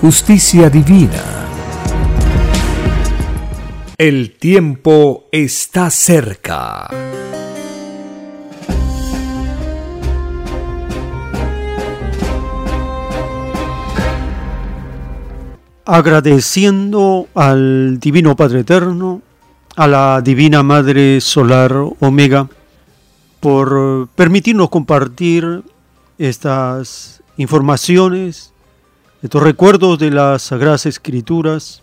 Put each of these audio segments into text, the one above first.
justicia divina. El tiempo está cerca. Agradeciendo al Divino Padre Eterno, a la Divina Madre Solar Omega, por permitirnos compartir estas informaciones, estos recuerdos de las Sagradas Escrituras,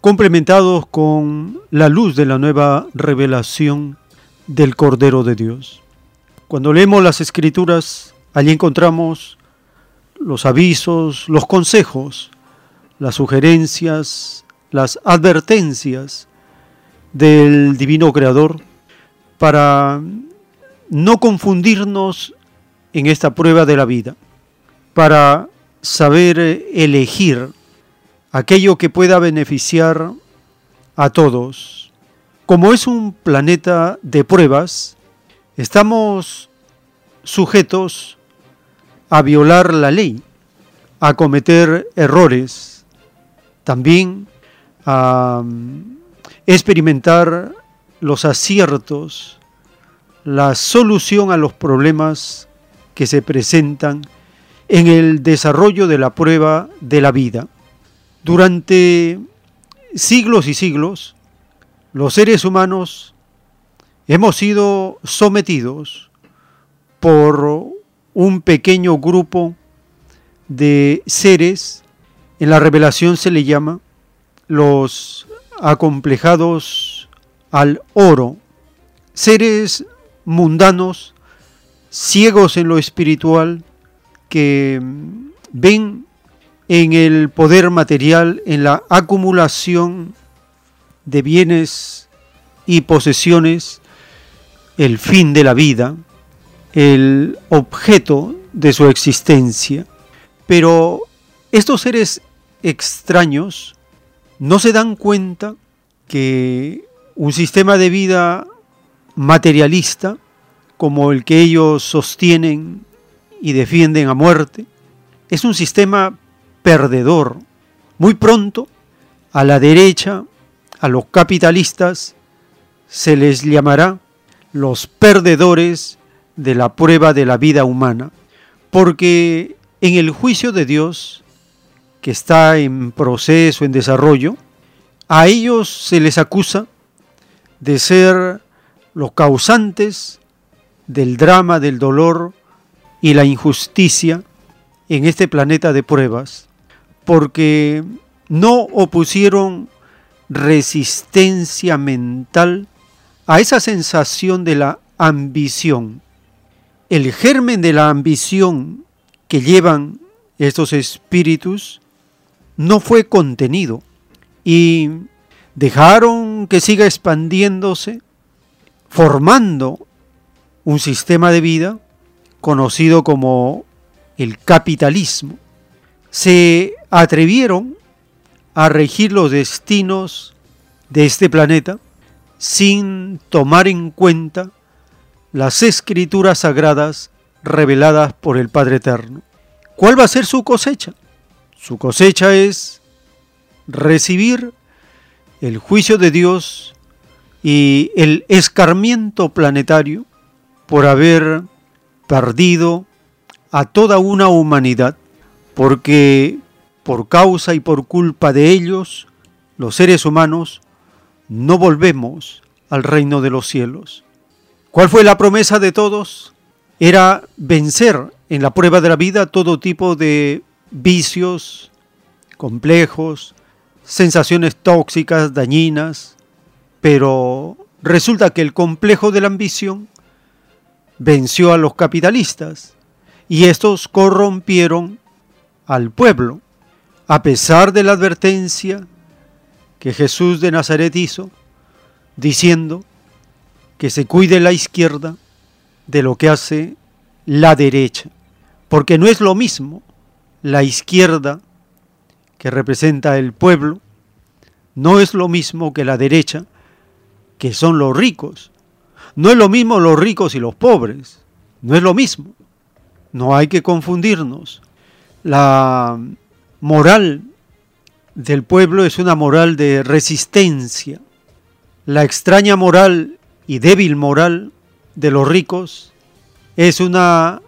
complementados con la luz de la nueva revelación del Cordero de Dios. Cuando leemos las Escrituras, allí encontramos los avisos, los consejos, las sugerencias, las advertencias del Divino Creador para no confundirnos en esta prueba de la vida, para saber elegir aquello que pueda beneficiar a todos. Como es un planeta de pruebas, estamos sujetos a violar la ley, a cometer errores, también a experimentar los aciertos la solución a los problemas que se presentan en el desarrollo de la prueba de la vida. Durante siglos y siglos, los seres humanos hemos sido sometidos por un pequeño grupo de seres, en la revelación se le llama los acomplejados al oro, seres mundanos, ciegos en lo espiritual, que ven en el poder material, en la acumulación de bienes y posesiones, el fin de la vida, el objeto de su existencia. Pero estos seres extraños no se dan cuenta que un sistema de vida materialista como el que ellos sostienen y defienden a muerte, es un sistema perdedor. Muy pronto, a la derecha, a los capitalistas, se les llamará los perdedores de la prueba de la vida humana, porque en el juicio de Dios, que está en proceso, en desarrollo, a ellos se les acusa de ser los causantes del drama, del dolor y la injusticia en este planeta de pruebas, porque no opusieron resistencia mental a esa sensación de la ambición. El germen de la ambición que llevan estos espíritus no fue contenido y dejaron que siga expandiéndose formando un sistema de vida conocido como el capitalismo. Se atrevieron a regir los destinos de este planeta sin tomar en cuenta las escrituras sagradas reveladas por el Padre Eterno. ¿Cuál va a ser su cosecha? Su cosecha es recibir el juicio de Dios y el escarmiento planetario por haber perdido a toda una humanidad porque por causa y por culpa de ellos, los seres humanos no volvemos al reino de los cielos. ¿Cuál fue la promesa de todos? Era vencer en la prueba de la vida todo tipo de vicios, complejos, sensaciones tóxicas, dañinas, pero resulta que el complejo de la ambición venció a los capitalistas y estos corrompieron al pueblo, a pesar de la advertencia que Jesús de Nazaret hizo, diciendo que se cuide la izquierda de lo que hace la derecha, porque no es lo mismo la izquierda que representa el pueblo, no es lo mismo que la derecha, que son los ricos. No es lo mismo los ricos y los pobres, no es lo mismo. No hay que confundirnos. La moral del pueblo es una moral de resistencia. La extraña moral y débil moral de los ricos es una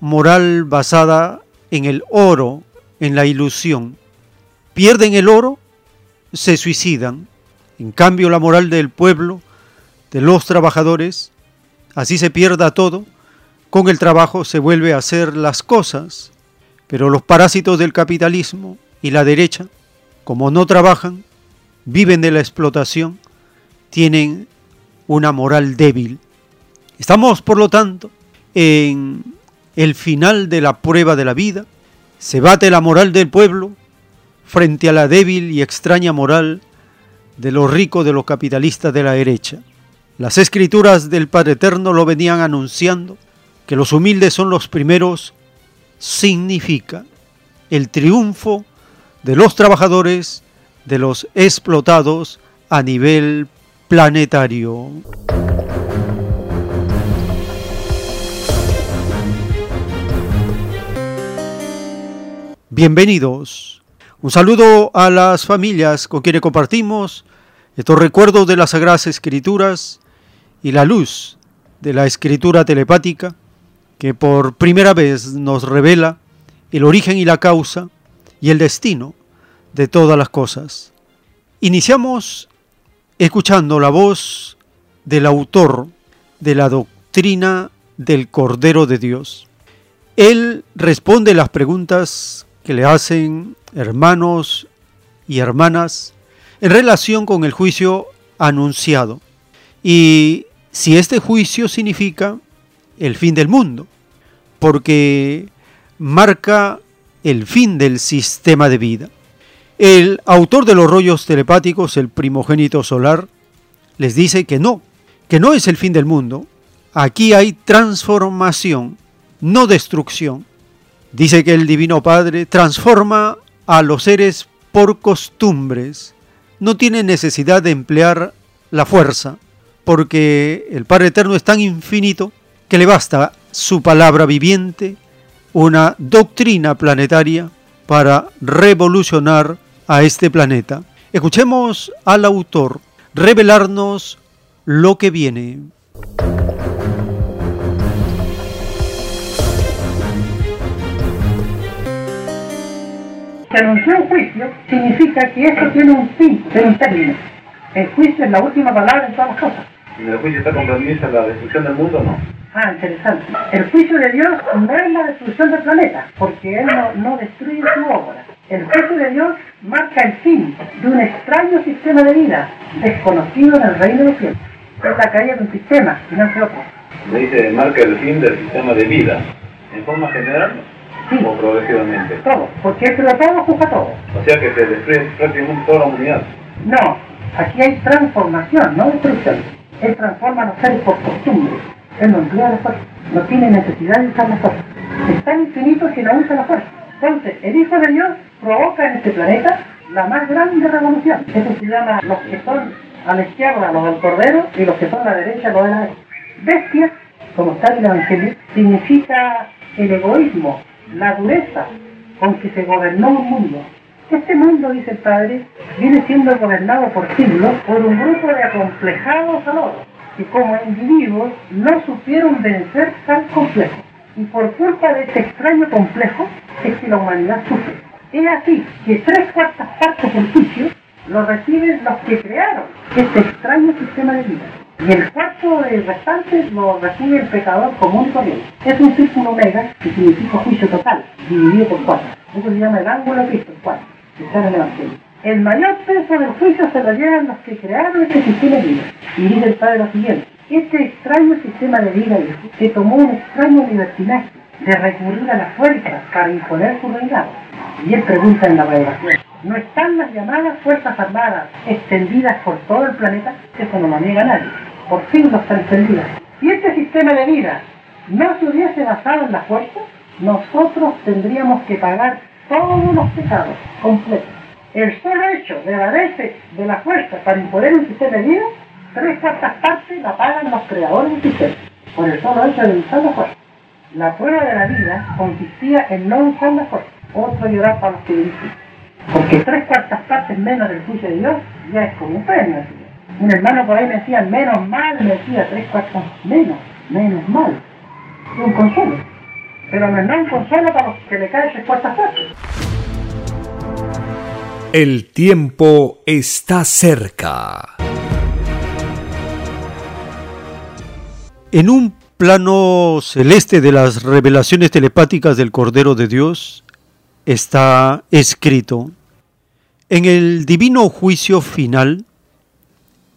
moral basada en el oro, en la ilusión. Pierden el oro, se suicidan. En cambio, la moral del pueblo, de los trabajadores, así se pierda todo, con el trabajo se vuelve a hacer las cosas. Pero los parásitos del capitalismo y la derecha, como no trabajan, viven de la explotación, tienen una moral débil. Estamos, por lo tanto, en el final de la prueba de la vida. Se bate la moral del pueblo frente a la débil y extraña moral de los ricos de los capitalistas de la derecha. Las escrituras del Padre Eterno lo venían anunciando, que los humildes son los primeros, significa el triunfo de los trabajadores, de los explotados a nivel planetario. Bienvenidos. Un saludo a las familias con quienes compartimos estos recuerdos de las Sagradas Escrituras y la luz de la escritura telepática que por primera vez nos revela el origen y la causa y el destino de todas las cosas. Iniciamos escuchando la voz del autor de la doctrina del Cordero de Dios. Él responde las preguntas que le hacen hermanos y hermanas en relación con el juicio anunciado. Y si este juicio significa el fin del mundo, porque marca el fin del sistema de vida. El autor de los rollos telepáticos, el primogénito solar, les dice que no, que no es el fin del mundo. Aquí hay transformación, no destrucción. Dice que el Divino Padre transforma a los seres por costumbres, no tiene necesidad de emplear la fuerza, porque el Padre Eterno es tan infinito que le basta su palabra viviente, una doctrina planetaria para revolucionar a este planeta. Escuchemos al autor revelarnos lo que viene. Se anunció un juicio, significa que esto tiene un fin, tiene un término. El juicio es la última palabra en todas las cosas. ¿En el juicio está compromisa la destrucción del mundo o no? Ah, interesante. El juicio de Dios no es la destrucción del planeta, porque Él no, no destruye su obra. El juicio de Dios marca el fin de un extraño sistema de vida, desconocido en el reino de los cielos. Es la caída de un sistema y no es otro. Le dice, marca el fin del sistema de vida. ¿En forma general Sí. o progresivamente? Todo, porque Él creó todo, juzga todo. O sea que se destruye prácticamente toda la humanidad. No, aquí hay transformación, no destrucción. Él transforma a los seres por costumbre. Él no emplea la fuerza, no tiene necesidad de usar la fuerza. Es tan infinito que no usa la fuerza. Entonces, el Hijo de Dios provoca en este planeta la más grande revolución. Eso se llama los que son a la izquierda, los del Cordero, y los que son a la derecha, los de la. Bestia, como está en el Evangelio, significa el egoísmo, la dureza con que se gobernó un mundo. Este mundo, dice el Padre, viene siendo gobernado por siglos por un grupo de acomplejados aloros que como individuos no supieron vencer tal complejo. Y por culpa de este extraño complejo, es que la humanidad sufre. Es así que tres cuartas partes del juicio lo reciben los que crearon este extraño sistema de vida. Y el cuarto restante lo recibe el pecador común y corriente. Es un círculo omega que significa juicio total, dividido por cuatro. Eso se llama el ángulo de Cristo, el cuatro, El mayor peso del juicio se lo llevan los que crearon este sistema de vida. Y dice el Padre lo siguiente. Este extraño sistema de vida que tomó un extraño libertinaje de recurrir a la fuerza para imponer su reinado. Y él pregunta en la revelación, ¿no están las llamadas Fuerzas Armadas extendidas por todo el planeta? Eso no lo niega nadie. Por fin no están extendidas. Si este sistema de vida no se hubiese basado en la fuerza, nosotros tendríamos que pagar todos los pecados completos. El solo hecho de valerse de la fuerza para imponer un sistema de vida, tres cuartas partes la pagan los creadores del sistema, por el solo hecho de usar la fuerza. La prueba de la vida consistía en no usar la fuerza, otro llorar para los que dirigen. Porque tres cuartas partes menos del juicio de Dios ya es como un premio. Un hermano por ahí me decía, menos mal, me decía, tres cuartas menos, menos mal. Un consuelo. Pero no es un consuelo para los que le caen tres cuartas partes. El tiempo está cerca. En un plano celeste de las revelaciones telepáticas del Cordero de Dios está escrito, en el divino juicio final,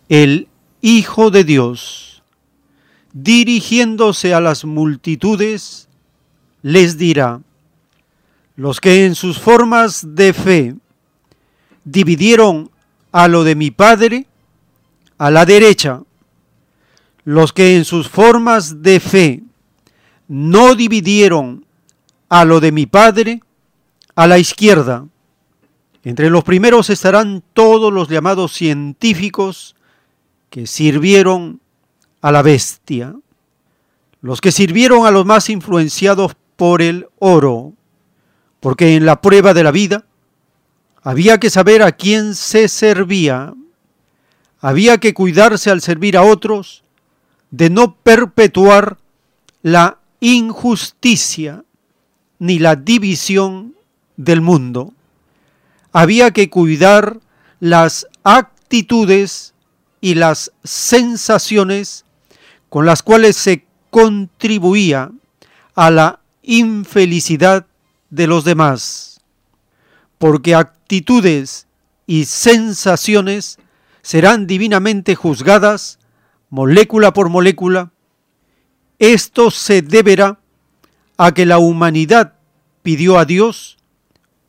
el Hijo de Dios, dirigiéndose a las multitudes, les dirá, los que en sus formas de fe dividieron a lo de mi Padre, a la derecha, los que en sus formas de fe no dividieron a lo de mi Padre, a la izquierda. Entre los primeros estarán todos los llamados científicos que sirvieron a la bestia, los que sirvieron a los más influenciados por el oro, porque en la prueba de la vida había que saber a quién se servía, había que cuidarse al servir a otros de no perpetuar la injusticia ni la división del mundo. Había que cuidar las actitudes y las sensaciones con las cuales se contribuía a la infelicidad de los demás, porque actitudes y sensaciones serán divinamente juzgadas molécula por molécula, esto se deberá a que la humanidad pidió a Dios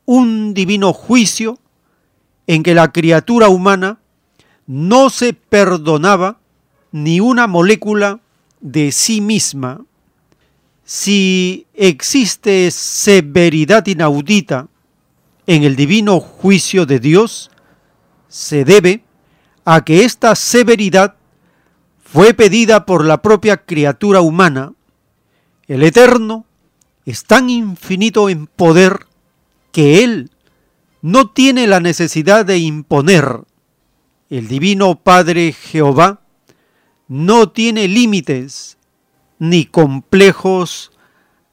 un divino juicio en que la criatura humana no se perdonaba ni una molécula de sí misma. Si existe severidad inaudita en el divino juicio de Dios, se debe a que esta severidad fue pedida por la propia criatura humana, el Eterno es tan infinito en poder que Él no tiene la necesidad de imponer. El Divino Padre Jehová no tiene límites ni complejos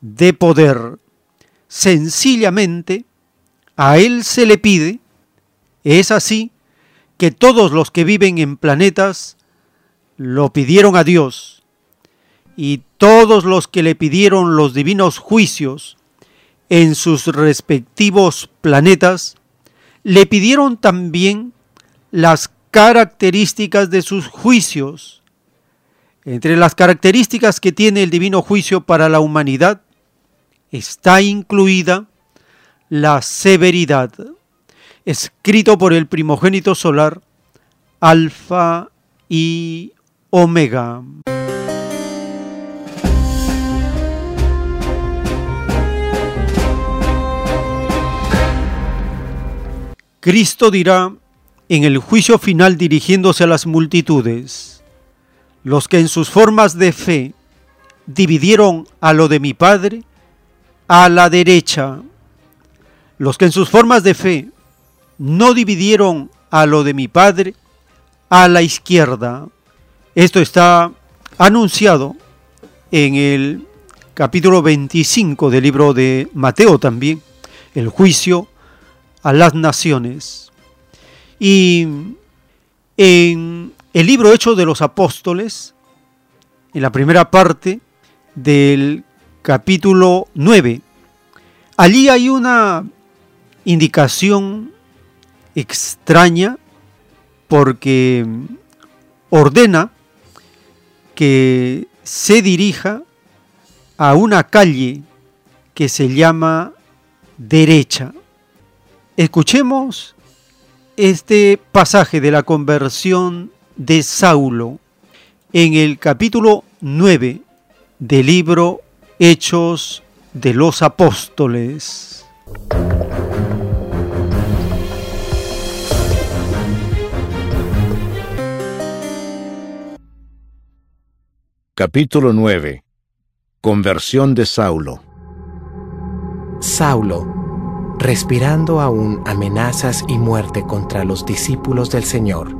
de poder. Sencillamente, a Él se le pide, es así que todos los que viven en planetas lo pidieron a Dios y todos los que le pidieron los divinos juicios en sus respectivos planetas, le pidieron también las características de sus juicios. Entre las características que tiene el divino juicio para la humanidad está incluida la severidad, escrito por el primogénito solar, Alfa y Omega. Cristo dirá en el juicio final dirigiéndose a las multitudes, los que en sus formas de fe dividieron a lo de mi Padre, a la derecha, los que en sus formas de fe no dividieron a lo de mi Padre, a la izquierda. Esto está anunciado en el capítulo 25 del libro de Mateo también, el juicio a las naciones. Y en el libro Hecho de los Apóstoles, en la primera parte del capítulo 9, allí hay una indicación extraña porque ordena que se dirija a una calle que se llama derecha. Escuchemos este pasaje de la conversión de Saulo en el capítulo 9 del libro Hechos de los Apóstoles. Capítulo 9 Conversión de Saulo Saulo, respirando aún amenazas y muerte contra los discípulos del Señor,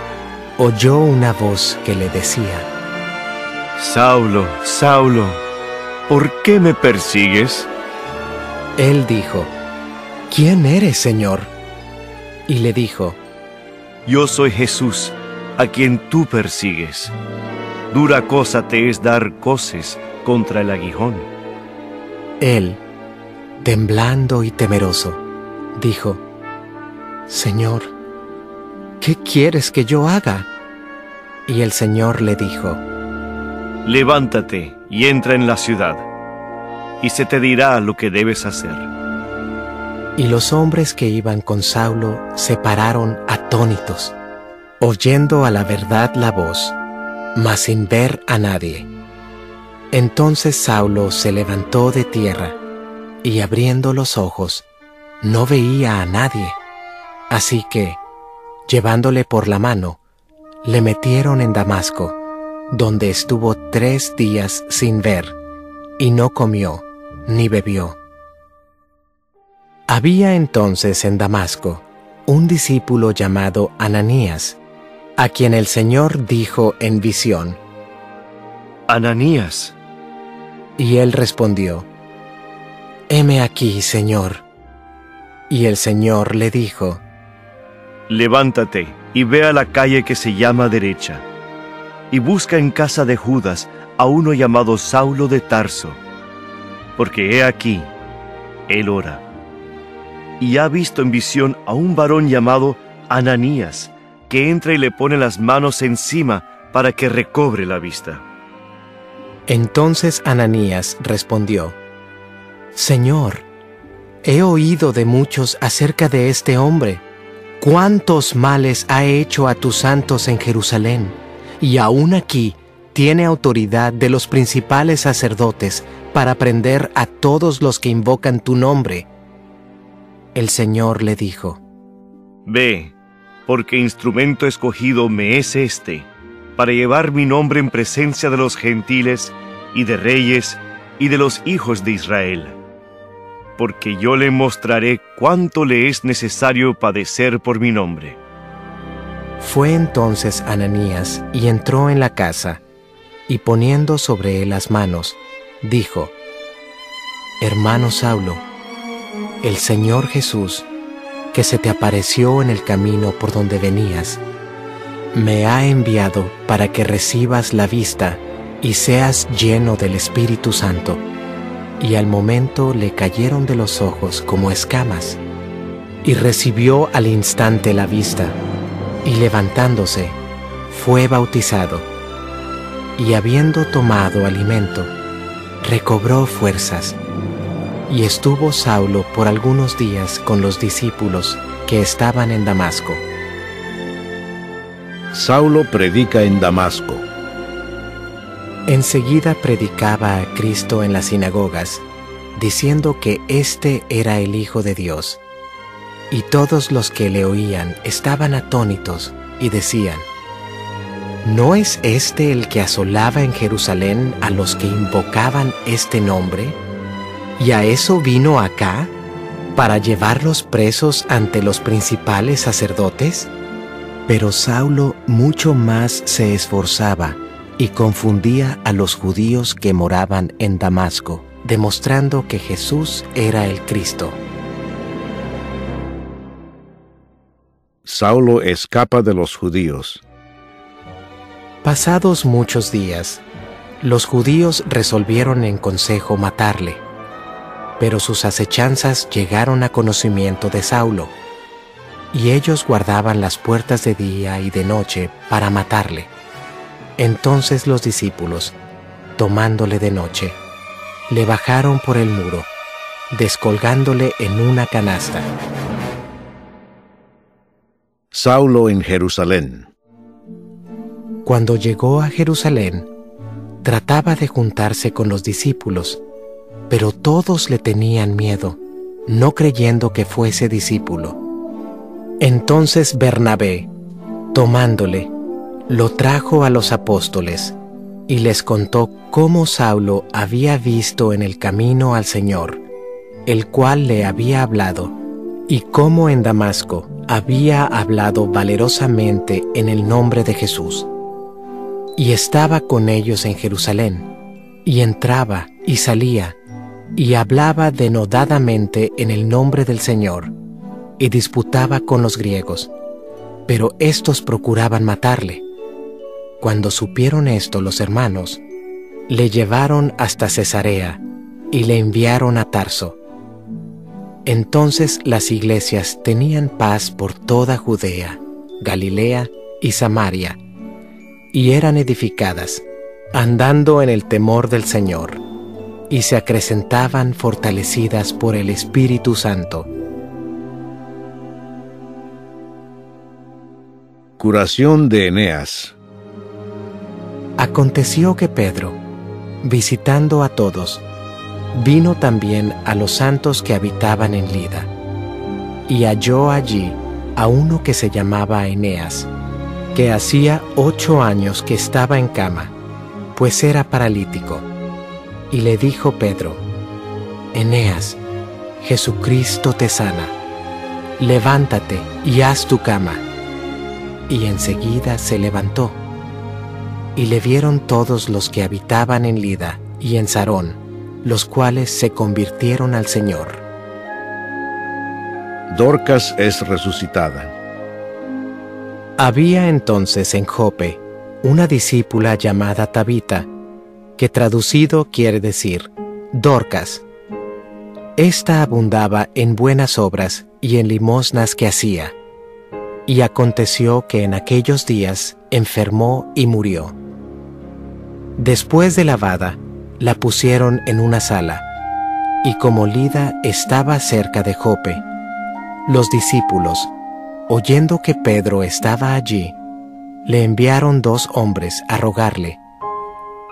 oyó una voz que le decía, Saulo, Saulo, ¿por qué me persigues? Él dijo, ¿quién eres, Señor? Y le dijo, Yo soy Jesús, a quien tú persigues. Dura cosa te es dar coces contra el aguijón. Él, temblando y temeroso, dijo, Señor, ¿qué quieres que yo haga? Y el Señor le dijo, Levántate y entra en la ciudad, y se te dirá lo que debes hacer. Y los hombres que iban con Saulo se pararon atónitos, oyendo a la verdad la voz, mas sin ver a nadie. Entonces Saulo se levantó de tierra, y abriendo los ojos, no veía a nadie. Así que, llevándole por la mano, le metieron en Damasco, donde estuvo tres días sin ver, y no comió ni bebió. Había entonces en Damasco un discípulo llamado Ananías, a quien el Señor dijo en visión, Ananías. Y él respondió, Heme aquí, Señor. Y el Señor le dijo, Levántate y ve a la calle que se llama derecha, y busca en casa de Judas a uno llamado Saulo de Tarso, porque he aquí, él ora, y ha visto en visión a un varón llamado Ananías, que entra y le pone las manos encima para que recobre la vista. Entonces Ananías respondió, Señor, he oído de muchos acerca de este hombre, cuántos males ha hecho a tus santos en Jerusalén, y aún aquí tiene autoridad de los principales sacerdotes para prender a todos los que invocan tu nombre. El Señor le dijo, Ve, porque instrumento escogido me es este, para llevar mi nombre en presencia de los gentiles y de reyes y de los hijos de Israel. Porque yo le mostraré cuánto le es necesario padecer por mi nombre. Fue entonces Ananías y entró en la casa, y poniendo sobre él las manos, dijo, Hermano Saulo, el Señor Jesús, que se te apareció en el camino por donde venías, me ha enviado para que recibas la vista y seas lleno del Espíritu Santo. Y al momento le cayeron de los ojos como escamas, y recibió al instante la vista, y levantándose, fue bautizado, y habiendo tomado alimento, recobró fuerzas, y estuvo Saulo por algunos días con los discípulos que estaban en Damasco. Saulo predica en Damasco. Enseguida predicaba a Cristo en las sinagogas, diciendo que éste era el Hijo de Dios. Y todos los que le oían estaban atónitos y decían, ¿No es este el que asolaba en Jerusalén a los que invocaban este nombre? ¿Y a eso vino acá? ¿Para llevarlos presos ante los principales sacerdotes? Pero Saulo mucho más se esforzaba y confundía a los judíos que moraban en Damasco, demostrando que Jesús era el Cristo. Saulo escapa de los judíos. Pasados muchos días, los judíos resolvieron en consejo matarle, pero sus acechanzas llegaron a conocimiento de Saulo, y ellos guardaban las puertas de día y de noche para matarle. Entonces los discípulos, tomándole de noche, le bajaron por el muro, descolgándole en una canasta. Saulo en Jerusalén. Cuando llegó a Jerusalén, trataba de juntarse con los discípulos, pero todos le tenían miedo, no creyendo que fuese discípulo. Entonces Bernabé, tomándole, lo trajo a los apóstoles y les contó cómo Saulo había visto en el camino al Señor, el cual le había hablado, y cómo en Damasco había hablado valerosamente en el nombre de Jesús y estaba con ellos en Jerusalén, y entraba y salía, y hablaba denodadamente en el nombre del Señor, y disputaba con los griegos, pero éstos procuraban matarle. Cuando supieron esto los hermanos, le llevaron hasta Cesarea y le enviaron a Tarso. Entonces las iglesias tenían paz por toda Judea, Galilea y Samaria, y eran edificadas, andando en el temor del Señor, y se acrecentaban fortalecidas por el Espíritu Santo. Curación de Eneas. Aconteció que Pedro, visitando a todos, vino también a los santos que habitaban en Lida, y halló allí a uno que se llamaba Eneas, que hacía ocho años que estaba en cama, pues era paralítico. Y le dijo Pedro, Eneas, Jesucristo te sana, levántate y haz tu cama. Y enseguida se levantó. Y le vieron todos los que habitaban en Lida y en Sarón, los cuales se convirtieron al Señor. Dorcas es resucitada. Había entonces en Jope una discípula llamada Tabita, que traducido quiere decir Dorcas. Esta abundaba en buenas obras y en limosnas que hacía. Y aconteció que en aquellos días enfermó y murió. Después de lavada, la pusieron en una sala, y como Lida estaba cerca de Jope, los discípulos, oyendo que Pedro estaba allí, le enviaron dos hombres a rogarle,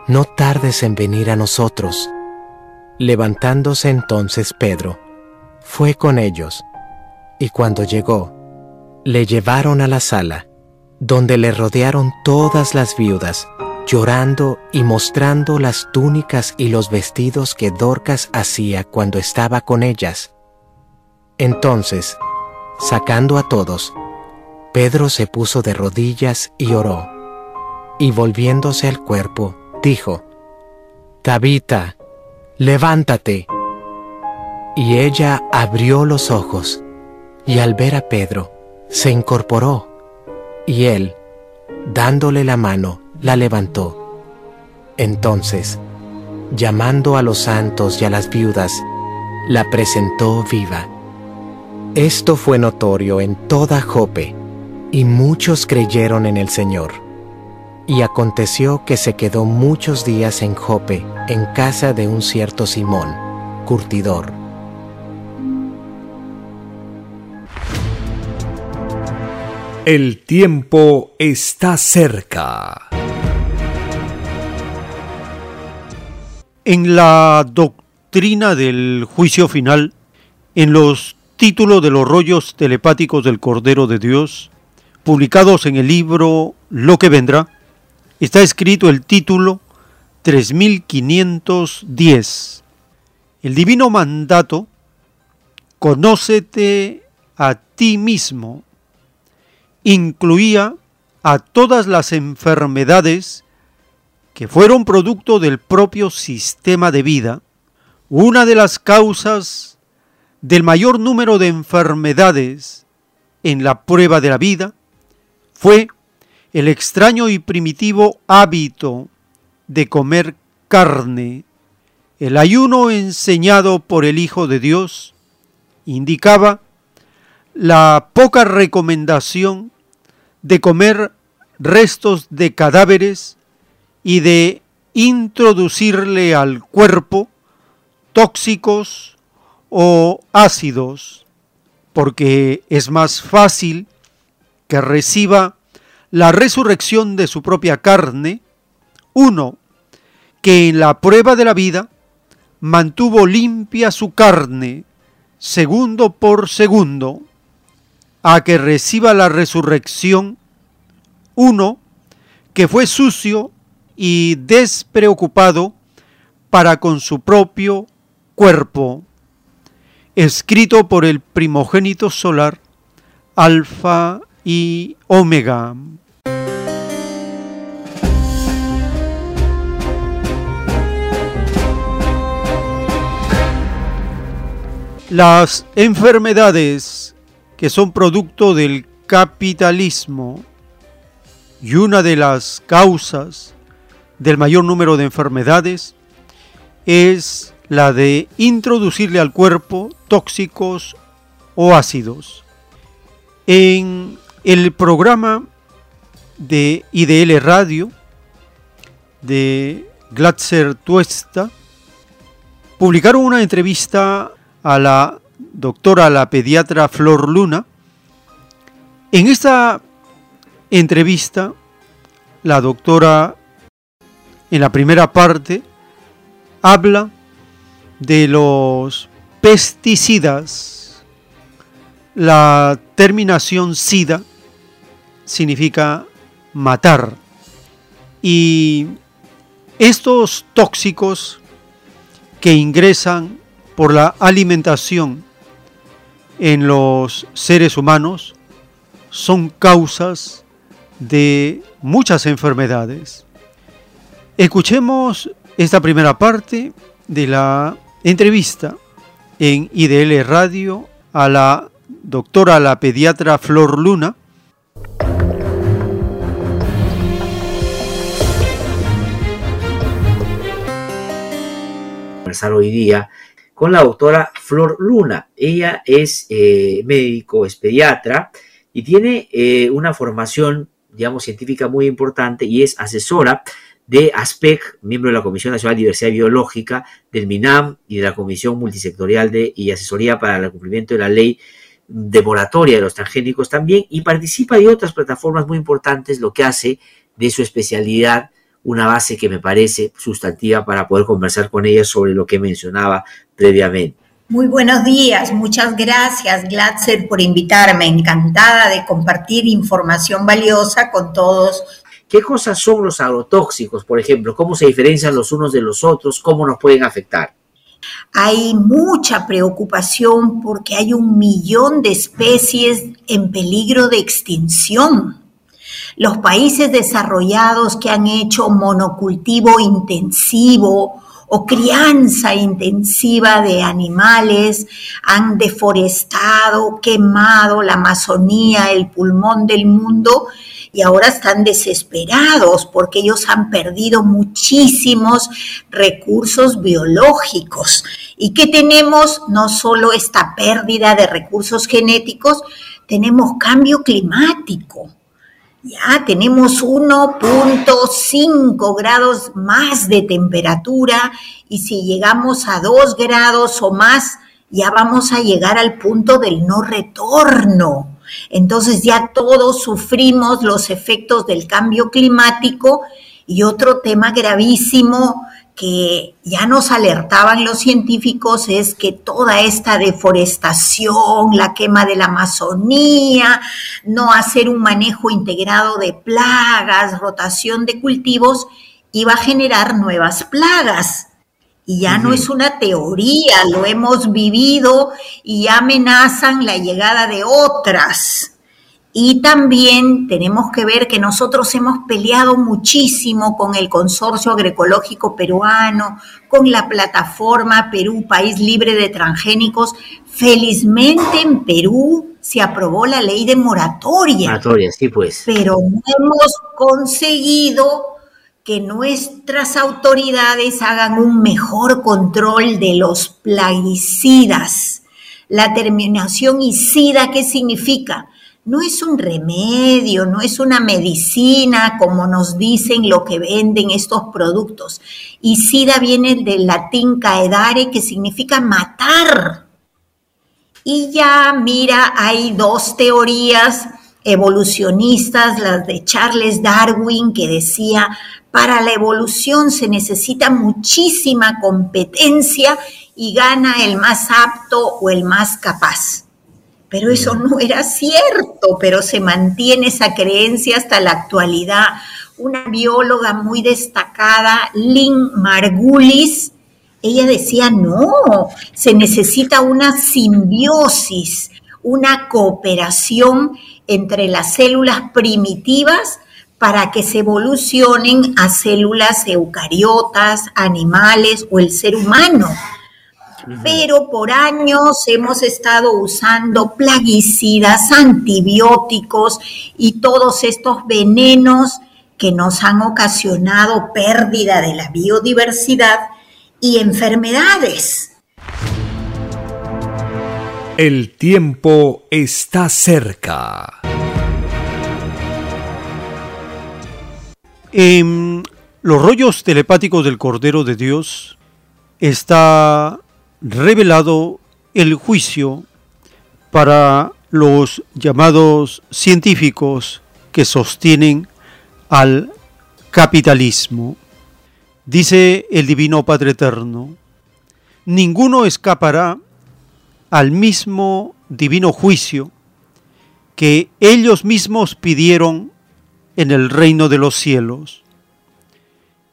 No tardes en venir a nosotros. Levantándose entonces Pedro, fue con ellos, y cuando llegó, le llevaron a la sala, donde le rodearon todas las viudas, llorando y mostrando las túnicas y los vestidos que Dorcas hacía cuando estaba con ellas. Entonces, Sacando a todos, Pedro se puso de rodillas y oró, y volviéndose al cuerpo, dijo, Tabita, levántate. Y ella abrió los ojos, y al ver a Pedro, se incorporó, y él, dándole la mano, la levantó. Entonces, llamando a los santos y a las viudas, la presentó viva. Esto fue notorio en toda Jope, y muchos creyeron en el Señor. Y aconteció que se quedó muchos días en Jope, en casa de un cierto Simón, curtidor. El tiempo está cerca. En la doctrina del juicio final, en los título de los rollos telepáticos del Cordero de Dios, publicados en el libro Lo que vendrá, está escrito el título 3510. El divino mandato, conócete a ti mismo, incluía a todas las enfermedades que fueron producto del propio sistema de vida, una de las causas del mayor número de enfermedades en la prueba de la vida fue el extraño y primitivo hábito de comer carne. El ayuno enseñado por el Hijo de Dios indicaba la poca recomendación de comer restos de cadáveres y de introducirle al cuerpo tóxicos o ácidos, porque es más fácil que reciba la resurrección de su propia carne, uno, que en la prueba de la vida mantuvo limpia su carne, segundo por segundo, a que reciba la resurrección, uno, que fue sucio y despreocupado para con su propio cuerpo, escrito por el primogénito solar, Alfa y Omega. Las enfermedades que son producto del capitalismo y una de las causas del mayor número de enfermedades es la de introducirle al cuerpo tóxicos o ácidos. En el programa de IDL Radio de Glatzer Tuesta publicaron una entrevista a la doctora, la pediatra Flor Luna. En esta entrevista, la doctora, en la primera parte, habla de los pesticidas. La terminación SIDA significa matar. Y estos tóxicos que ingresan por la alimentación en los seres humanos son causas de muchas enfermedades. Escuchemos esta primera parte de la entrevista en IDL Radio a la doctora, la pediatra Flor Luna. Conversar hoy día con la doctora Flor Luna. Ella es eh, médico, es pediatra y tiene eh, una formación, digamos, científica muy importante y es asesora de ASPEC, miembro de la Comisión Nacional de Diversidad Biológica, del MINAM y de la Comisión Multisectorial de, y Asesoría para el Cumplimiento de la Ley de Moratoria de los Transgénicos también, y participa de otras plataformas muy importantes, lo que hace de su especialidad una base que me parece sustantiva para poder conversar con ella sobre lo que mencionaba previamente. Muy buenos días, muchas gracias Glatzer por invitarme, encantada de compartir información valiosa con todos ¿Qué cosas son los agrotóxicos, por ejemplo? ¿Cómo se diferencian los unos de los otros? ¿Cómo nos pueden afectar? Hay mucha preocupación porque hay un millón de especies en peligro de extinción. Los países desarrollados que han hecho monocultivo intensivo o crianza intensiva de animales, han deforestado, quemado la Amazonía, el pulmón del mundo, y ahora están desesperados porque ellos han perdido muchísimos recursos biológicos. ¿Y que tenemos? No solo esta pérdida de recursos genéticos, tenemos cambio climático. Ya tenemos 1.5 grados más de temperatura y si llegamos a 2 grados o más, ya vamos a llegar al punto del no retorno. Entonces ya todos sufrimos los efectos del cambio climático y otro tema gravísimo que ya nos alertaban los científicos es que toda esta deforestación, la quema de la Amazonía, no hacer un manejo integrado de plagas, rotación de cultivos, iba a generar nuevas plagas. Y ya no es una teoría, lo hemos vivido y amenazan la llegada de otras. Y también tenemos que ver que nosotros hemos peleado muchísimo con el Consorcio Agroecológico Peruano, con la plataforma Perú, País Libre de Transgénicos. Felizmente en Perú se aprobó la ley de moratoria. Moratoria, sí, pues. Pero no hemos conseguido que nuestras autoridades hagan un mejor control de los plaguicidas. La terminación ICIDA, ¿qué significa? no es un remedio, no es una medicina como nos dicen lo que venden estos productos. Y SIDA viene del latín caedare, que significa matar. Y ya, mira, hay dos teorías evolucionistas, las de Charles Darwin, que decía, para la evolución se necesita muchísima competencia y gana el más apto o el más capaz. Pero eso no era cierto, pero se mantiene esa creencia hasta la actualidad. Una bióloga muy destacada, Lynn Margulis, ella decía, no, se necesita una simbiosis, una cooperación entre las células primitivas para que se evolucionen a células eucariotas, animales o el ser humano pero por años hemos estado usando plaguicidas, antibióticos y todos estos venenos que nos han ocasionado pérdida de la biodiversidad y enfermedades. El tiempo está cerca. En los rollos telepáticos del Cordero de Dios está revelado el juicio para los llamados científicos que sostienen al capitalismo. Dice el Divino Padre Eterno, ninguno escapará al mismo divino juicio que ellos mismos pidieron en el reino de los cielos.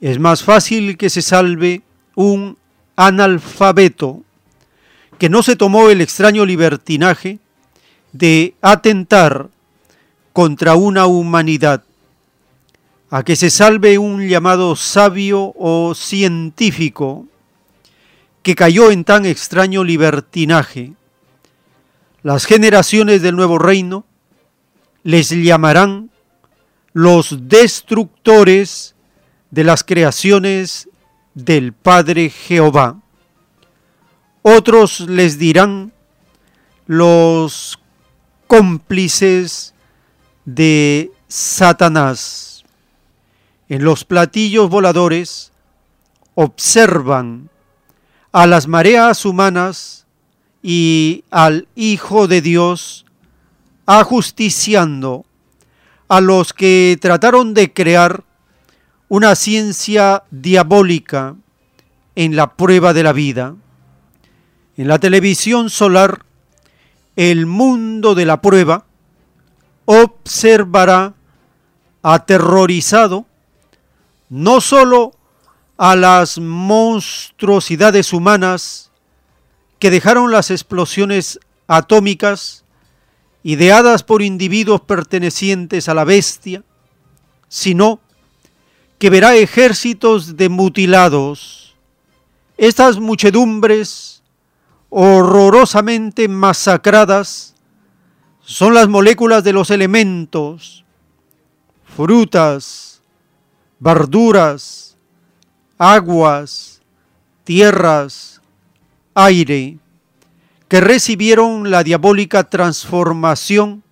Es más fácil que se salve un analfabeto que no se tomó el extraño libertinaje de atentar contra una humanidad, a que se salve un llamado sabio o científico que cayó en tan extraño libertinaje. Las generaciones del nuevo reino les llamarán los destructores de las creaciones del Padre Jehová. Otros les dirán los cómplices de Satanás. En los platillos voladores observan a las mareas humanas y al Hijo de Dios ajusticiando a los que trataron de crear una ciencia diabólica en la prueba de la vida. En la televisión solar, el mundo de la prueba observará aterrorizado no sólo a las monstruosidades humanas que dejaron las explosiones atómicas ideadas por individuos pertenecientes a la bestia, sino que verá ejércitos de mutilados. Estas muchedumbres horrorosamente masacradas son las moléculas de los elementos, frutas, verduras, aguas, tierras, aire, que recibieron la diabólica transformación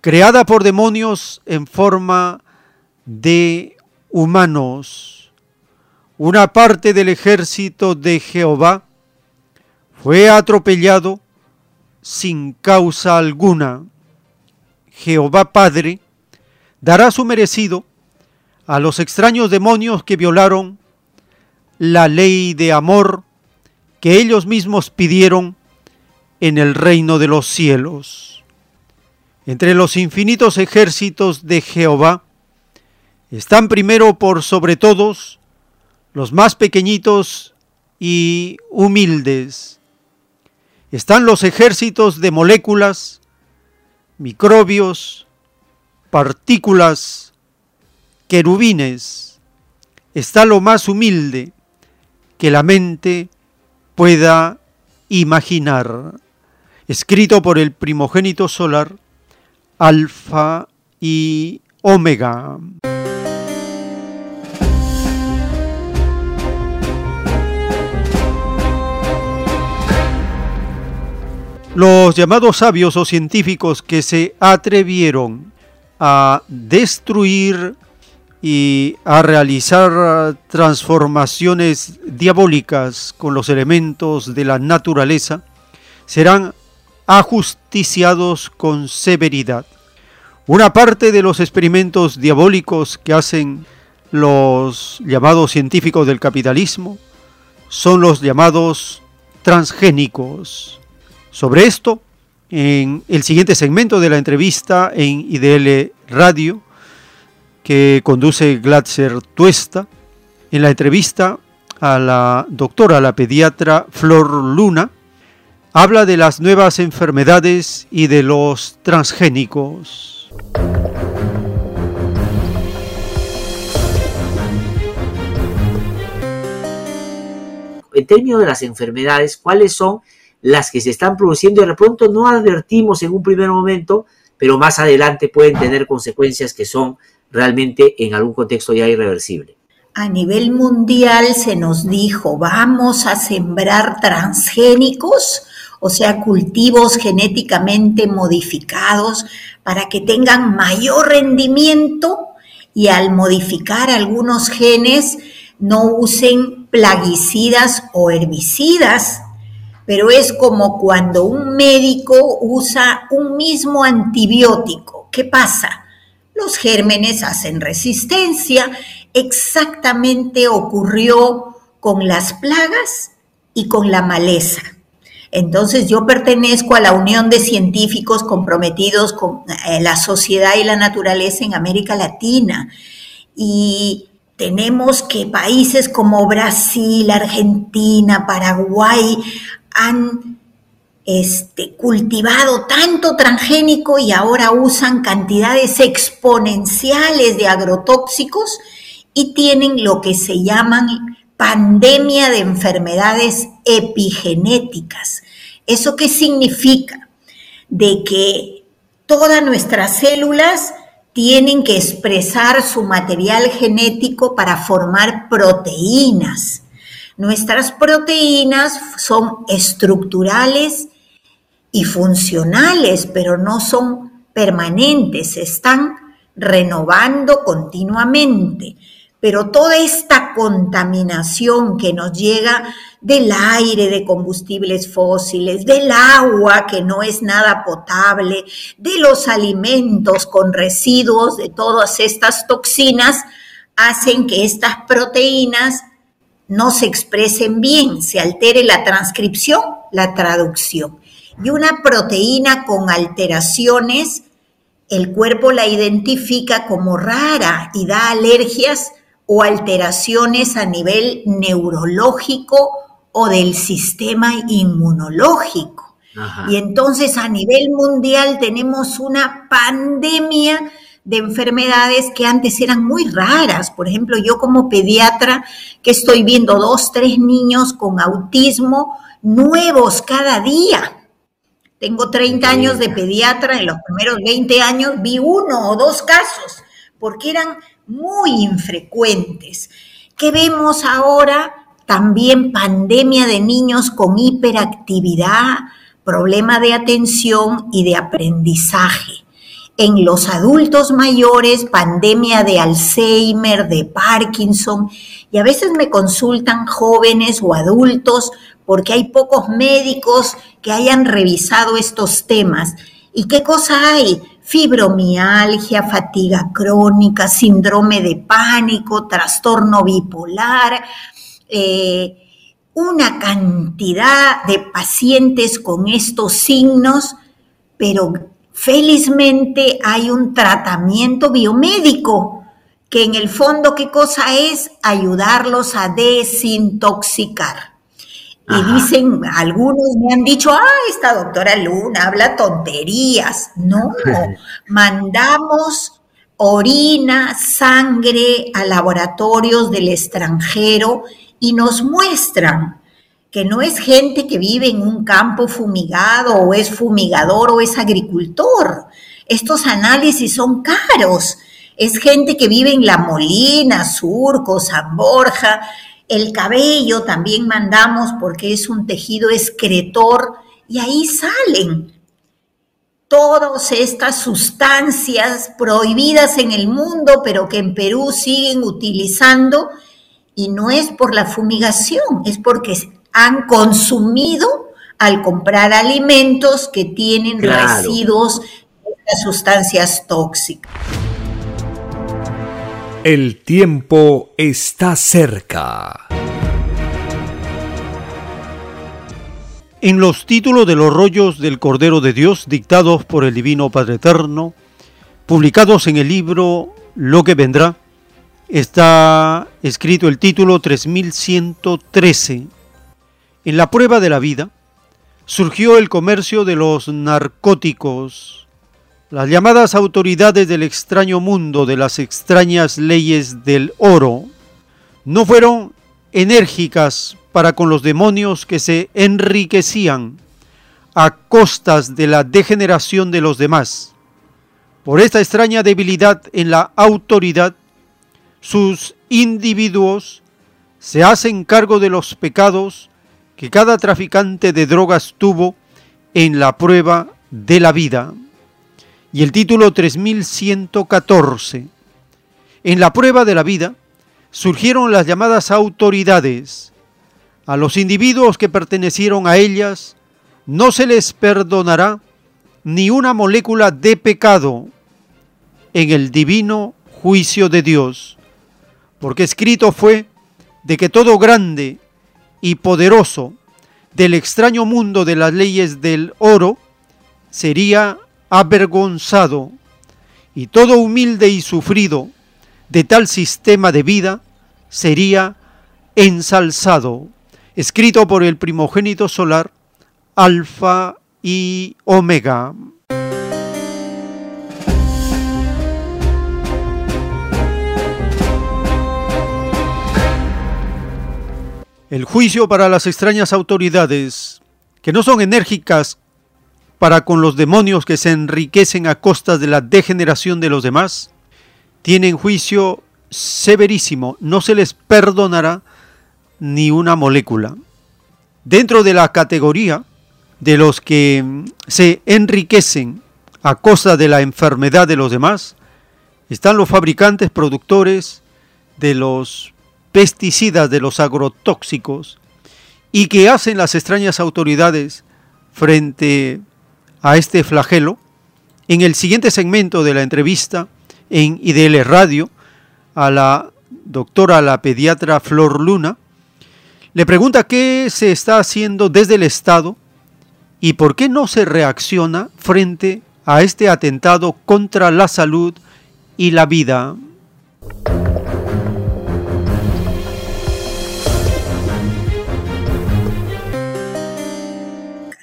creada por demonios en forma de humanos. Una parte del ejército de Jehová fue atropellado sin causa alguna. Jehová Padre dará su merecido a los extraños demonios que violaron la ley de amor que ellos mismos pidieron en el reino de los cielos. Entre los infinitos ejércitos de Jehová están primero por sobre todos los más pequeñitos y humildes. Están los ejércitos de moléculas, microbios, partículas, querubines. Está lo más humilde que la mente pueda imaginar. Escrito por el primogénito solar, Alfa y Omega. Los llamados sabios o científicos que se atrevieron a destruir y a realizar transformaciones diabólicas con los elementos de la naturaleza serán ajusticiados con severidad. Una parte de los experimentos diabólicos que hacen los llamados científicos del capitalismo son los llamados transgénicos. Sobre esto, en el siguiente segmento de la entrevista en IDL Radio, que conduce Glatzer Tuesta, en la entrevista a la doctora, la pediatra Flor Luna, habla de las nuevas enfermedades y de los transgénicos. En términos de las enfermedades, ¿cuáles son las que se están produciendo y de pronto no advertimos en un primer momento, pero más adelante pueden tener consecuencias que son realmente en algún contexto ya irreversibles. A nivel mundial se nos dijo, vamos a sembrar transgénicos, o sea, cultivos genéticamente modificados para que tengan mayor rendimiento y al modificar algunos genes no usen plaguicidas o herbicidas pero es como cuando un médico usa un mismo antibiótico. ¿Qué pasa? Los gérmenes hacen resistencia. Exactamente ocurrió con las plagas y con la maleza. Entonces yo pertenezco a la Unión de Científicos comprometidos con eh, la sociedad y la naturaleza en América Latina. Y tenemos que países como Brasil, Argentina, Paraguay han este, cultivado tanto transgénico y ahora usan cantidades exponenciales de agrotóxicos y tienen lo que se llaman pandemia de enfermedades epigenéticas. ¿Eso qué significa? De que todas nuestras células tienen que expresar su material genético para formar proteínas. Nuestras proteínas son estructurales y funcionales, pero no son permanentes, se están renovando continuamente. Pero toda esta contaminación que nos llega del aire de combustibles fósiles, del agua que no es nada potable, de los alimentos con residuos de todas estas toxinas, hacen que estas proteínas no se expresen bien, se altere la transcripción, la traducción. Y una proteína con alteraciones, el cuerpo la identifica como rara y da alergias o alteraciones a nivel neurológico o del sistema inmunológico. Y entonces a nivel mundial tenemos una pandemia de enfermedades que antes eran muy raras. Por ejemplo, yo como pediatra que estoy viendo dos, tres niños con autismo nuevos cada día. Tengo 30 años de pediatra, en los primeros 20 años vi uno o dos casos, porque eran muy infrecuentes. ¿Qué vemos ahora? También pandemia de niños con hiperactividad, problema de atención y de aprendizaje en los adultos mayores, pandemia de Alzheimer, de Parkinson, y a veces me consultan jóvenes o adultos porque hay pocos médicos que hayan revisado estos temas. ¿Y qué cosa hay? Fibromialgia, fatiga crónica, síndrome de pánico, trastorno bipolar, eh, una cantidad de pacientes con estos signos, pero felizmente hay un tratamiento biomédico que en el fondo, ¿qué cosa es? Ayudarlos a desintoxicar. Y dicen, algunos me han dicho, ah, esta doctora Luna habla tonterías. No, mandamos orina, sangre a laboratorios del extranjero y nos muestran que no es gente que vive en un campo fumigado o es fumigador o es agricultor. Estos análisis son caros. Es gente que vive en La Molina, Surco, San Borja. El cabello también mandamos porque es un tejido excretor y ahí salen todas estas sustancias prohibidas en el mundo, pero que en Perú siguen utilizando y no es por la fumigación, es porque han consumido al comprar alimentos que tienen residuos de sustancias tóxicas. El tiempo está cerca. En los títulos de los rollos del Cordero de Dios dictados por el Divino Padre Eterno, publicados en el libro Lo que vendrá, está escrito el título 3113. En la prueba de la vida surgió el comercio de los narcóticos. Las llamadas autoridades del extraño mundo de las extrañas leyes del oro no fueron enérgicas para con los demonios que se enriquecían a costas de la degeneración de los demás. Por esta extraña debilidad en la autoridad, sus individuos se hacen cargo de los pecados que cada traficante de drogas tuvo en la prueba de la vida. Y el título 3114. En la prueba de la vida surgieron las llamadas autoridades. A los individuos que pertenecieron a ellas no se les perdonará ni una molécula de pecado en el divino juicio de Dios porque escrito fue de que todo grande y poderoso del extraño mundo de las leyes del oro sería avergonzado, y todo humilde y sufrido de tal sistema de vida sería ensalzado, escrito por el primogénito solar, Alfa y Omega. El juicio para las extrañas autoridades, que no son enérgicas para con los demonios que se enriquecen a costas de la degeneración de los demás, tienen juicio severísimo, no se les perdonará ni una molécula. Dentro de la categoría de los que se enriquecen a costa de la enfermedad de los demás, están los fabricantes, productores de los pesticidas de los agrotóxicos y que hacen las extrañas autoridades frente a este flagelo, en el siguiente segmento de la entrevista en IDL Radio a la doctora, la pediatra Flor Luna, le pregunta qué se está haciendo desde el Estado y por qué no se reacciona frente a este atentado contra la salud y la vida.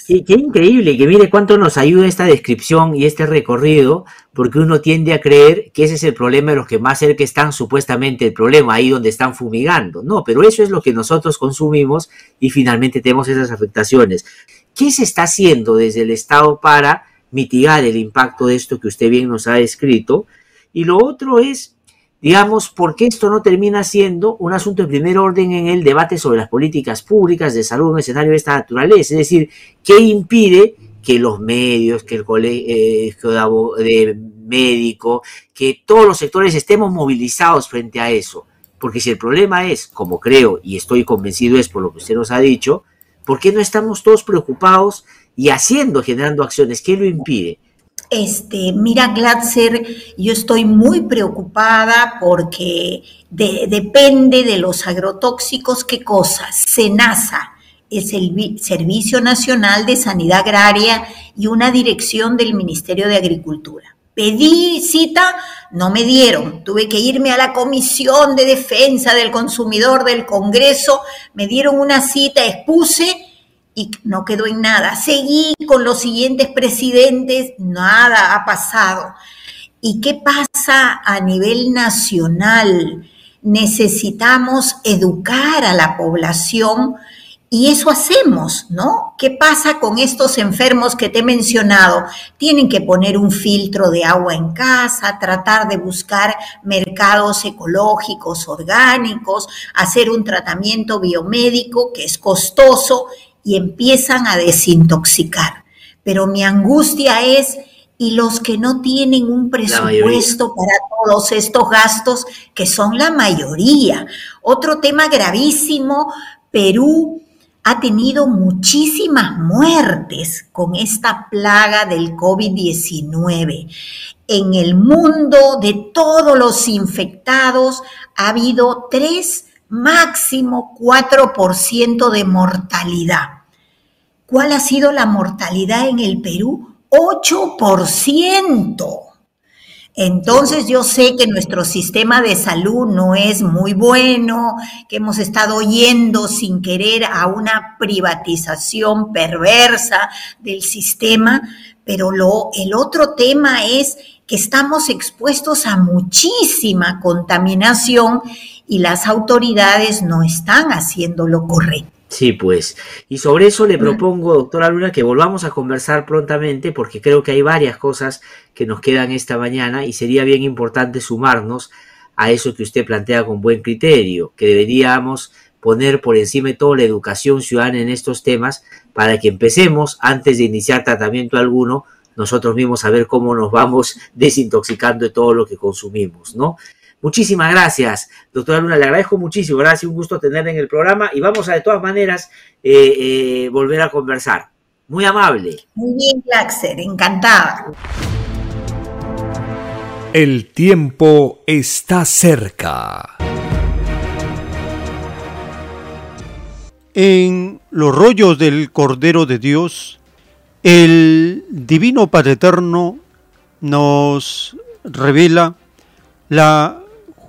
Qué, increíble, que mire cuánto nos ayuda esta descripción y este recorrido, porque uno tiende a creer que ese es el problema de los que más cerca están supuestamente el problema, ahí donde están fumigando. No, pero eso es lo que nosotros consumimos y finalmente tenemos esas afectaciones. ¿Qué se está haciendo desde el Estado para mitigar el impacto de esto que usted bien nos ha descrito? Y lo otro es digamos, por qué esto no termina siendo un asunto de primer orden en el debate sobre las políticas públicas de salud en un escenario de esta naturaleza. Es decir, ¿qué impide que los medios, que el colegio de médico, que todos los sectores estemos movilizados frente a eso? Porque si el problema es, como creo y estoy convencido es por lo que usted nos ha dicho, ¿por qué no estamos todos preocupados y haciendo, generando acciones? ¿Qué lo impide? Este, mira, Glatzer, yo estoy muy preocupada porque depende de los agrotóxicos, ¿qué cosas? SENASA, es el Servicio Nacional de Sanidad Agraria y una dirección del Ministerio de Agricultura. Pedí cita, no me dieron. Tuve que irme a la Comisión de Defensa del Consumidor del Congreso, me dieron una cita, expuse y no quedó en nada. Seguí con los siguientes presidentes, nada ha pasado. ¿Y qué pasa a nivel nacional? Necesitamos educar a la población y eso hacemos, ¿no? ¿Qué pasa con estos enfermos que te he mencionado? Tienen que poner un filtro de agua en casa, tratar de buscar mercados ecológicos, orgánicos, hacer un tratamiento biomédico que es costoso y empiezan a desintoxicar. Pero mi angustia es, y los que no tienen un presupuesto para todos estos gastos, que son la mayoría. Otro tema gravísimo, Perú ha tenido muchísimas muertes con esta plaga del COVID-19. En el mundo de todos los infectados ha habido tres, máximo 4% de mortalidad. ¿Cuál ha sido la mortalidad en el Perú? 8%. Entonces yo sé que nuestro sistema de salud no es muy bueno, que hemos estado yendo sin querer a una privatización perversa del sistema, pero lo, el otro tema es que estamos expuestos a muchísima contaminación y las autoridades no están haciendo lo correcto. Sí, pues. Y sobre eso le propongo, doctora Luna, que volvamos a conversar prontamente porque creo que hay varias cosas que nos quedan esta mañana y sería bien importante sumarnos a eso que usted plantea con buen criterio, que deberíamos poner por encima de todo la educación ciudadana en estos temas para que empecemos, antes de iniciar tratamiento alguno, nosotros mismos a ver cómo nos vamos desintoxicando de todo lo que consumimos, ¿no? Muchísimas gracias, doctora Luna, le agradezco muchísimo, gracias, un gusto tenerla en el programa y vamos a de todas maneras eh, eh, volver a conversar. Muy amable. Muy bien, Claxer, encantada. El tiempo está cerca. En los rollos del Cordero de Dios, el Divino Padre Eterno nos revela la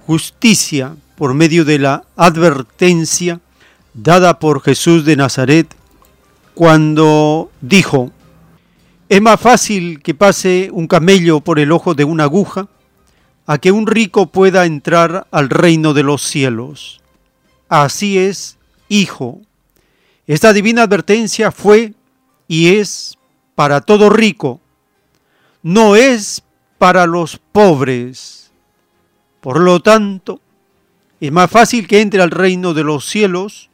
justicia por medio de la advertencia dada por Jesús de Nazaret cuando dijo, es más fácil que pase un camello por el ojo de una aguja a que un rico pueda entrar al reino de los cielos. Así es, hijo. Esta divina advertencia fue y es para todo rico, no es para los pobres por lo tanto, es más fácil que entre al reino de los cielos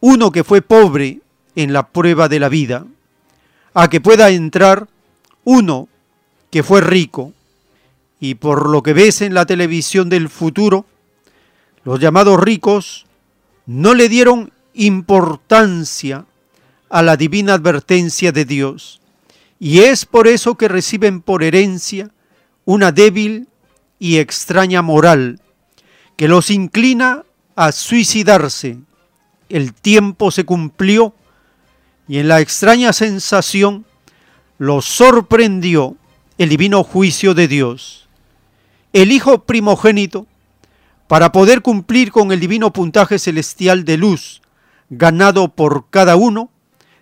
uno que fue pobre en la prueba de la vida, a que pueda entrar uno que fue rico. Y por lo que ves en la televisión del futuro, los llamados ricos no le dieron importancia a la divina advertencia de Dios. Y es por eso que reciben por herencia una débil y extraña moral que los inclina a suicidarse. El tiempo se cumplió y en la extraña sensación los sorprendió el divino juicio de Dios. El Hijo primogénito, para poder cumplir con el divino puntaje celestial de luz ganado por cada uno,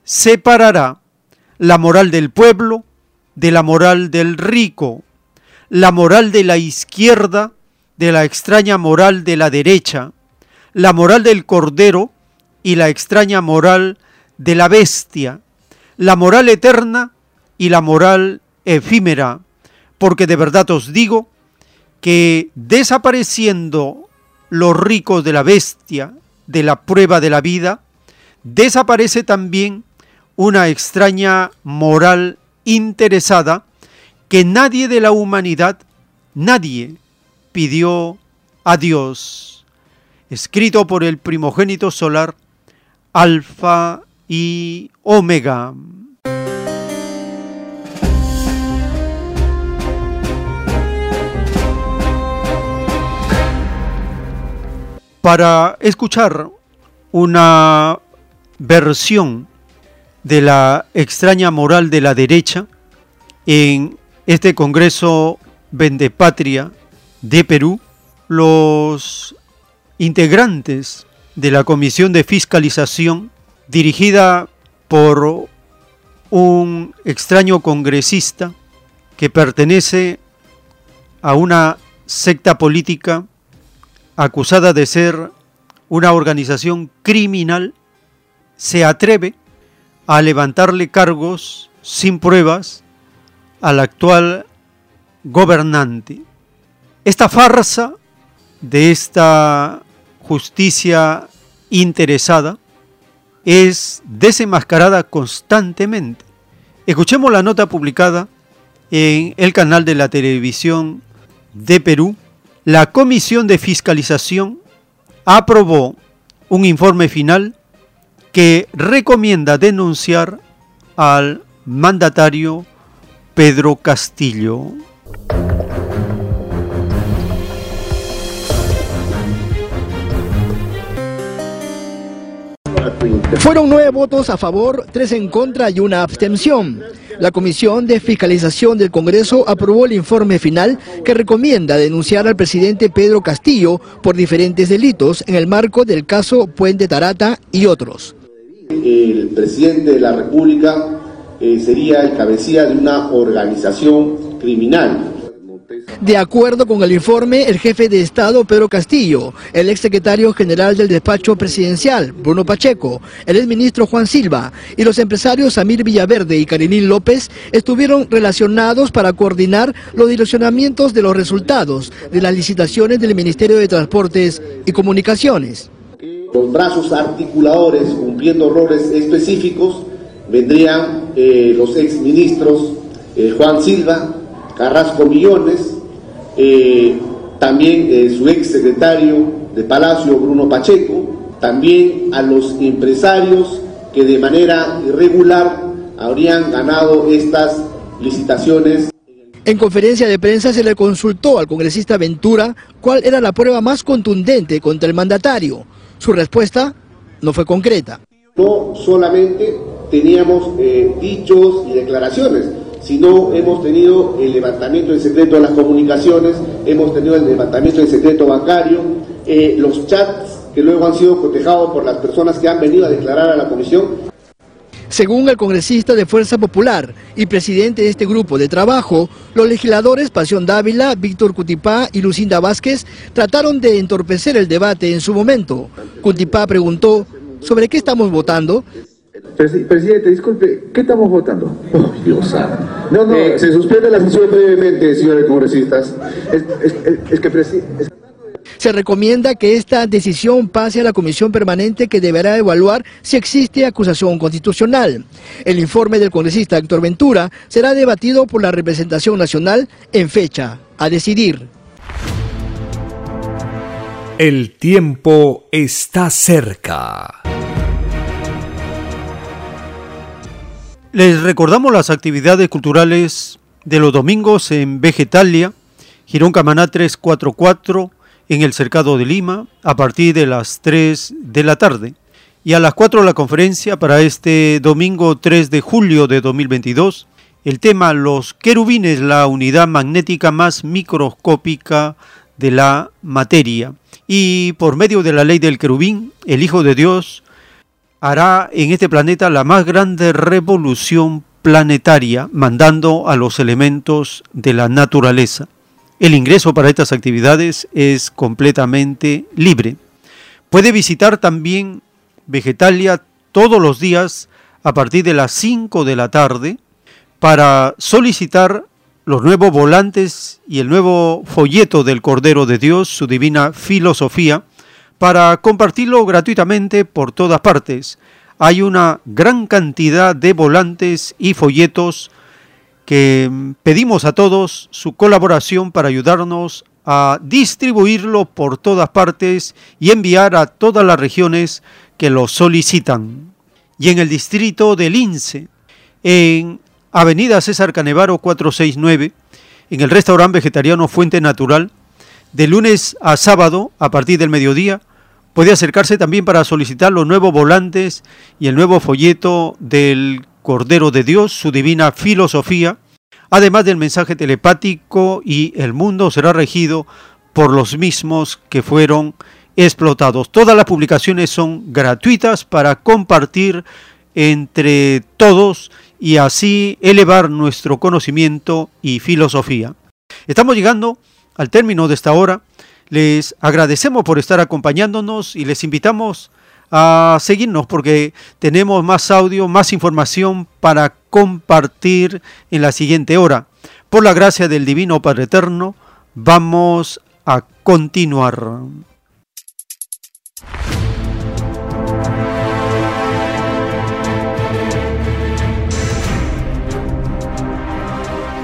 separará la moral del pueblo de la moral del rico la moral de la izquierda de la extraña moral de la derecha, la moral del cordero y la extraña moral de la bestia, la moral eterna y la moral efímera, porque de verdad os digo que desapareciendo los ricos de la bestia, de la prueba de la vida, desaparece también una extraña moral interesada que nadie de la humanidad, nadie, pidió a Dios. Escrito por el primogénito solar, Alfa y Omega. Para escuchar una versión de la extraña moral de la derecha en este Congreso Vendepatria de Perú, los integrantes de la Comisión de Fiscalización dirigida por un extraño congresista que pertenece a una secta política acusada de ser una organización criminal, se atreve a levantarle cargos sin pruebas al actual gobernante. Esta farsa de esta justicia interesada es desenmascarada constantemente. Escuchemos la nota publicada en el canal de la televisión de Perú. La Comisión de Fiscalización aprobó un informe final que recomienda denunciar al mandatario Pedro Castillo. Fueron nueve votos a favor, tres en contra y una abstención. La Comisión de Fiscalización del Congreso aprobó el informe final que recomienda denunciar al presidente Pedro Castillo por diferentes delitos en el marco del caso Puente Tarata y otros. El presidente de la República eh, sería el cabecilla de una organización criminal de acuerdo con el informe, el jefe de Estado, Pedro Castillo, el exsecretario general del despacho presidencial, Bruno Pacheco, el exministro Juan Silva y los empresarios Samir Villaverde y Karenín López estuvieron relacionados para coordinar los direccionamientos de los resultados de las licitaciones del Ministerio de Transportes y Comunicaciones. Los brazos articuladores cumpliendo roles específicos vendrían eh, los exministros eh, Juan Silva, Carrasco Millones, eh, también eh, su ex secretario de Palacio, Bruno Pacheco, también a los empresarios que de manera irregular habrían ganado estas licitaciones. En conferencia de prensa se le consultó al congresista Ventura cuál era la prueba más contundente contra el mandatario. Su respuesta no fue concreta. No solamente teníamos eh, dichos y declaraciones, sino hemos tenido el levantamiento en secreto de las comunicaciones, hemos tenido el levantamiento en secreto bancario, eh, los chats que luego han sido cotejados por las personas que han venido a declarar a la comisión. Según el congresista de Fuerza Popular y presidente de este grupo de trabajo, los legisladores Pasión Dávila, Víctor Cutipá y Lucinda Vázquez trataron de entorpecer el debate en su momento. Cutipá preguntó, ¿sobre qué estamos votando? Presidente, disculpe, ¿qué estamos votando? Oh, Dios No, no, eh, se suspende la sesión brevemente, señores congresistas. Es, que Se recomienda que esta decisión pase a la comisión permanente que deberá evaluar si existe acusación constitucional. El informe del congresista Héctor Ventura será debatido por la representación nacional en fecha a decidir. El tiempo está cerca. Les recordamos las actividades culturales de los domingos en Vegetalia, Girón Camaná 344, en el Cercado de Lima, a partir de las 3 de la tarde. Y a las 4 la conferencia para este domingo 3 de julio de 2022. El tema Los querubines, la unidad magnética más microscópica de la materia. Y por medio de la ley del querubín, el Hijo de Dios hará en este planeta la más grande revolución planetaria, mandando a los elementos de la naturaleza. El ingreso para estas actividades es completamente libre. Puede visitar también Vegetalia todos los días a partir de las 5 de la tarde para solicitar los nuevos volantes y el nuevo folleto del Cordero de Dios, su divina filosofía, para compartirlo gratuitamente por todas partes. Hay una gran cantidad de volantes y folletos que pedimos a todos su colaboración para ayudarnos a distribuirlo por todas partes y enviar a todas las regiones que lo solicitan. Y en el distrito de Lince, en Avenida César Canevaro 469, en el restaurante vegetariano Fuente Natural, de lunes a sábado, a partir del mediodía, Puede acercarse también para solicitar los nuevos volantes y el nuevo folleto del Cordero de Dios, su divina filosofía, además del mensaje telepático y el mundo será regido por los mismos que fueron explotados. Todas las publicaciones son gratuitas para compartir entre todos y así elevar nuestro conocimiento y filosofía. Estamos llegando al término de esta hora. Les agradecemos por estar acompañándonos y les invitamos a seguirnos porque tenemos más audio, más información para compartir en la siguiente hora. Por la gracia del Divino Padre Eterno, vamos a continuar.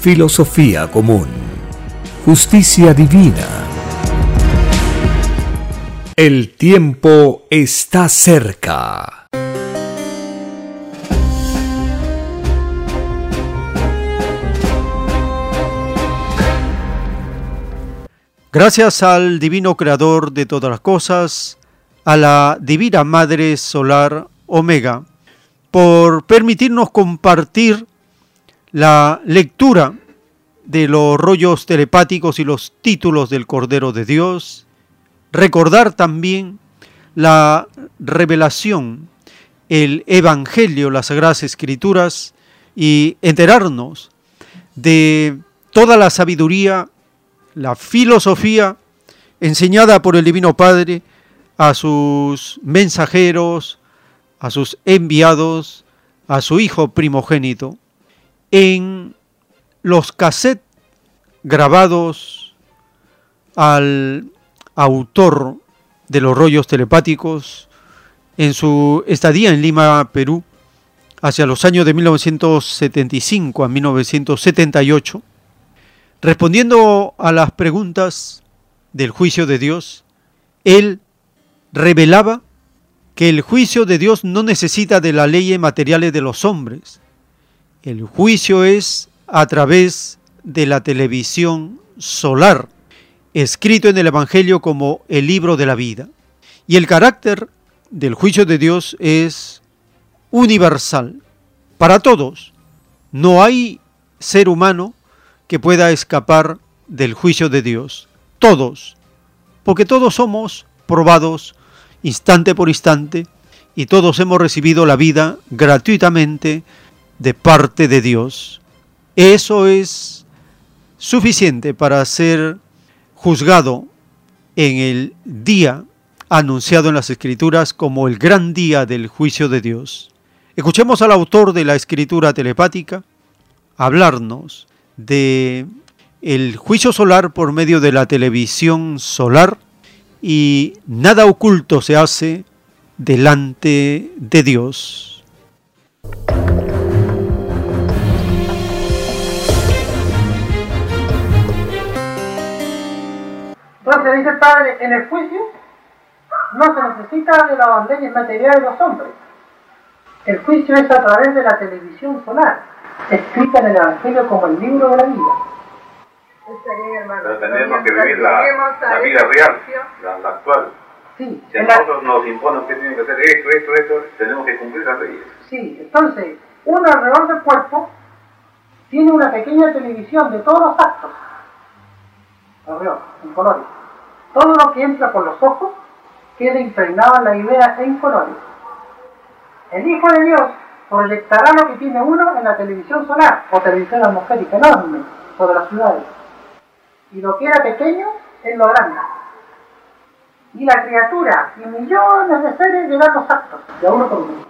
filosofía común, justicia divina. El tiempo está cerca. Gracias al divino creador de todas las cosas, a la divina Madre Solar Omega, por permitirnos compartir la lectura de los rollos telepáticos y los títulos del Cordero de Dios, recordar también la revelación, el Evangelio, las Sagradas Escrituras y enterarnos de toda la sabiduría la filosofía enseñada por el Divino Padre a sus mensajeros, a sus enviados, a su Hijo primogénito, en los cassettes grabados al autor de los rollos telepáticos en su estadía en Lima, Perú, hacia los años de 1975 a 1978, Respondiendo a las preguntas del juicio de Dios, él revelaba que el juicio de Dios no necesita de las leyes materiales de los hombres. El juicio es a través de la televisión solar, escrito en el Evangelio como el libro de la vida. Y el carácter del juicio de Dios es universal, para todos. No hay ser humano que pueda escapar del juicio de Dios. Todos, porque todos somos probados instante por instante y todos hemos recibido la vida gratuitamente de parte de Dios. Eso es suficiente para ser juzgado en el día anunciado en las Escrituras como el gran día del juicio de Dios. Escuchemos al autor de la escritura telepática hablarnos de el juicio solar por medio de la televisión solar y nada oculto se hace delante de Dios. Entonces dice el Padre, en el juicio no se necesita de las leyes materiales de los hombres. El juicio es a través de la televisión solar escrita en el Evangelio como el libro de la vida. Pero tenemos que vivir la, la vida real, la, la actual. Sí, si a nosotros nos imponen que tiene que hacer esto, esto, esto, tenemos que cumplir las leyes. Sí, entonces, uno alrededor del cuerpo tiene una pequeña televisión de todos los actos. Alrededor, en colores. Todo lo que entra por los ojos queda impregnado en la idea en colores. El Hijo de Dios proyectará lo que tiene uno en la televisión solar o televisión atmosférica enorme sobre las ciudades. Y lo que era pequeño es lo grande. Y la criatura y millones de seres llevan los actos, de uno por uno.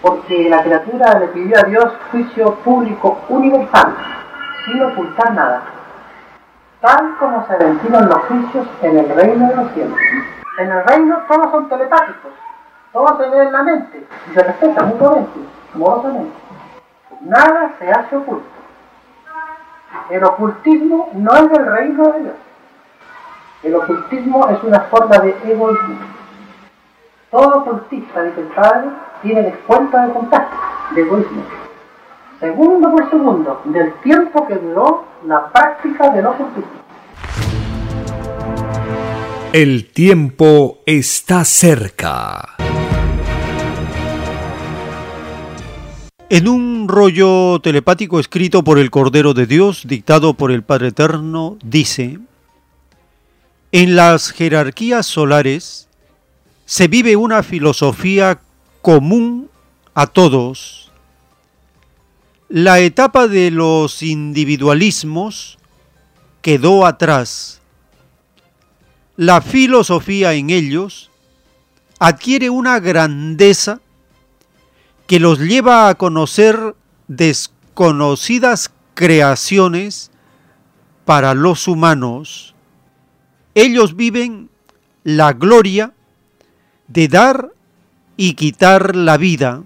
Porque la criatura le pidió a Dios juicio público universal, sin ocultar nada. Tal como se ventilan los juicios en el reino de los cielos. En el reino todos son telepáticos, todo se ve en la mente y se respeta mutuamente, amorosamente. Nada se hace oculto. El ocultismo no es del reino de Dios. El ocultismo es una forma de egoísmo. Todo ocultista, dice el Padre, tiene descuento de contacto, de egoísmo. Segundo por segundo, del tiempo que duró la práctica del ocultismo. El tiempo está cerca. En un rollo telepático escrito por el Cordero de Dios, dictado por el Padre Eterno, dice, en las jerarquías solares se vive una filosofía común a todos. La etapa de los individualismos quedó atrás. La filosofía en ellos adquiere una grandeza que los lleva a conocer desconocidas creaciones para los humanos. Ellos viven la gloria de dar y quitar la vida.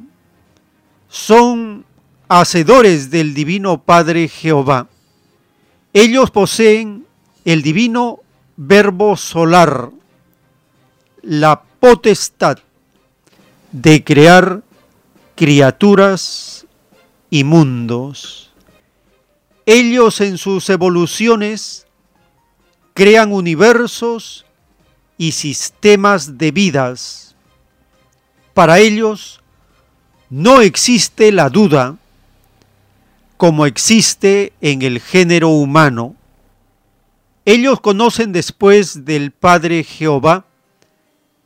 Son hacedores del Divino Padre Jehová. Ellos poseen el divino verbo solar, la potestad de crear criaturas y mundos. Ellos en sus evoluciones crean universos y sistemas de vidas. Para ellos no existe la duda como existe en el género humano. Ellos conocen después del Padre Jehová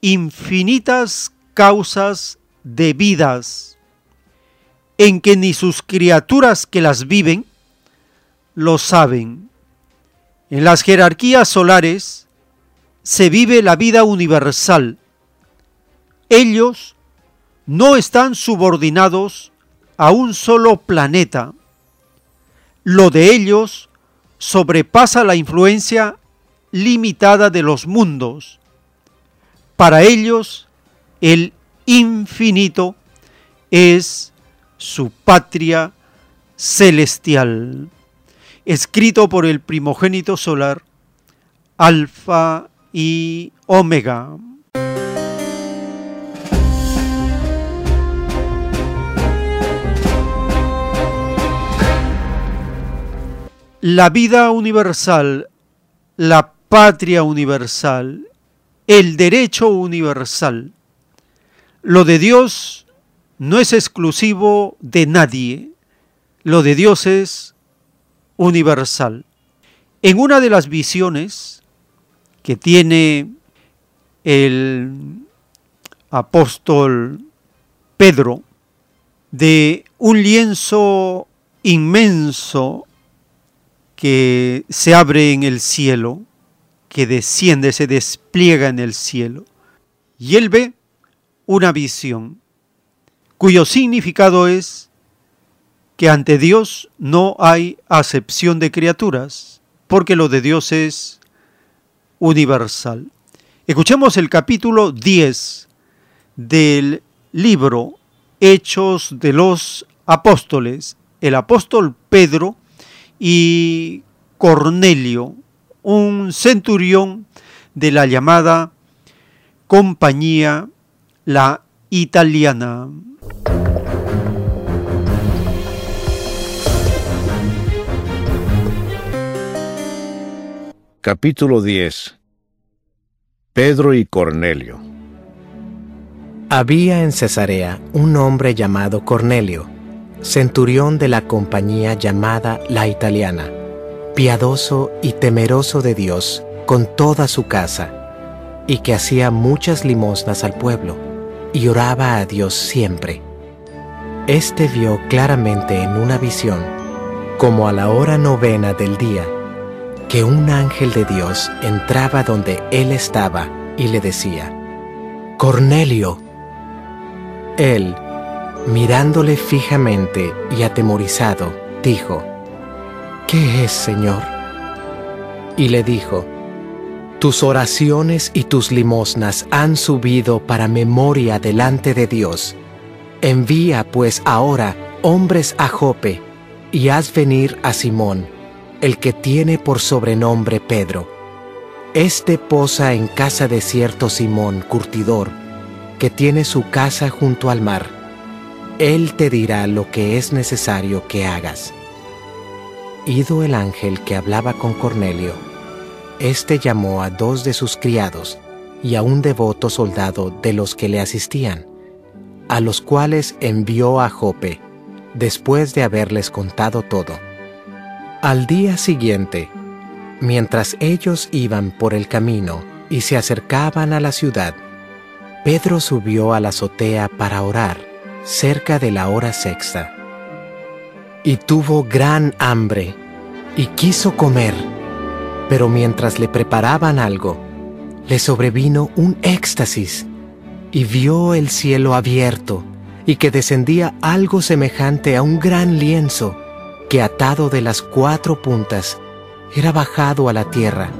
infinitas causas de vidas en que ni sus criaturas que las viven lo saben. En las jerarquías solares se vive la vida universal. Ellos no están subordinados a un solo planeta. Lo de ellos sobrepasa la influencia limitada de los mundos. Para ellos, el infinito es su patria celestial. Escrito por el primogénito solar, Alfa y Omega. La vida universal, la patria universal, el derecho universal. Lo de Dios no es exclusivo de nadie, lo de Dios es universal. En una de las visiones que tiene el apóstol Pedro de un lienzo inmenso que se abre en el cielo, que desciende, se despliega en el cielo. Y él ve una visión cuyo significado es que ante Dios no hay acepción de criaturas, porque lo de Dios es universal. Escuchemos el capítulo 10 del libro Hechos de los Apóstoles. El apóstol Pedro y Cornelio, un centurión de la llamada compañía la italiana. Capítulo 10 Pedro y Cornelio Había en Cesarea un hombre llamado Cornelio centurión de la compañía llamada La Italiana, piadoso y temeroso de Dios con toda su casa, y que hacía muchas limosnas al pueblo, y oraba a Dios siempre. Este vio claramente en una visión, como a la hora novena del día, que un ángel de Dios entraba donde él estaba y le decía, Cornelio. Él, Mirándole fijamente y atemorizado, dijo, ¿Qué es, Señor? Y le dijo, Tus oraciones y tus limosnas han subido para memoria delante de Dios. Envía pues ahora hombres a Jope y haz venir a Simón, el que tiene por sobrenombre Pedro. Este posa en casa de cierto Simón, curtidor, que tiene su casa junto al mar él te dirá lo que es necesario que hagas. Ido el ángel que hablaba con Cornelio, éste llamó a dos de sus criados y a un devoto soldado de los que le asistían, a los cuales envió a Jope, después de haberles contado todo. Al día siguiente, mientras ellos iban por el camino y se acercaban a la ciudad, Pedro subió a la azotea para orar cerca de la hora sexta. Y tuvo gran hambre y quiso comer, pero mientras le preparaban algo, le sobrevino un éxtasis y vio el cielo abierto y que descendía algo semejante a un gran lienzo que atado de las cuatro puntas era bajado a la tierra,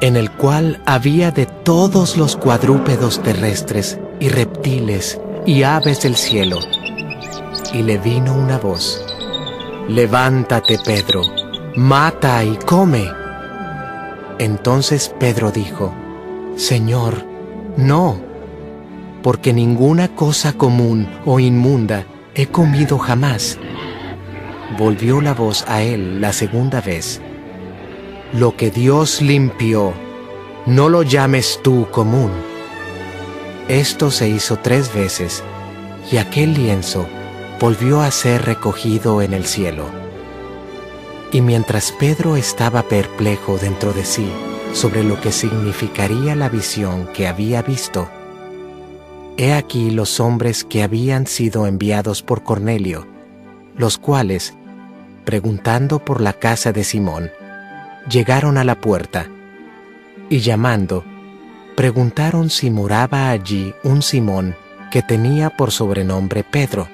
en el cual había de todos los cuadrúpedos terrestres y reptiles y aves del cielo. Y le vino una voz, levántate Pedro, mata y come. Entonces Pedro dijo, Señor, no, porque ninguna cosa común o inmunda he comido jamás. Volvió la voz a él la segunda vez. Lo que Dios limpió, no lo llames tú común. Esto se hizo tres veces, y aquel lienzo volvió a ser recogido en el cielo. Y mientras Pedro estaba perplejo dentro de sí sobre lo que significaría la visión que había visto, he aquí los hombres que habían sido enviados por Cornelio, los cuales, preguntando por la casa de Simón, llegaron a la puerta y llamando, preguntaron si moraba allí un Simón que tenía por sobrenombre Pedro.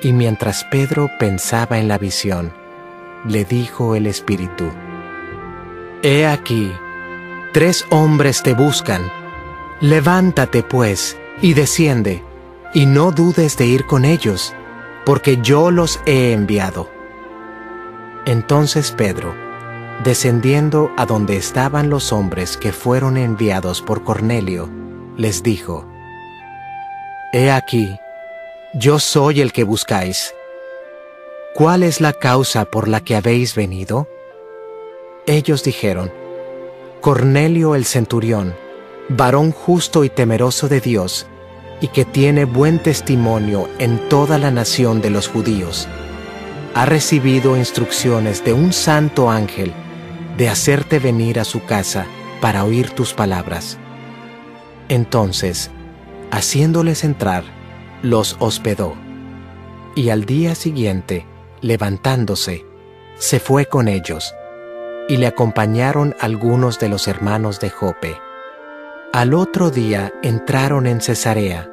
Y mientras Pedro pensaba en la visión, le dijo el Espíritu, He aquí, tres hombres te buscan. Levántate pues y desciende, y no dudes de ir con ellos, porque yo los he enviado. Entonces Pedro, descendiendo a donde estaban los hombres que fueron enviados por Cornelio, les dijo, He aquí, yo soy el que buscáis. ¿Cuál es la causa por la que habéis venido? Ellos dijeron, Cornelio el centurión, varón justo y temeroso de Dios, y que tiene buen testimonio en toda la nación de los judíos, ha recibido instrucciones de un santo ángel de hacerte venir a su casa para oír tus palabras. Entonces, haciéndoles entrar, los hospedó. Y al día siguiente, levantándose, se fue con ellos, y le acompañaron algunos de los hermanos de Jope. Al otro día entraron en Cesarea,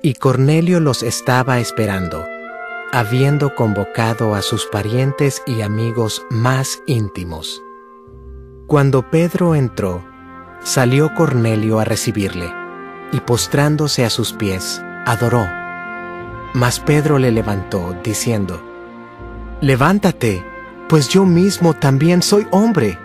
y Cornelio los estaba esperando, habiendo convocado a sus parientes y amigos más íntimos. Cuando Pedro entró, salió Cornelio a recibirle, y postrándose a sus pies, adoró. Mas Pedro le levantó, diciendo, Levántate, pues yo mismo también soy hombre.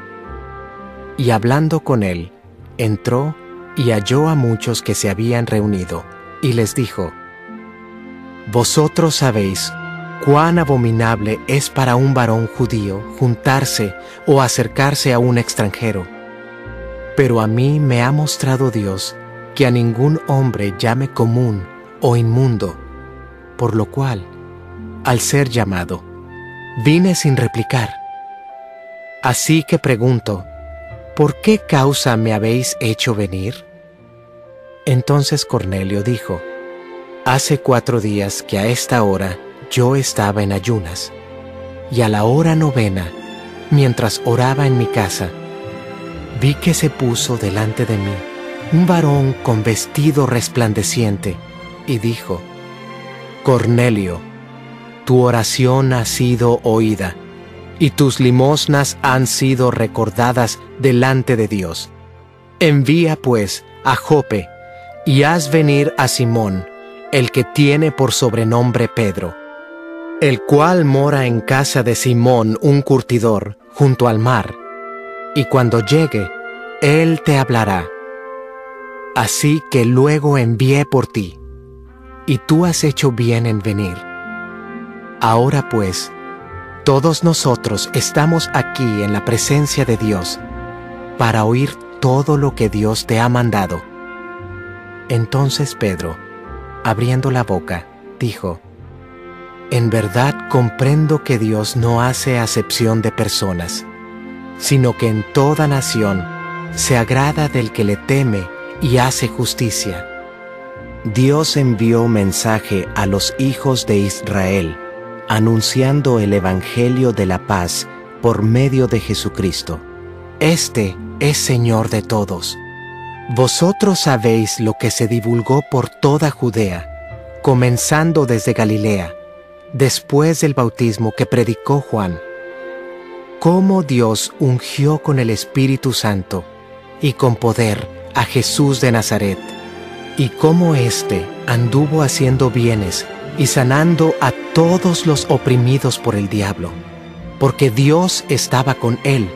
Y hablando con él, entró y halló a muchos que se habían reunido, y les dijo, Vosotros sabéis cuán abominable es para un varón judío juntarse o acercarse a un extranjero. Pero a mí me ha mostrado Dios que a ningún hombre llame común o inmundo, por lo cual, al ser llamado, vine sin replicar. Así que pregunto, ¿por qué causa me habéis hecho venir? Entonces Cornelio dijo, Hace cuatro días que a esta hora yo estaba en ayunas, y a la hora novena, mientras oraba en mi casa, vi que se puso delante de mí un varón con vestido resplandeciente, y dijo, Cornelio, tu oración ha sido oída, y tus limosnas han sido recordadas delante de Dios. Envía pues a Jope, y haz venir a Simón, el que tiene por sobrenombre Pedro el cual mora en casa de Simón un curtidor, junto al mar, y cuando llegue, él te hablará. Así que luego envié por ti, y tú has hecho bien en venir. Ahora pues, todos nosotros estamos aquí en la presencia de Dios, para oír todo lo que Dios te ha mandado. Entonces Pedro, abriendo la boca, dijo, en verdad comprendo que Dios no hace acepción de personas, sino que en toda nación se agrada del que le teme y hace justicia. Dios envió mensaje a los hijos de Israel, anunciando el Evangelio de la paz por medio de Jesucristo. Este es Señor de todos. Vosotros sabéis lo que se divulgó por toda Judea, comenzando desde Galilea después del bautismo que predicó Juan, cómo Dios ungió con el Espíritu Santo y con poder a Jesús de Nazaret, y cómo éste anduvo haciendo bienes y sanando a todos los oprimidos por el diablo, porque Dios estaba con él,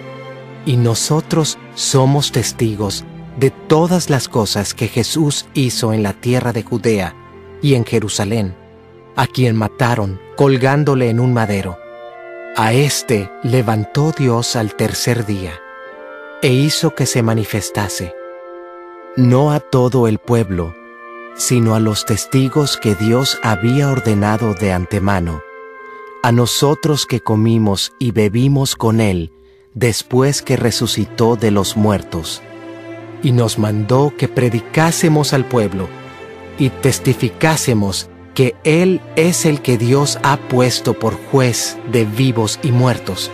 y nosotros somos testigos de todas las cosas que Jesús hizo en la tierra de Judea y en Jerusalén, a quien mataron colgándole en un madero. A éste levantó Dios al tercer día, e hizo que se manifestase, no a todo el pueblo, sino a los testigos que Dios había ordenado de antemano, a nosotros que comimos y bebimos con Él después que resucitó de los muertos, y nos mandó que predicásemos al pueblo y testificásemos que Él es el que Dios ha puesto por juez de vivos y muertos.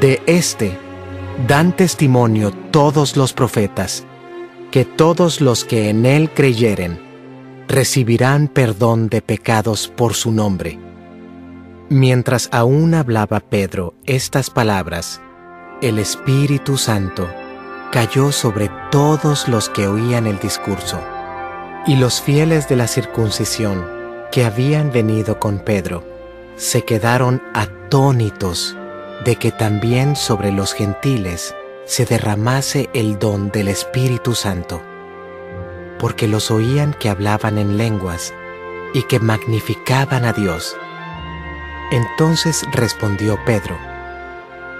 De éste dan testimonio todos los profetas, que todos los que en Él creyeren recibirán perdón de pecados por su nombre. Mientras aún hablaba Pedro estas palabras, el Espíritu Santo cayó sobre todos los que oían el discurso. Y los fieles de la circuncisión que habían venido con Pedro se quedaron atónitos de que también sobre los gentiles se derramase el don del Espíritu Santo, porque los oían que hablaban en lenguas y que magnificaban a Dios. Entonces respondió Pedro,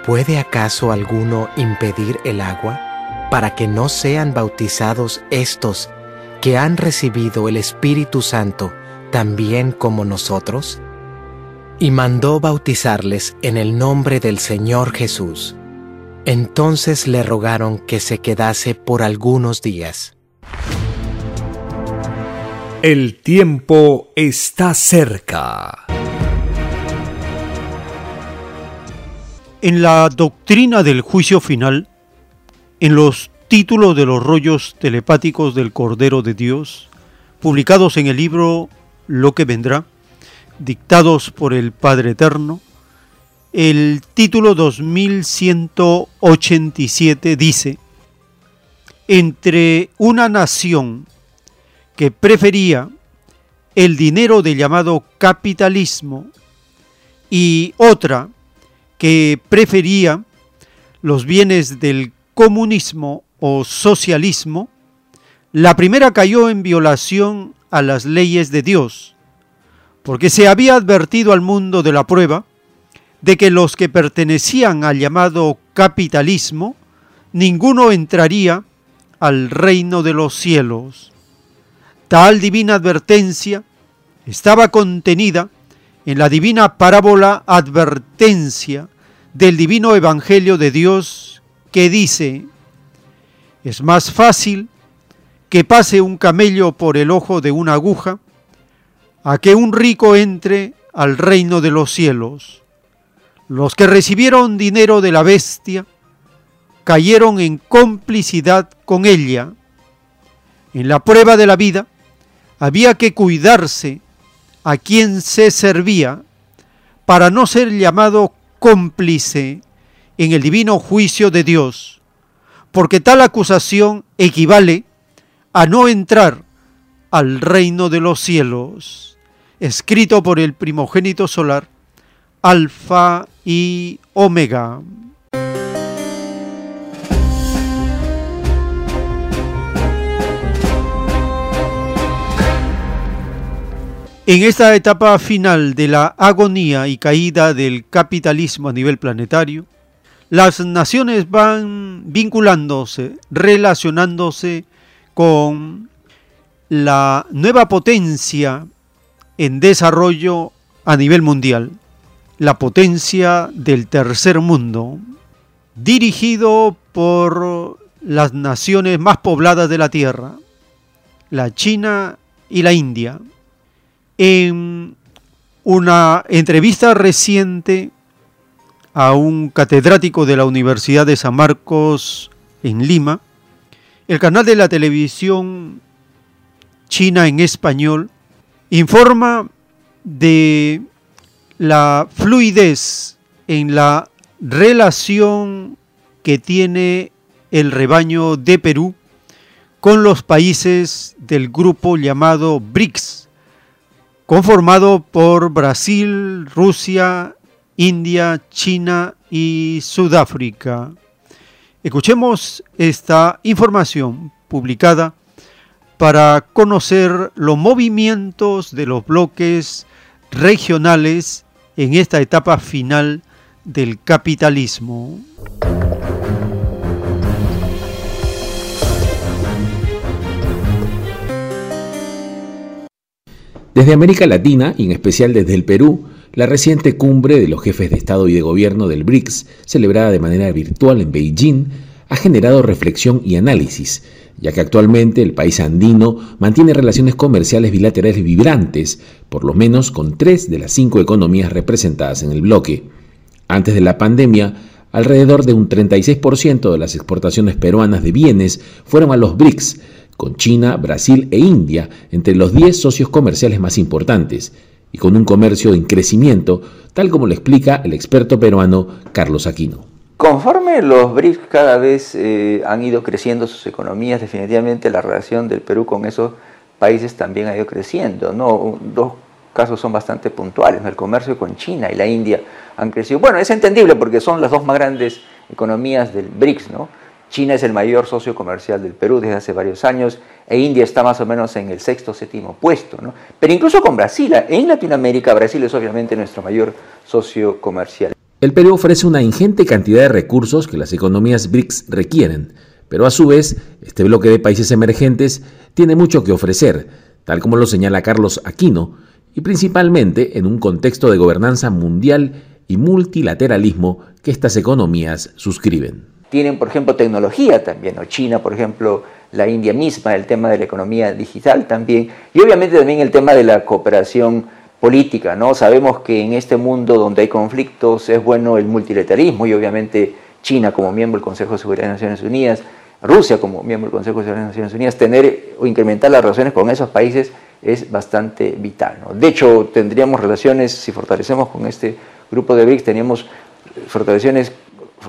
¿puede acaso alguno impedir el agua para que no sean bautizados estos que han recibido el Espíritu Santo también como nosotros? Y mandó bautizarles en el nombre del Señor Jesús. Entonces le rogaron que se quedase por algunos días. El tiempo está cerca. En la doctrina del juicio final, en los títulos de los rollos telepáticos del Cordero de Dios, publicados en el libro Lo que vendrá, dictados por el Padre Eterno, el título 2187 dice, entre una nación que prefería el dinero de llamado capitalismo y otra que prefería los bienes del comunismo o socialismo, la primera cayó en violación a las leyes de Dios, porque se había advertido al mundo de la prueba de que los que pertenecían al llamado capitalismo, ninguno entraría al reino de los cielos. Tal divina advertencia estaba contenida en la divina parábola advertencia del divino evangelio de Dios que dice, es más fácil que pase un camello por el ojo de una aguja a que un rico entre al reino de los cielos. Los que recibieron dinero de la bestia cayeron en complicidad con ella. En la prueba de la vida había que cuidarse a quien se servía para no ser llamado cómplice en el divino juicio de Dios, porque tal acusación equivale a no entrar al reino de los cielos, escrito por el primogénito solar, Alfa y Omega. En esta etapa final de la agonía y caída del capitalismo a nivel planetario, las naciones van vinculándose, relacionándose con la nueva potencia en desarrollo a nivel mundial la potencia del tercer mundo, dirigido por las naciones más pobladas de la Tierra, la China y la India. En una entrevista reciente a un catedrático de la Universidad de San Marcos en Lima, el canal de la televisión China en español informa de la fluidez en la relación que tiene el rebaño de Perú con los países del grupo llamado BRICS, conformado por Brasil, Rusia, India, China y Sudáfrica. Escuchemos esta información publicada para conocer los movimientos de los bloques regionales en esta etapa final del capitalismo. Desde América Latina, y en especial desde el Perú, la reciente cumbre de los jefes de Estado y de Gobierno del BRICS, celebrada de manera virtual en Beijing, ha generado reflexión y análisis, ya que actualmente el país andino mantiene relaciones comerciales bilaterales vibrantes, por lo menos con tres de las cinco economías representadas en el bloque. Antes de la pandemia, alrededor de un 36% de las exportaciones peruanas de bienes fueron a los BRICS, con China, Brasil e India entre los 10 socios comerciales más importantes, y con un comercio en crecimiento, tal como lo explica el experto peruano Carlos Aquino. Conforme los BRICS cada vez eh, han ido creciendo sus economías, definitivamente la relación del Perú con esos países también ha ido creciendo. ¿no? Dos casos son bastante puntuales. El comercio con China y la India han crecido. Bueno, es entendible porque son las dos más grandes economías del BRICS. ¿no? China es el mayor socio comercial del Perú desde hace varios años e India está más o menos en el sexto o séptimo puesto. Pero incluso con Brasil, en Latinoamérica, Brasil es obviamente nuestro mayor socio comercial. El Perú ofrece una ingente cantidad de recursos que las economías BRICS requieren, pero a su vez, este bloque de países emergentes tiene mucho que ofrecer, tal como lo señala Carlos Aquino, y principalmente en un contexto de gobernanza mundial y multilateralismo que estas economías suscriben. Tienen, por ejemplo, tecnología también, o China, por ejemplo, la India misma, el tema de la economía digital también, y obviamente también el tema de la cooperación política, ¿no? Sabemos que en este mundo donde hay conflictos es bueno el multilateralismo y obviamente China como miembro del Consejo de Seguridad de Naciones Unidas, Rusia como miembro del Consejo de Seguridad de Naciones Unidas, tener o incrementar las relaciones con esos países es bastante vital. ¿no? De hecho, tendríamos relaciones, si fortalecemos con este grupo de BRICS, teníamos fortalecciones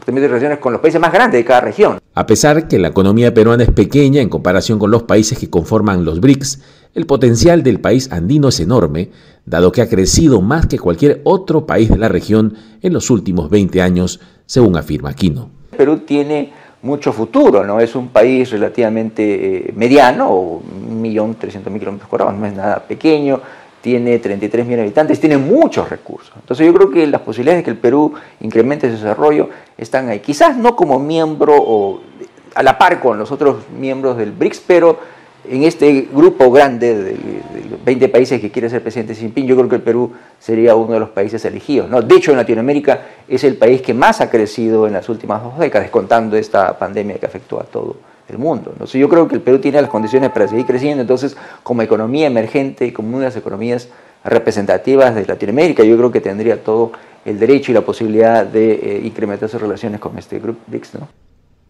relaciones con los países más grandes de cada región. A pesar que la economía peruana es pequeña en comparación con los países que conforman los BRICS, el potencial del país andino es enorme, dado que ha crecido más que cualquier otro país de la región en los últimos 20 años, según afirma Aquino. Perú tiene mucho futuro, ¿no? Es un país relativamente eh, mediano, o 1.300.000 kilómetros cuadrados, no es nada pequeño, tiene 33 millones habitantes, tiene muchos recursos. Entonces yo creo que las posibilidades de que el Perú incremente su desarrollo están ahí. Quizás no como miembro o a la par con los otros miembros del BRICS, pero en este grupo grande de, 20 países que quiere ser presidente Xi Jinping, yo creo que el Perú sería uno de los países elegidos. ¿no? De hecho, en Latinoamérica es el país que más ha crecido en las últimas dos décadas, contando esta pandemia que afectó a todo el mundo. Yo creo que el Perú tiene las condiciones para seguir creciendo, entonces como economía emergente y como una de las economías representativas de Latinoamérica, yo creo que tendría todo el derecho y la posibilidad de eh, incrementar sus relaciones con este grupo BRICS.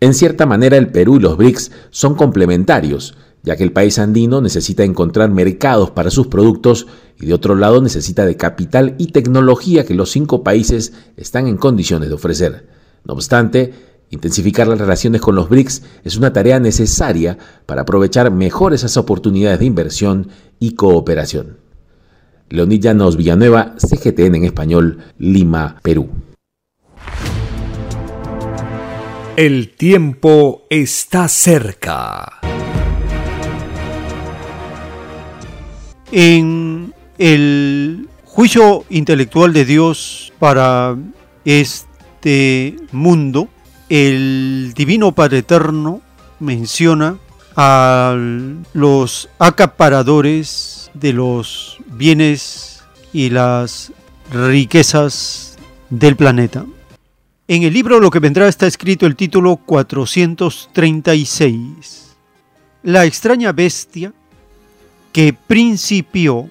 En cierta manera el Perú y los BRICS son complementarios, ya que el país andino necesita encontrar mercados para sus productos y de otro lado necesita de capital y tecnología que los cinco países están en condiciones de ofrecer. No obstante, Intensificar las relaciones con los BRICS es una tarea necesaria para aprovechar mejor esas oportunidades de inversión y cooperación. Leonid Llanos Villanueva, CGTN en español, Lima, Perú. El tiempo está cerca. En el juicio intelectual de Dios para este mundo, el Divino Padre Eterno menciona a los acaparadores de los bienes y las riquezas del planeta. En el libro Lo que vendrá está escrito el título 436. La extraña bestia que principió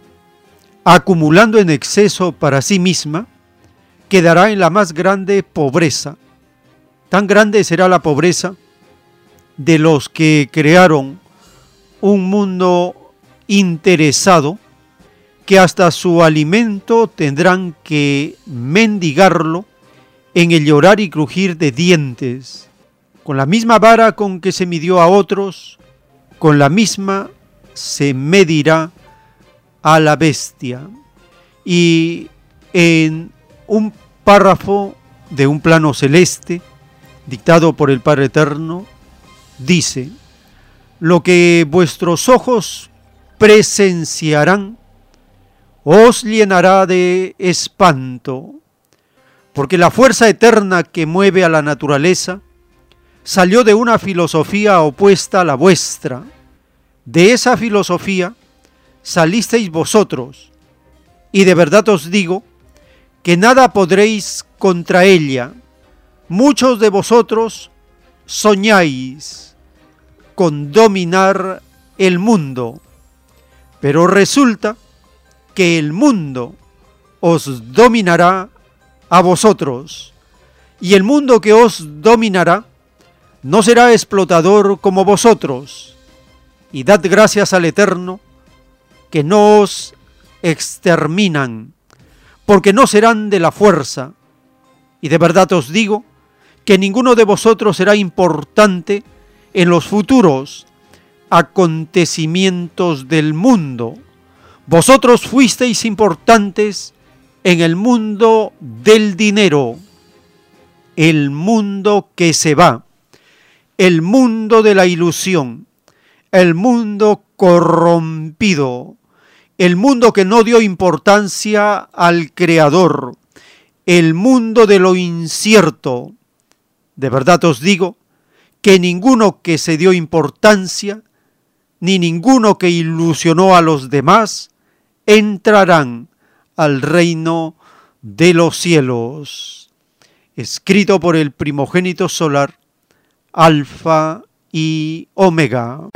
acumulando en exceso para sí misma, quedará en la más grande pobreza Tan grande será la pobreza de los que crearon un mundo interesado que hasta su alimento tendrán que mendigarlo en el llorar y crujir de dientes, con la misma vara con que se midió a otros, con la misma se medirá a la bestia. Y en un párrafo de un plano celeste dictado por el Padre Eterno, dice, lo que vuestros ojos presenciarán os llenará de espanto, porque la fuerza eterna que mueve a la naturaleza salió de una filosofía opuesta a la vuestra. De esa filosofía salisteis vosotros, y de verdad os digo que nada podréis contra ella. Muchos de vosotros soñáis con dominar el mundo, pero resulta que el mundo os dominará a vosotros, y el mundo que os dominará no será explotador como vosotros, y dad gracias al Eterno que no os exterminan, porque no serán de la fuerza, y de verdad os digo que ninguno de vosotros será importante en los futuros acontecimientos del mundo. Vosotros fuisteis importantes en el mundo del dinero, el mundo que se va, el mundo de la ilusión, el mundo corrompido, el mundo que no dio importancia al Creador, el mundo de lo incierto. De verdad os digo que ninguno que se dio importancia, ni ninguno que ilusionó a los demás, entrarán al reino de los cielos. Escrito por el primogénito solar, Alfa y Omega.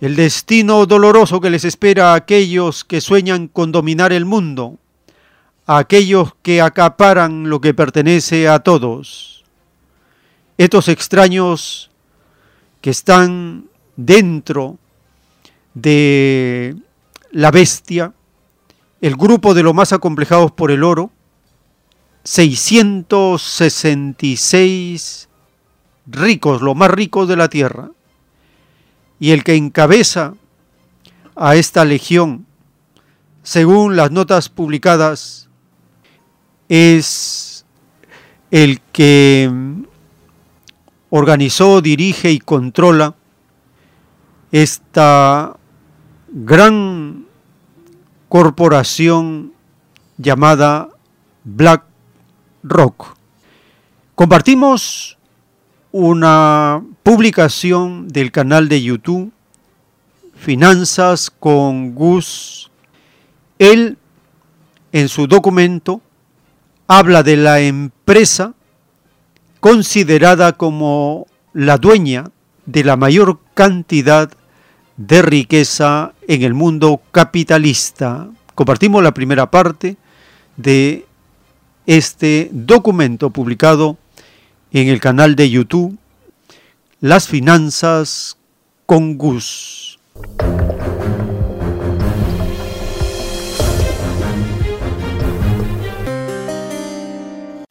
El destino doloroso que les espera a aquellos que sueñan con dominar el mundo, a aquellos que acaparan lo que pertenece a todos. Estos extraños que están dentro de la bestia, el grupo de los más acomplejados por el oro, 666 ricos, los más ricos de la tierra, y el que encabeza a esta legión, según las notas publicadas, es el que organizó, dirige y controla esta gran corporación llamada Black Rock. Compartimos una publicación del canal de YouTube Finanzas con Gus. Él en su documento habla de la empresa considerada como la dueña de la mayor cantidad de riqueza en el mundo capitalista. Compartimos la primera parte de este documento publicado en el canal de YouTube Las Finanzas con Gus.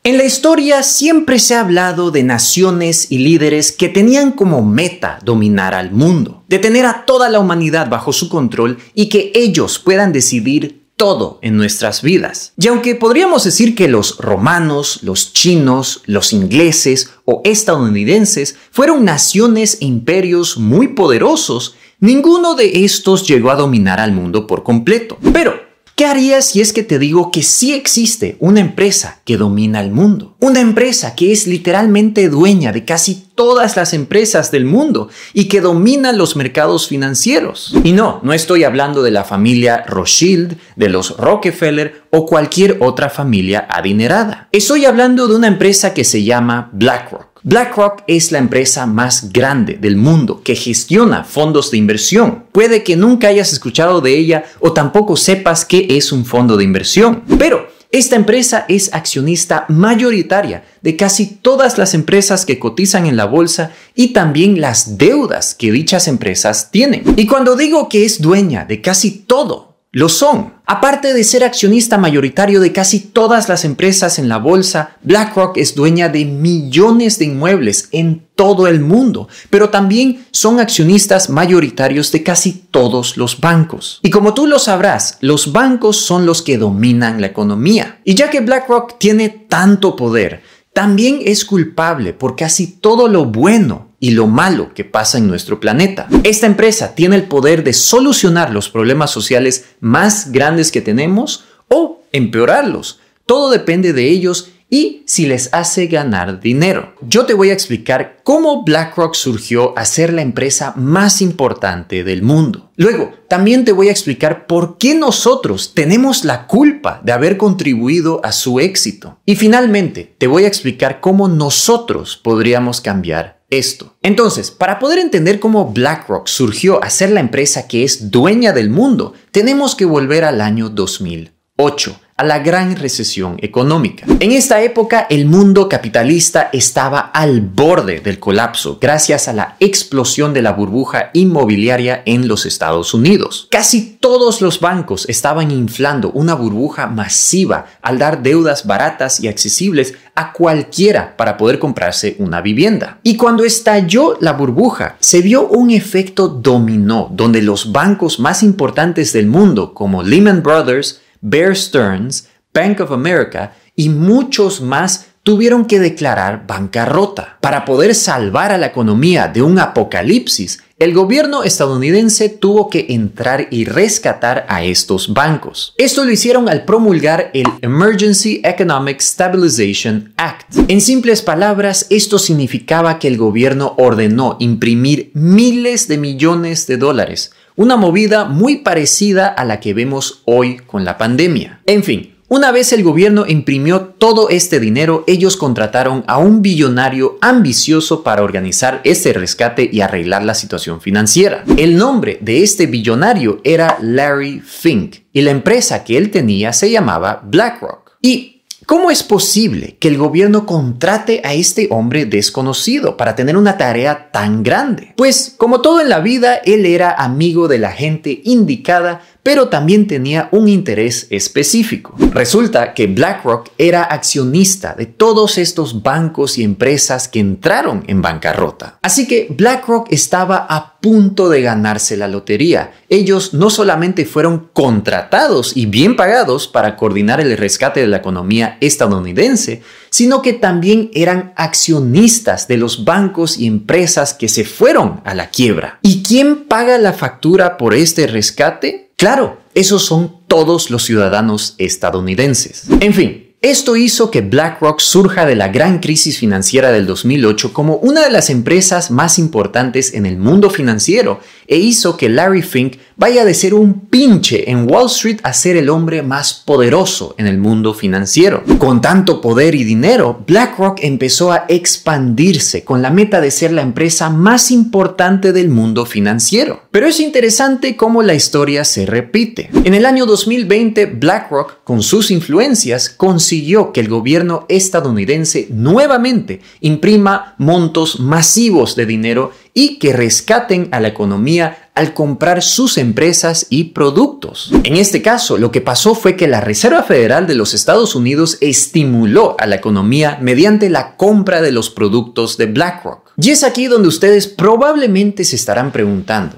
En la historia siempre se ha hablado de naciones y líderes que tenían como meta dominar al mundo, de tener a toda la humanidad bajo su control y que ellos puedan decidir todo en nuestras vidas. Y aunque podríamos decir que los romanos, los chinos, los ingleses o estadounidenses fueron naciones e imperios muy poderosos, ninguno de estos llegó a dominar al mundo por completo. Pero ¿Qué harías si es que te digo que sí existe una empresa que domina el mundo? Una empresa que es literalmente dueña de casi todas las empresas del mundo y que domina los mercados financieros. Y no, no estoy hablando de la familia Rothschild, de los Rockefeller o cualquier otra familia adinerada. Estoy hablando de una empresa que se llama BlackRock. BlackRock es la empresa más grande del mundo que gestiona fondos de inversión. Puede que nunca hayas escuchado de ella o tampoco sepas qué es un fondo de inversión. Pero esta empresa es accionista mayoritaria de casi todas las empresas que cotizan en la bolsa y también las deudas que dichas empresas tienen. Y cuando digo que es dueña de casi todo, Lo son. Aparte de ser accionista mayoritario de casi todas las empresas en la bolsa, BlackRock es dueña de millones de inmuebles en todo el mundo, pero también son accionistas mayoritarios de casi todos los bancos. Y como tú lo sabrás, los bancos son los que dominan la economía. Y ya que BlackRock tiene tanto poder, también es culpable por casi todo lo bueno y lo malo que pasa en nuestro planeta. Esta empresa tiene el poder de solucionar los problemas sociales más grandes que tenemos o empeorarlos. Todo depende de ellos y si les hace ganar dinero. Yo te voy a explicar cómo BlackRock surgió a ser la empresa más importante del mundo. Luego, también te voy a explicar por qué nosotros tenemos la culpa de haber contribuido a su éxito. Y finalmente, te voy a explicar cómo nosotros podríamos cambiar esto. Entonces, para poder entender cómo BlackRock surgió a ser la empresa que es dueña del mundo, tenemos que volver al año 2008 a la gran recesión económica. En esta época el mundo capitalista estaba al borde del colapso gracias a la explosión de la burbuja inmobiliaria en los Estados Unidos. Casi todos los bancos estaban inflando una burbuja masiva al dar deudas baratas y accesibles a cualquiera para poder comprarse una vivienda. Y cuando estalló la burbuja, se vio un efecto dominó donde los bancos más importantes del mundo como Lehman Brothers, Bear Stearns, Bank of America y muchos más tuvieron que declarar bancarrota. Para poder salvar a la economía de un apocalipsis, el gobierno estadounidense tuvo que entrar y rescatar a estos bancos. Esto lo hicieron al promulgar el Emergency Economic Stabilization Act. En simples palabras, esto significaba que el gobierno ordenó imprimir miles de millones de dólares una movida muy parecida a la que vemos hoy con la pandemia. En fin, una vez el gobierno imprimió todo este dinero, ellos contrataron a un billonario ambicioso para organizar este rescate y arreglar la situación financiera. El nombre de este billonario era Larry Fink y la empresa que él tenía se llamaba BlackRock. Y ¿Cómo es posible que el gobierno contrate a este hombre desconocido para tener una tarea tan grande? Pues, como todo en la vida, él era amigo de la gente indicada pero también tenía un interés específico. Resulta que BlackRock era accionista de todos estos bancos y empresas que entraron en bancarrota. Así que BlackRock estaba a punto de ganarse la lotería. Ellos no solamente fueron contratados y bien pagados para coordinar el rescate de la economía estadounidense, sino que también eran accionistas de los bancos y empresas que se fueron a la quiebra. ¿Y quién paga la factura por este rescate? Claro, esos son todos los ciudadanos estadounidenses. En fin, esto hizo que BlackRock surja de la gran crisis financiera del 2008 como una de las empresas más importantes en el mundo financiero e hizo que Larry Fink vaya de ser un pinche en Wall Street a ser el hombre más poderoso en el mundo financiero. Con tanto poder y dinero, BlackRock empezó a expandirse con la meta de ser la empresa más importante del mundo financiero. Pero es interesante cómo la historia se repite. En el año 2020, BlackRock, con sus influencias, consiguió que el gobierno estadounidense nuevamente imprima montos masivos de dinero y que rescaten a la economía al comprar sus empresas y productos. En este caso, lo que pasó fue que la Reserva Federal de los Estados Unidos estimuló a la economía mediante la compra de los productos de BlackRock. Y es aquí donde ustedes probablemente se estarán preguntando,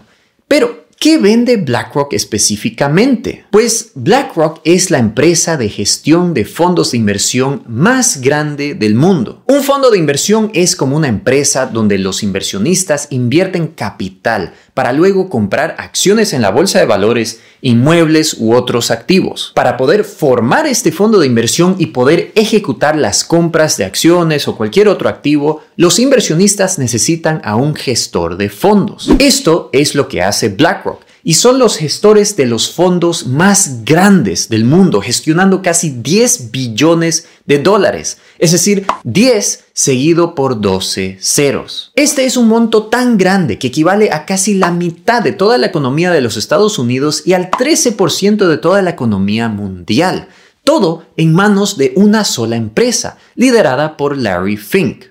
pero ¿Qué vende BlackRock específicamente? Pues BlackRock es la empresa de gestión de fondos de inversión más grande del mundo. Un fondo de inversión es como una empresa donde los inversionistas invierten capital para luego comprar acciones en la bolsa de valores, inmuebles u otros activos. Para poder formar este fondo de inversión y poder ejecutar las compras de acciones o cualquier otro activo, los inversionistas necesitan a un gestor de fondos. Esto es lo que hace BlackRock y son los gestores de los fondos más grandes del mundo, gestionando casi 10 billones de dólares, es decir, 10 seguido por 12 ceros. Este es un monto tan grande que equivale a casi la mitad de toda la economía de los Estados Unidos y al 13% de toda la economía mundial. Todo en manos de una sola empresa, liderada por Larry Fink.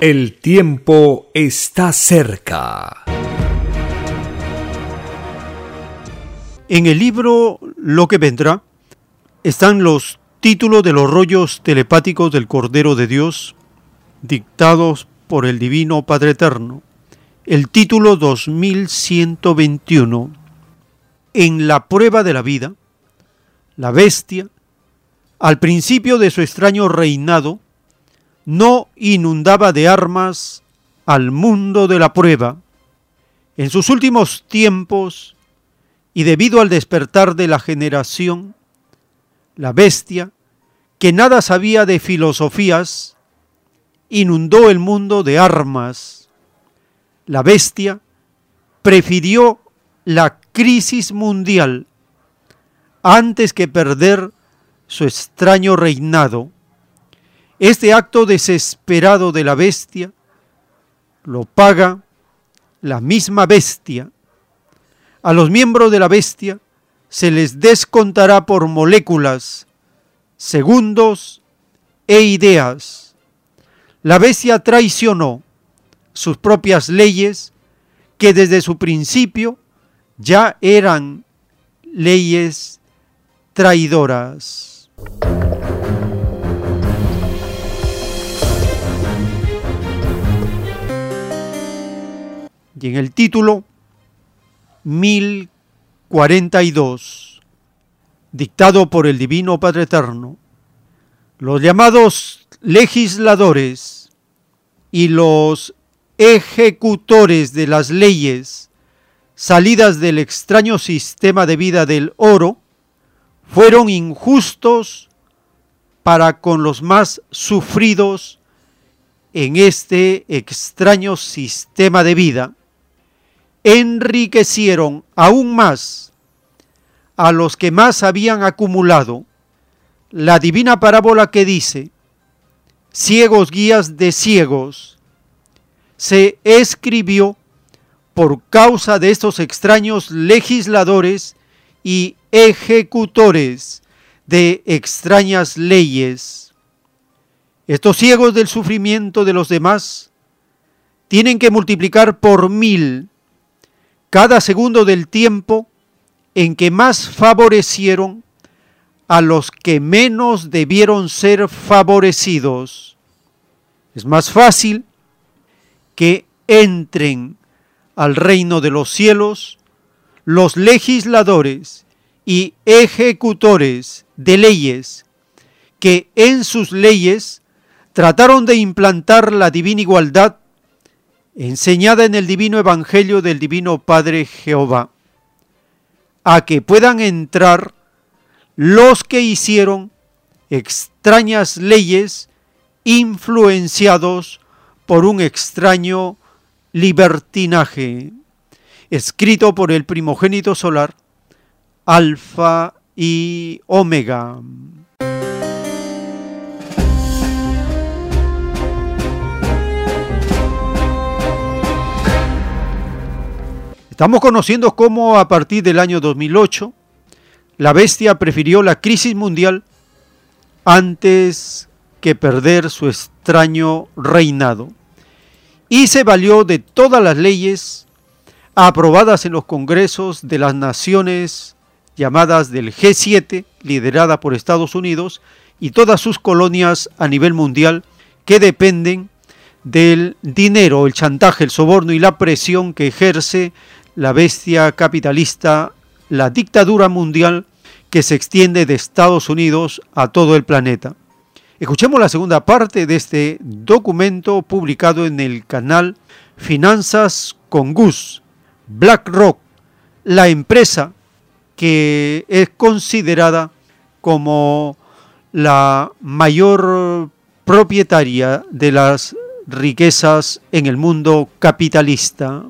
El tiempo está cerca. En el libro Lo que vendrá están los títulos de los rollos telepáticos del Cordero de Dios, dictados por el Divino Padre Eterno. El título 2121, En la prueba de la vida, la bestia, al principio de su extraño reinado, no inundaba de armas al mundo de la prueba. En sus últimos tiempos, y debido al despertar de la generación, la bestia, que nada sabía de filosofías, inundó el mundo de armas. La bestia prefirió la crisis mundial antes que perder su extraño reinado. Este acto desesperado de la bestia lo paga la misma bestia. A los miembros de la bestia se les descontará por moléculas, segundos e ideas. La bestia traicionó sus propias leyes que desde su principio ya eran leyes traidoras. Y en el título 1042, dictado por el Divino Padre Eterno, los llamados legisladores y los ejecutores de las leyes salidas del extraño sistema de vida del oro fueron injustos para con los más sufridos en este extraño sistema de vida enriquecieron aún más a los que más habían acumulado. La divina parábola que dice, ciegos guías de ciegos, se escribió por causa de estos extraños legisladores y ejecutores de extrañas leyes. Estos ciegos del sufrimiento de los demás tienen que multiplicar por mil cada segundo del tiempo en que más favorecieron a los que menos debieron ser favorecidos. Es más fácil que entren al reino de los cielos los legisladores y ejecutores de leyes que en sus leyes trataron de implantar la divina igualdad enseñada en el divino Evangelio del Divino Padre Jehová, a que puedan entrar los que hicieron extrañas leyes influenciados por un extraño libertinaje, escrito por el primogénito solar, Alfa y Omega. Estamos conociendo cómo a partir del año 2008 la bestia prefirió la crisis mundial antes que perder su extraño reinado y se valió de todas las leyes aprobadas en los congresos de las naciones llamadas del G7, liderada por Estados Unidos, y todas sus colonias a nivel mundial que dependen del dinero, el chantaje, el soborno y la presión que ejerce la bestia capitalista, la dictadura mundial que se extiende de Estados Unidos a todo el planeta. Escuchemos la segunda parte de este documento publicado en el canal Finanzas con Gus, BlackRock, la empresa que es considerada como la mayor propietaria de las riquezas en el mundo capitalista.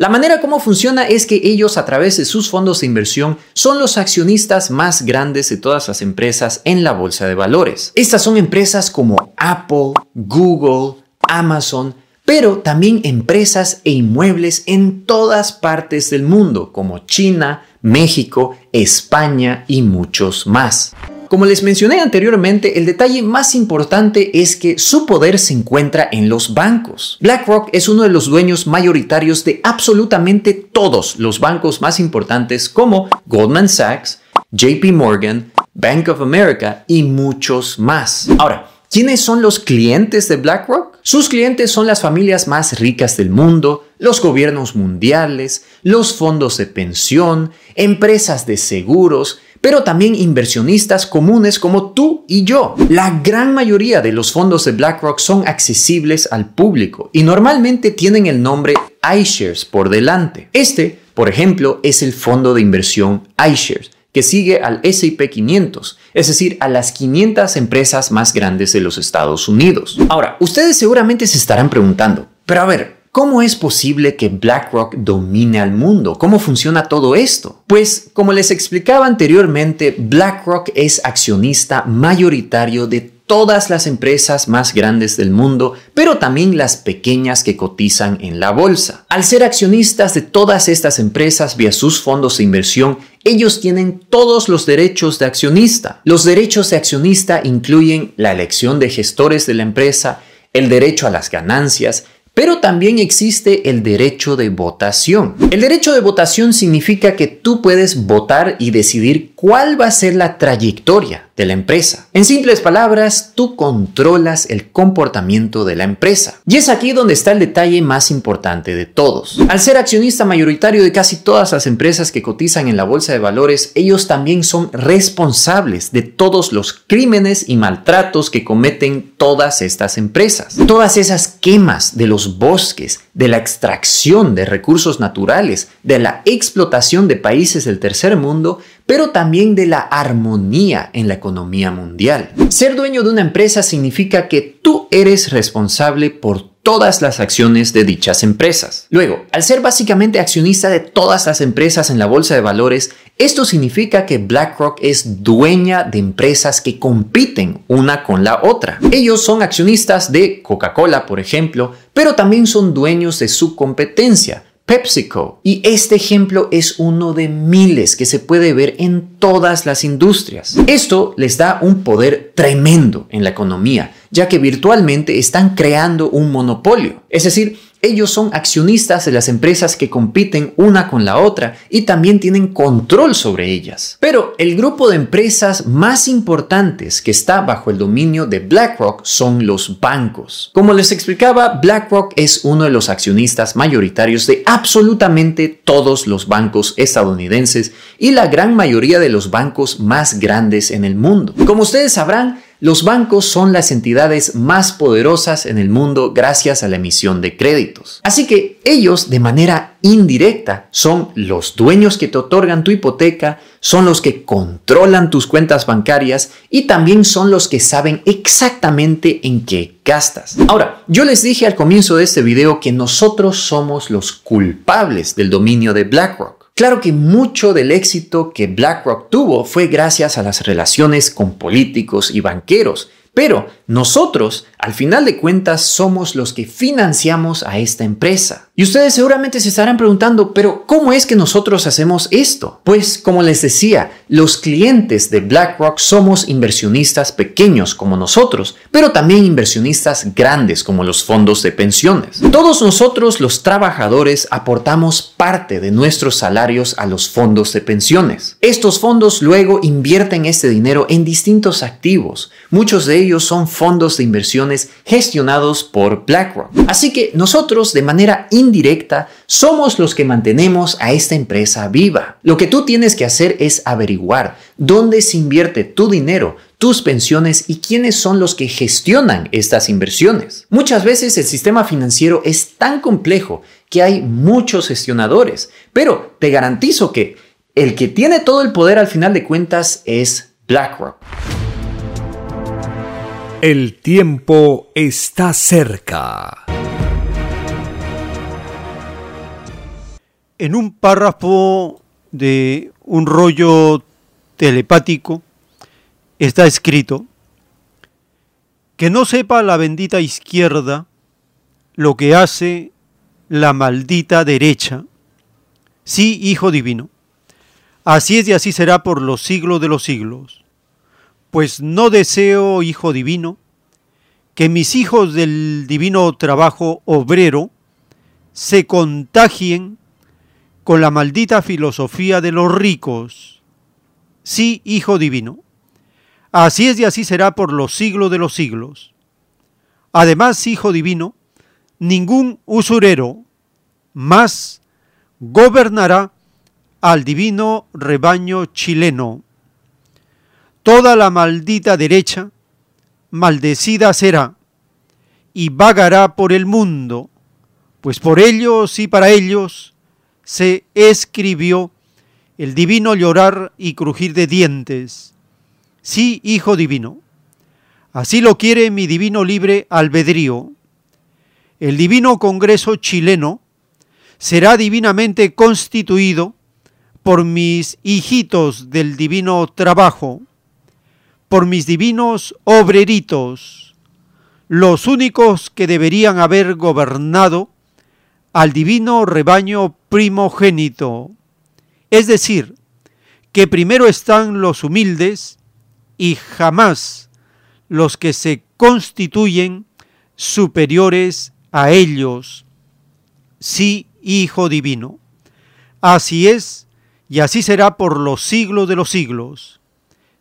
La manera como funciona es que ellos a través de sus fondos de inversión son los accionistas más grandes de todas las empresas en la bolsa de valores. Estas son empresas como Apple, Google, Amazon, pero también empresas e inmuebles en todas partes del mundo como China, México, España y muchos más. Como les mencioné anteriormente, el detalle más importante es que su poder se encuentra en los bancos. BlackRock es uno de los dueños mayoritarios de absolutamente todos los bancos más importantes como Goldman Sachs, JP Morgan, Bank of America y muchos más. Ahora, ¿quiénes son los clientes de BlackRock? Sus clientes son las familias más ricas del mundo, los gobiernos mundiales, los fondos de pensión, empresas de seguros, pero también inversionistas comunes como tú y yo. La gran mayoría de los fondos de BlackRock son accesibles al público y normalmente tienen el nombre iShares por delante. Este, por ejemplo, es el fondo de inversión iShares que sigue al SP 500, es decir, a las 500 empresas más grandes de los Estados Unidos. Ahora, ustedes seguramente se estarán preguntando, pero a ver, ¿Cómo es posible que BlackRock domine al mundo? ¿Cómo funciona todo esto? Pues, como les explicaba anteriormente, BlackRock es accionista mayoritario de todas las empresas más grandes del mundo, pero también las pequeñas que cotizan en la bolsa. Al ser accionistas de todas estas empresas vía sus fondos de inversión, ellos tienen todos los derechos de accionista. Los derechos de accionista incluyen la elección de gestores de la empresa, el derecho a las ganancias, pero también existe el derecho de votación. El derecho de votación significa que tú puedes votar y decidir cuál va a ser la trayectoria de la empresa. En simples palabras, tú controlas el comportamiento de la empresa. Y es aquí donde está el detalle más importante de todos. Al ser accionista mayoritario de casi todas las empresas que cotizan en la bolsa de valores, ellos también son responsables de todos los crímenes y maltratos que cometen todas estas empresas. Todas esas quemas de los bosques, de la extracción de recursos naturales, de la explotación de países del tercer mundo, pero también de la armonía en la economía mundial. Ser dueño de una empresa significa que tú eres responsable por todas las acciones de dichas empresas. Luego, al ser básicamente accionista de todas las empresas en la bolsa de valores, esto significa que BlackRock es dueña de empresas que compiten una con la otra. Ellos son accionistas de Coca-Cola, por ejemplo, pero también son dueños de su competencia, PepsiCo. Y este ejemplo es uno de miles que se puede ver en todas las industrias. Esto les da un poder tremendo en la economía, ya que virtualmente están creando un monopolio. Es decir, ellos son accionistas de las empresas que compiten una con la otra y también tienen control sobre ellas. Pero el grupo de empresas más importantes que está bajo el dominio de BlackRock son los bancos. Como les explicaba, BlackRock es uno de los accionistas mayoritarios de absolutamente todos los bancos estadounidenses y la gran mayoría de los bancos más grandes en el mundo. Como ustedes sabrán, los bancos son las entidades más poderosas en el mundo gracias a la emisión de créditos. Así que ellos de manera indirecta son los dueños que te otorgan tu hipoteca, son los que controlan tus cuentas bancarias y también son los que saben exactamente en qué gastas. Ahora, yo les dije al comienzo de este video que nosotros somos los culpables del dominio de BlackRock. Claro que mucho del éxito que BlackRock tuvo fue gracias a las relaciones con políticos y banqueros, pero nosotros, al final de cuentas, somos los que financiamos a esta empresa. Y ustedes seguramente se estarán preguntando, pero ¿cómo es que nosotros hacemos esto? Pues como les decía, los clientes de BlackRock somos inversionistas pequeños como nosotros, pero también inversionistas grandes como los fondos de pensiones. Todos nosotros los trabajadores aportamos parte de nuestros salarios a los fondos de pensiones. Estos fondos luego invierten este dinero en distintos activos. Muchos de ellos son fondos de gestionados por BlackRock. Así que nosotros de manera indirecta somos los que mantenemos a esta empresa viva. Lo que tú tienes que hacer es averiguar dónde se invierte tu dinero, tus pensiones y quiénes son los que gestionan estas inversiones. Muchas veces el sistema financiero es tan complejo que hay muchos gestionadores, pero te garantizo que el que tiene todo el poder al final de cuentas es BlackRock. El tiempo está cerca. En un párrafo de un rollo telepático está escrito, que no sepa la bendita izquierda lo que hace la maldita derecha. Sí, Hijo Divino. Así es y así será por los siglos de los siglos. Pues no deseo, Hijo Divino, que mis hijos del divino trabajo obrero se contagien con la maldita filosofía de los ricos. Sí, Hijo Divino. Así es y así será por los siglos de los siglos. Además, Hijo Divino, ningún usurero más gobernará al divino rebaño chileno. Toda la maldita derecha maldecida será y vagará por el mundo, pues por ellos y para ellos se escribió el divino llorar y crujir de dientes. Sí, Hijo Divino, así lo quiere mi divino libre albedrío. El divino Congreso chileno será divinamente constituido por mis hijitos del divino trabajo, por mis divinos obreritos, los únicos que deberían haber gobernado al divino rebaño primogénito. Es decir, que primero están los humildes y jamás los que se constituyen superiores a ellos. Sí, Hijo Divino. Así es, y así será por los siglos de los siglos.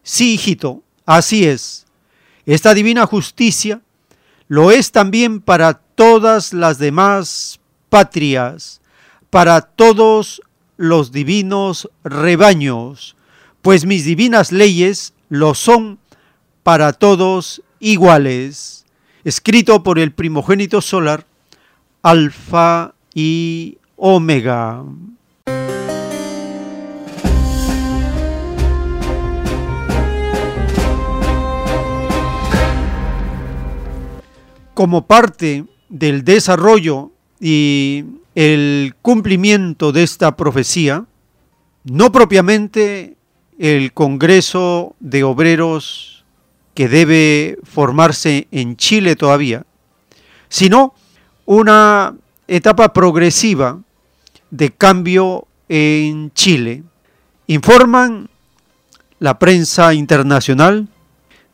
Sí, hijito, así es. Esta divina justicia lo es también para todas las demás patrias, para todos los divinos rebaños, pues mis divinas leyes lo son para todos iguales. Escrito por el primogénito solar, Alfa y Omega. Como parte del desarrollo y el cumplimiento de esta profecía, no propiamente el Congreso de Obreros que debe formarse en Chile todavía, sino una etapa progresiva de cambio en Chile. Informan la prensa internacional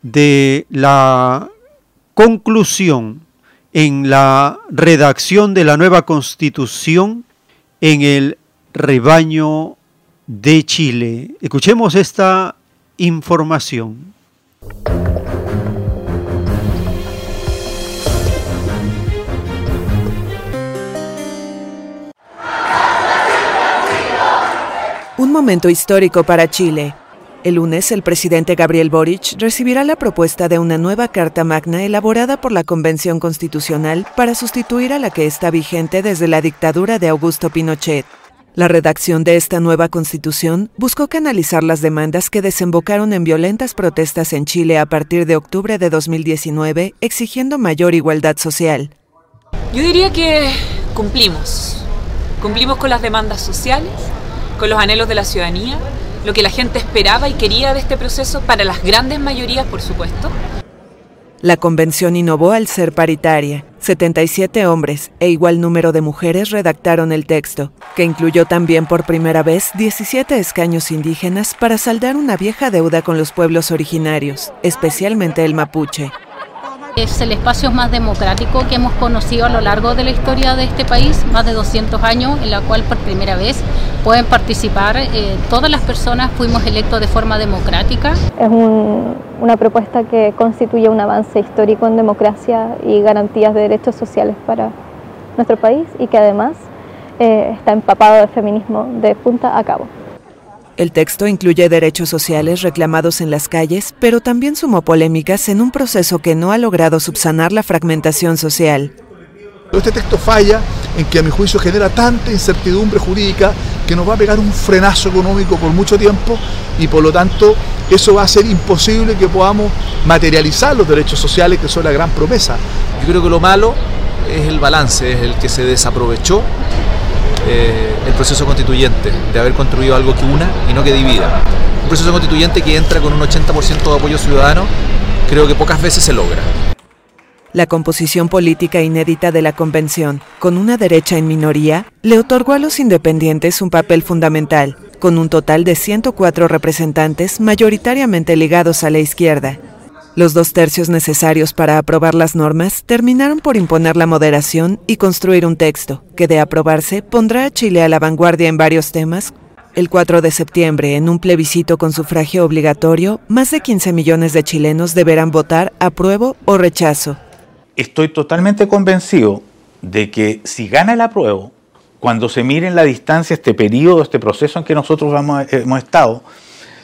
de la conclusión en la redacción de la nueva constitución en el rebaño de Chile. Escuchemos esta información. Un momento histórico para Chile. El lunes, el presidente Gabriel Boric recibirá la propuesta de una nueva Carta Magna elaborada por la Convención Constitucional para sustituir a la que está vigente desde la dictadura de Augusto Pinochet. La redacción de esta nueva constitución buscó canalizar las demandas que desembocaron en violentas protestas en Chile a partir de octubre de 2019, exigiendo mayor igualdad social. Yo diría que cumplimos. Cumplimos con las demandas sociales, con los anhelos de la ciudadanía, lo que la gente esperaba y quería de este proceso para las grandes mayorías, por supuesto. La convención innovó al ser paritaria. 77 hombres e igual número de mujeres redactaron el texto, que incluyó también por primera vez 17 escaños indígenas para saldar una vieja deuda con los pueblos originarios, especialmente el mapuche. Es el espacio más democrático que hemos conocido a lo largo de la historia de este país, más de 200 años, en la cual por primera vez pueden participar eh, todas las personas, fuimos electos de forma democrática. Es un, una propuesta que constituye un avance histórico en democracia y garantías de derechos sociales para nuestro país y que además eh, está empapado de feminismo de punta a cabo. El texto incluye derechos sociales reclamados en las calles, pero también sumó polémicas en un proceso que no ha logrado subsanar la fragmentación social. Este texto falla en que a mi juicio genera tanta incertidumbre jurídica que nos va a pegar un frenazo económico por mucho tiempo y por lo tanto eso va a ser imposible que podamos materializar los derechos sociales que son la gran promesa. Yo creo que lo malo es el balance, es el que se desaprovechó eh, el proceso constituyente, de haber construido algo que una y no que divida. Un proceso constituyente que entra con un 80% de apoyo ciudadano, creo que pocas veces se logra. La composición política inédita de la convención, con una derecha en minoría, le otorgó a los independientes un papel fundamental, con un total de 104 representantes mayoritariamente ligados a la izquierda. Los dos tercios necesarios para aprobar las normas terminaron por imponer la moderación y construir un texto que, de aprobarse, pondrá a Chile a la vanguardia en varios temas. El 4 de septiembre, en un plebiscito con sufragio obligatorio, más de 15 millones de chilenos deberán votar apruebo o rechazo. Estoy totalmente convencido de que si gana el apruebo, cuando se mire en la distancia este periodo, este proceso en que nosotros vamos, hemos estado,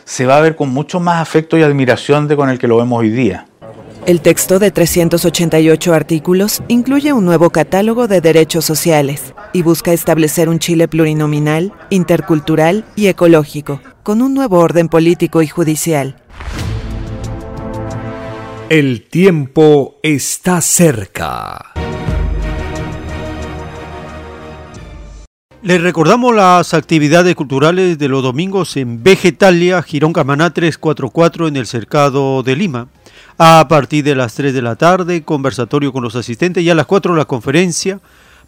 se va a ver con mucho más afecto y admiración de con el que lo vemos hoy día. El texto de 388 artículos incluye un nuevo catálogo de derechos sociales y busca establecer un Chile plurinominal, intercultural y ecológico, con un nuevo orden político y judicial. El tiempo está cerca. Les recordamos las actividades culturales de los domingos en Vegetalia, Girón Camaná 344 en el Cercado de Lima. A partir de las 3 de la tarde, conversatorio con los asistentes y a las 4 la conferencia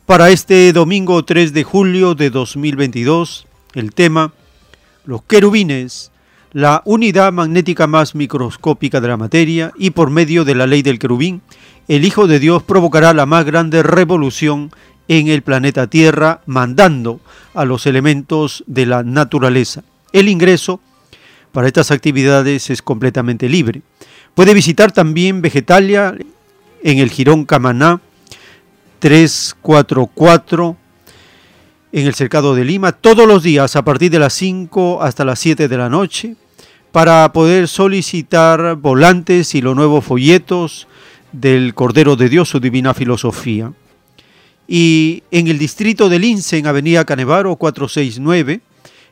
para este domingo 3 de julio de 2022. El tema, los querubines, la unidad magnética más microscópica de la materia y por medio de la ley del querubín, el Hijo de Dios provocará la más grande revolución en el planeta Tierra, mandando a los elementos de la naturaleza. El ingreso para estas actividades es completamente libre. Puede visitar también Vegetalia en el Girón Camaná 344 en el Cercado de Lima todos los días a partir de las 5 hasta las 7 de la noche para poder solicitar volantes y los nuevos folletos del Cordero de Dios, su divina filosofía y en el distrito de Lince, en Avenida Canevaro 469,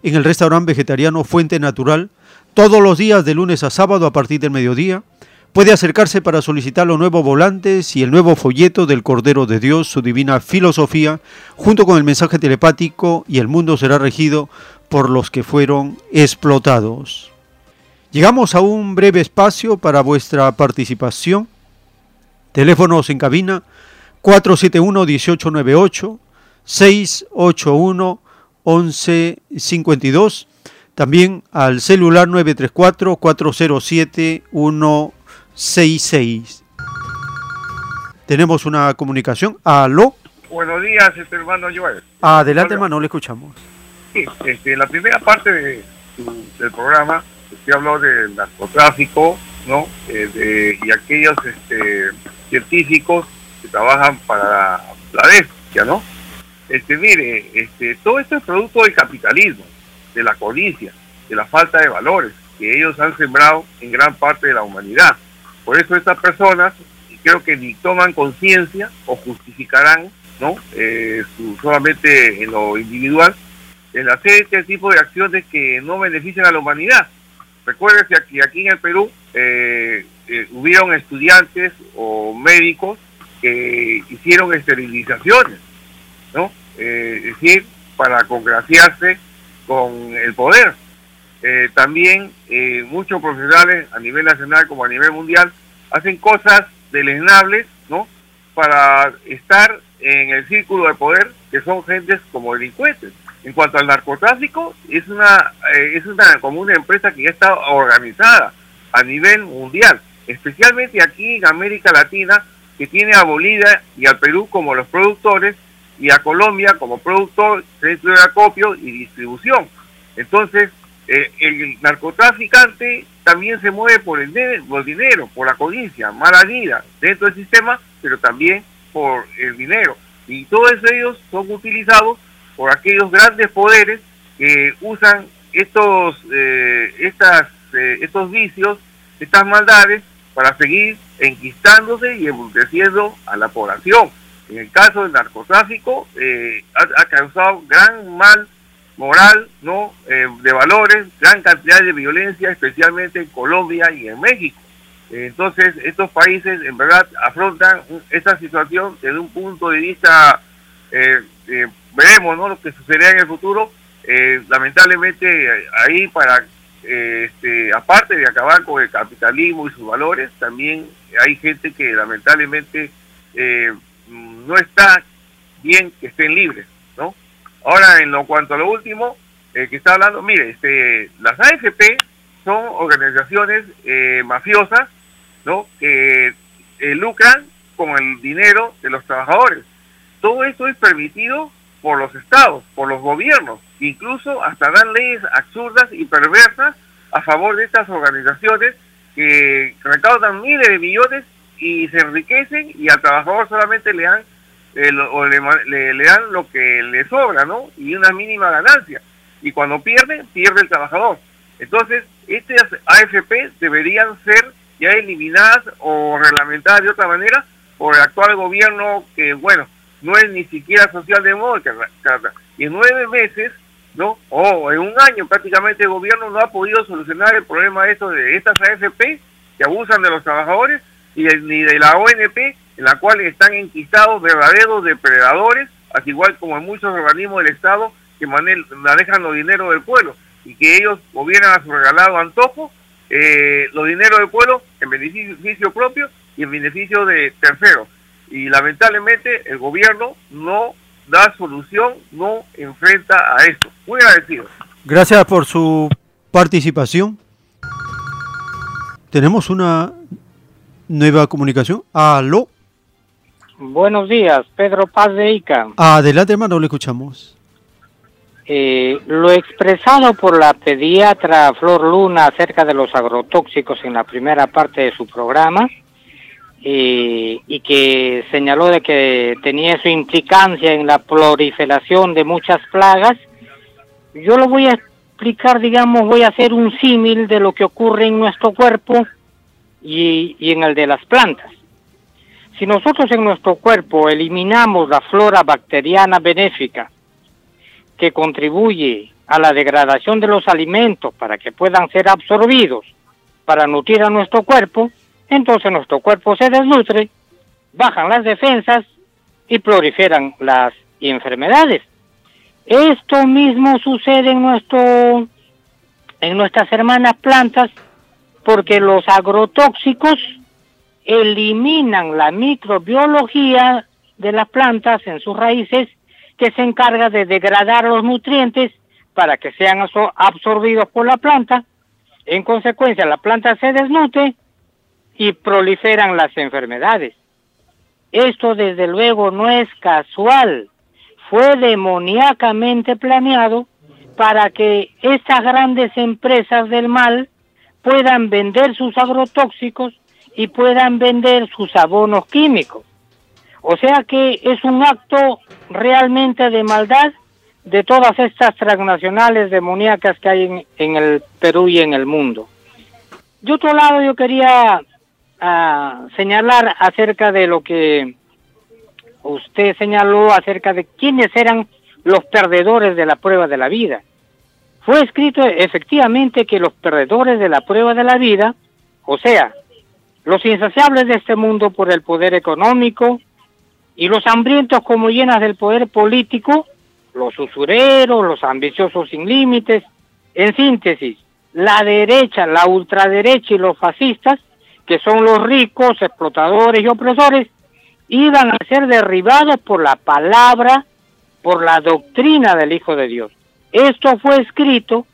en el restaurante vegetariano Fuente Natural, todos los días de lunes a sábado a partir del mediodía. Puede acercarse para solicitar los nuevos volantes y el nuevo folleto del Cordero de Dios, su divina filosofía, junto con el mensaje telepático y el mundo será regido por los que fueron explotados. Llegamos a un breve espacio para vuestra participación. Teléfonos en cabina 471-1898, 681-1152, también al celular 934-407-166. Tenemos una comunicación. Aló. Buenos días, este hermano Joel. Adelante, hermano, le escuchamos. Sí, este, la primera parte de, del programa, usted habló del narcotráfico, ¿no? Eh, y aquellos este, científicos que trabajan para la bestia, ¿no? Este, mire, este, todo esto es producto del capitalismo, de la codicia, de la falta de valores que ellos han sembrado en gran parte de la humanidad. Por eso estas personas creo que ni toman conciencia o justificarán, ¿no? Eh, solamente en lo individual, en hacer este tipo de acciones que no benefician a la humanidad. Recuerden que aquí, en el Perú eh, eh, hubieron estudiantes o médicos que hicieron esterilizaciones, ¿no? Eh, es decir, para congraciarse con el poder. Eh, también eh, muchos profesionales a nivel nacional como a nivel mundial hacen cosas deleznables, ¿no? Para estar en el círculo de poder que son gentes como delincuentes. En cuanto al narcotráfico, es una es una como una empresa que ya está organizada a nivel mundial, especialmente aquí en América Latina que tiene a Bolivia y al Perú como los productores y a Colombia como productor, centro de acopio y distribución. Entonces, eh, el narcotraficante también se mueve por el, dinero, por la codicia, mala vida dentro del sistema, pero también por el dinero. Y todos ellos son utilizados por aquellos grandes poderes que usan estos, eh, estas, eh, estos vicios, estas maldades, para seguir enquistándose y embruteciendo a la población. En el caso del narcotráfico, eh, ha, causado gran mal moral, no eh, de valores, gran cantidad de violencia, especialmente en Colombia y en México. entonces, estos países en verdad afrontan esta situación desde un punto de vista, eh, veremos ¿no? lo que sucederá en el futuro. lamentablemente, ahí para este, aparte de acabar con el capitalismo y sus valores, también hay gente que lamentablemente eh, no está bien que estén libres, ¿no? Ahora, en lo cuanto a lo último, eh, que está hablando, mire, este, las AFP son organizaciones eh, mafiosas, ¿no? Que eh, lucran con el dinero de los trabajadores. Todo esto es permitido por los estados, por los gobiernos, incluso hasta dan leyes absurdas y perversas a favor de estas organizaciones que recaudan miles de millones y se enriquecen y al trabajador solamente le dan eh, o le, le, dan lo que le sobra, ¿no? Y una mínima ganancia. Y cuando pierde, pierde el trabajador. Entonces, estas AFP deberían ser ya eliminadas o reglamentadas de otra manera por el actual gobierno que, bueno, no es ni siquiera socialdemócrata. Y en nueve meses, ¿no? O en un año prácticamente el gobierno no ha podido solucionar el problema de, esto, de estas AFP que abusan de los trabajadores y ni de la ONP, en la cual están enquistados verdaderos depredadores, así igual como en muchos organismos del Estado que manejan los dineros del pueblo y que ellos gobiernan a su regalado antojo eh, los dineros del pueblo en beneficio propio y en beneficio de terceros. Y lamentablemente el gobierno no da solución, no enfrenta a esto. Muy agradecido. Gracias por su participación. Tenemos una nueva comunicación. Aló. Buenos días, Pedro Paz de Ica. Adelante, hermano, le escuchamos. Eh, lo expresado por la pediatra Flor Luna acerca de los agrotóxicos en la primera parte de su programa y que señaló de que tenía su implicancia en la proliferación de muchas plagas, yo lo voy a explicar, digamos, voy a hacer un símil de lo que ocurre en nuestro cuerpo y en el de las plantas. Si nosotros en nuestro cuerpo eliminamos la flora bacteriana benéfica, que contribuye a la degradación de los alimentos para que puedan ser absorbidos para nutrir a nuestro cuerpo, entonces nuestro cuerpo se desnutre, bajan las defensas y proliferan las enfermedades. Esto mismo sucede en nuestro en nuestras hermanas plantas porque los agrotóxicos eliminan la microbiología de las plantas en sus raíces que se encarga de degradar los nutrientes para que sean absorbidos por la planta. En consecuencia, la planta se desnutre y proliferan las enfermedades. Esto desde luego no es casual, fue demoníacamente planeado para que estas grandes empresas del mal puedan vender sus agrotóxicos y puedan vender sus abonos químicos. O sea que es un acto realmente de maldad de todas estas transnacionales demoníacas que hay en, el Perú y en el mundo. De otro lado, yo quería ah, señalar acerca de lo que usted señaló acerca de quiénes eran los perdedores de la prueba de la vida. Fue escrito efectivamente que los perdedores de la prueba de la vida, o sea, los insaciables de este mundo por el poder económico, y los hambrientos como llenas del poder político, los usureros, los ambiciosos sin límites, en síntesis, la derecha, la ultraderecha y los fascistas, que son los ricos, explotadores y opresores, iban a ser derribados por la palabra, por la doctrina del Hijo de Dios. Esto fue escrito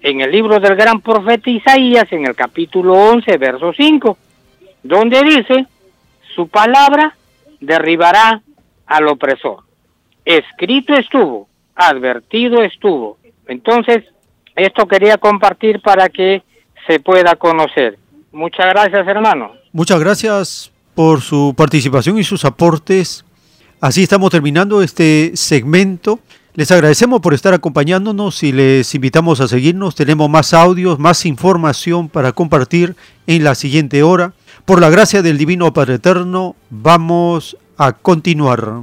en el libro del gran profeta Isaías, en el capítulo 11, verso 5, donde dice, su palabra derribará al opresor. Escrito estuvo, advertido estuvo. Entonces, esto quería compartir para que se pueda conocer. Muchas gracias, hermano. Muchas gracias por su participación y sus aportes. Así estamos terminando este segmento. Les agradecemos por estar acompañándonos y les invitamos a seguirnos. Tenemos más audios, más información para compartir en la siguiente hora. Por la gracia del Divino Padre Eterno, vamos a continuar.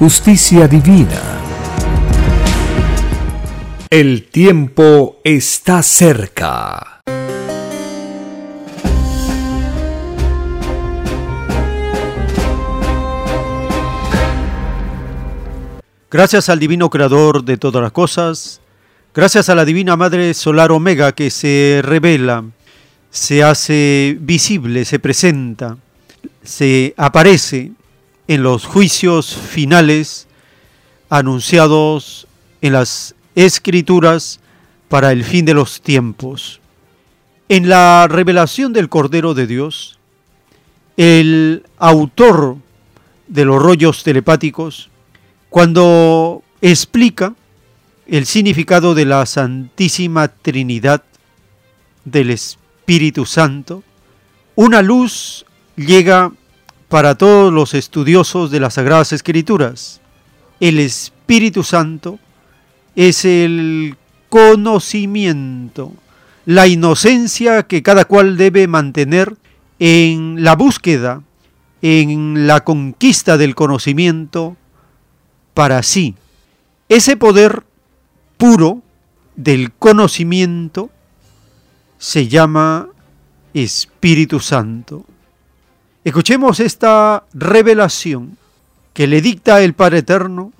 justicia divina. El tiempo está cerca. Gracias al Divino Creador de todas las cosas, gracias a la Divina Madre Solar Omega que se revela, se hace visible, se presenta, se aparece en los juicios finales anunciados en las escrituras para el fin de los tiempos. En la revelación del Cordero de Dios, el autor de los rollos telepáticos cuando explica el significado de la Santísima Trinidad del Espíritu Santo, una luz llega para todos los estudiosos de las Sagradas Escrituras. El Espíritu Santo es el conocimiento, la inocencia que cada cual debe mantener en la búsqueda, en la conquista del conocimiento para sí. Ese poder puro del conocimiento se llama Espíritu Santo. Escuchemos esta revelación que le dicta el Padre Eterno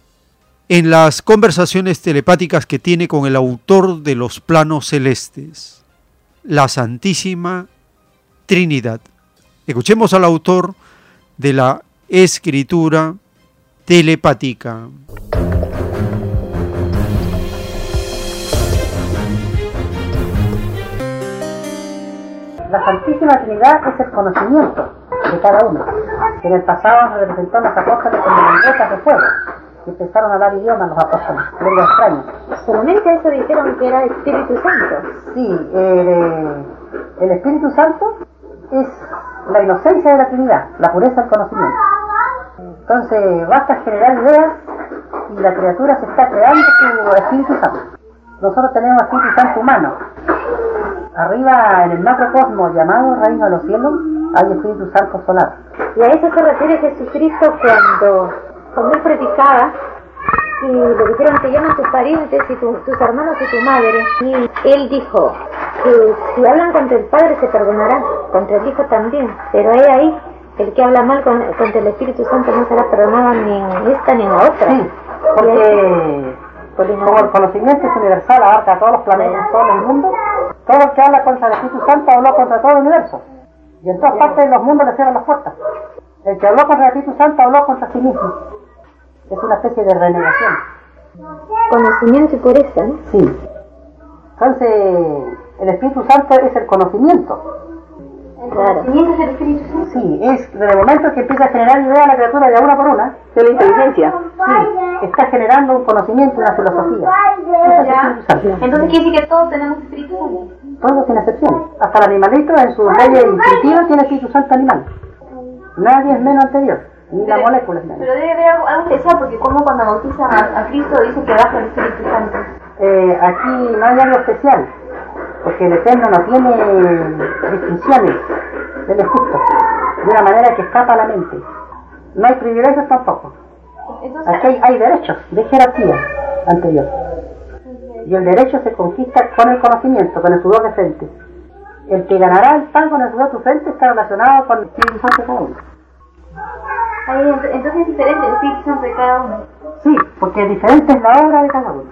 en las conversaciones telepáticas que tiene con el autor de los planos celestes, la Santísima Trinidad. Escuchemos al autor de la escritura telepática. La Santísima Trinidad es el conocimiento de cada uno, en el pasado representó a los apóstoles como lenguetas de fuego, y empezaron a dar idiomas los apóstoles, lenguas extrañas. Solamente eso dijeron que era Espíritu Santo. Sí, el, el Espíritu Santo es la inocencia de la Trinidad, la pureza del conocimiento. Entonces basta generar ideas y la criatura se está creando su Espíritu Santo. Nosotros tenemos Espíritu Santo humano. Arriba en el macrocosmos llamado Reino de los Cielos hay Espíritu Santo solar. Y a eso se refiere Jesucristo cuando, cuando él predicaba y le dijeron que llaman tus parientes y tus hermanos y tu madre. Y él dijo que si hablan contra el Padre se perdonarán, contra el Hijo también. Pero hay ahí el que habla mal con, contra el Espíritu Santo no será perdonado ni en esta ni en la otra. Sí, porque como el conocimiento es universal, abarca a todos los planetas, todo el mundo, todo el que habla contra el Espíritu Santo habló contra todo el universo. Y en todas partes de los mundos le cierran las puertas. El que habló contra el Espíritu Santo habló contra sí mismo. Es una especie de renegación. Conocimiento y pureza, ¿no? Sí. Entonces, el Espíritu Santo es el conocimiento. ¿El conocimiento es el Espíritu Santo? Sí, es desde el momento que empieza a generar ideas la criatura de una por una. De la inteligencia. Sí, está generando un conocimiento, una filosofía. Entonces quiere decir que todos tenemos Espíritu Santo. Todos sin excepción. Hasta el animalito en su leyes instintivas tiene Espíritu Santo animal. Nadie es menos ante Dios. Ni la molécula es menos. Pero debe haber algo, algo especial porque como cuando bautiza a, a Cristo dice que baja el Espíritu Santo. Eh, aquí no hay algo especial. Porque el Eterno no tiene distinciones. Él es justo. De una manera que escapa a la mente. No hay privilegios tampoco. Entonces, Aquí hay, hay derechos de jerarquía ante Dios. Y el derecho se conquista con el conocimiento, con el sudor de frente. El que ganará el pan con el sudor de tu frente está relacionado con el Espíritu Santo de cada uno. entonces es diferente el Espíritu Santo de cada uno. Sí, porque diferente es la obra de cada uno.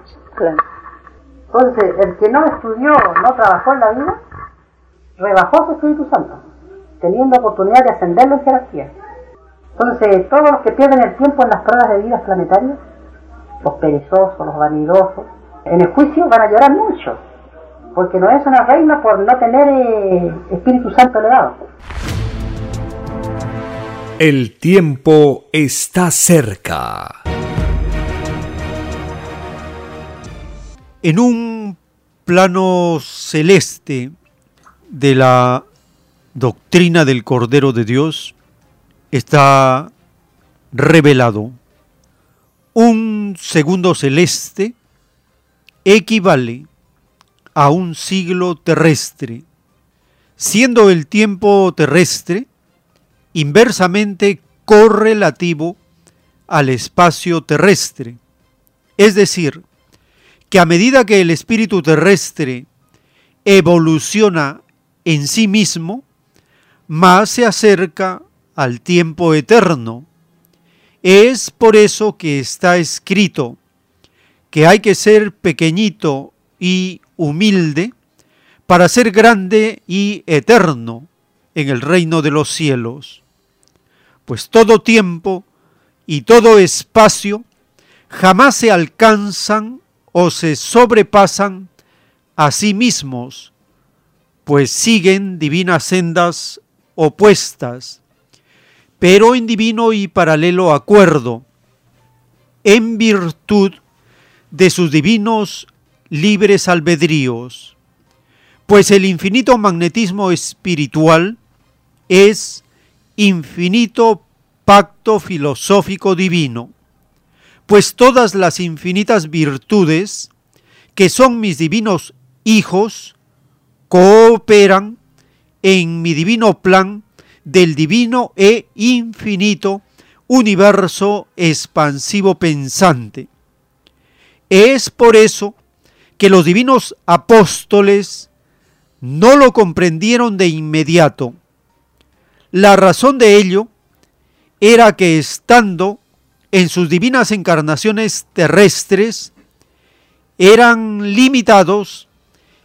Entonces, el que no estudió, no trabajó en la vida, rebajó su Espíritu Santo, teniendo oportunidad de ascenderlo en jerarquía. Entonces, todos los que pierden el tiempo en las pruebas de vida planetarias, los perezosos, los vanidosos, en el juicio van a llorar mucho, porque no es una reina por no tener eh, Espíritu Santo elevado. El tiempo está cerca. En un plano celeste de la doctrina del Cordero de Dios está revelado. Un segundo celeste equivale a un siglo terrestre, siendo el tiempo terrestre inversamente correlativo al espacio terrestre. Es decir, que a medida que el espíritu terrestre evoluciona en sí mismo, más se acerca al tiempo eterno. Es por eso que está escrito que hay que ser pequeñito y humilde para ser grande y eterno en el reino de los cielos. Pues todo tiempo y todo espacio jamás se alcanzan o se sobrepasan a sí mismos, pues siguen divinas sendas opuestas, pero en divino y paralelo acuerdo, en virtud de sus divinos libres albedríos, pues el infinito magnetismo espiritual es infinito pacto filosófico divino, pues todas las infinitas virtudes que son mis divinos hijos cooperan en mi divino plan del divino e infinito universo expansivo pensante. Es por eso que los divinos apóstoles no lo comprendieron de inmediato. La razón de ello era que estando en sus divinas encarnaciones terrestres, eran limitados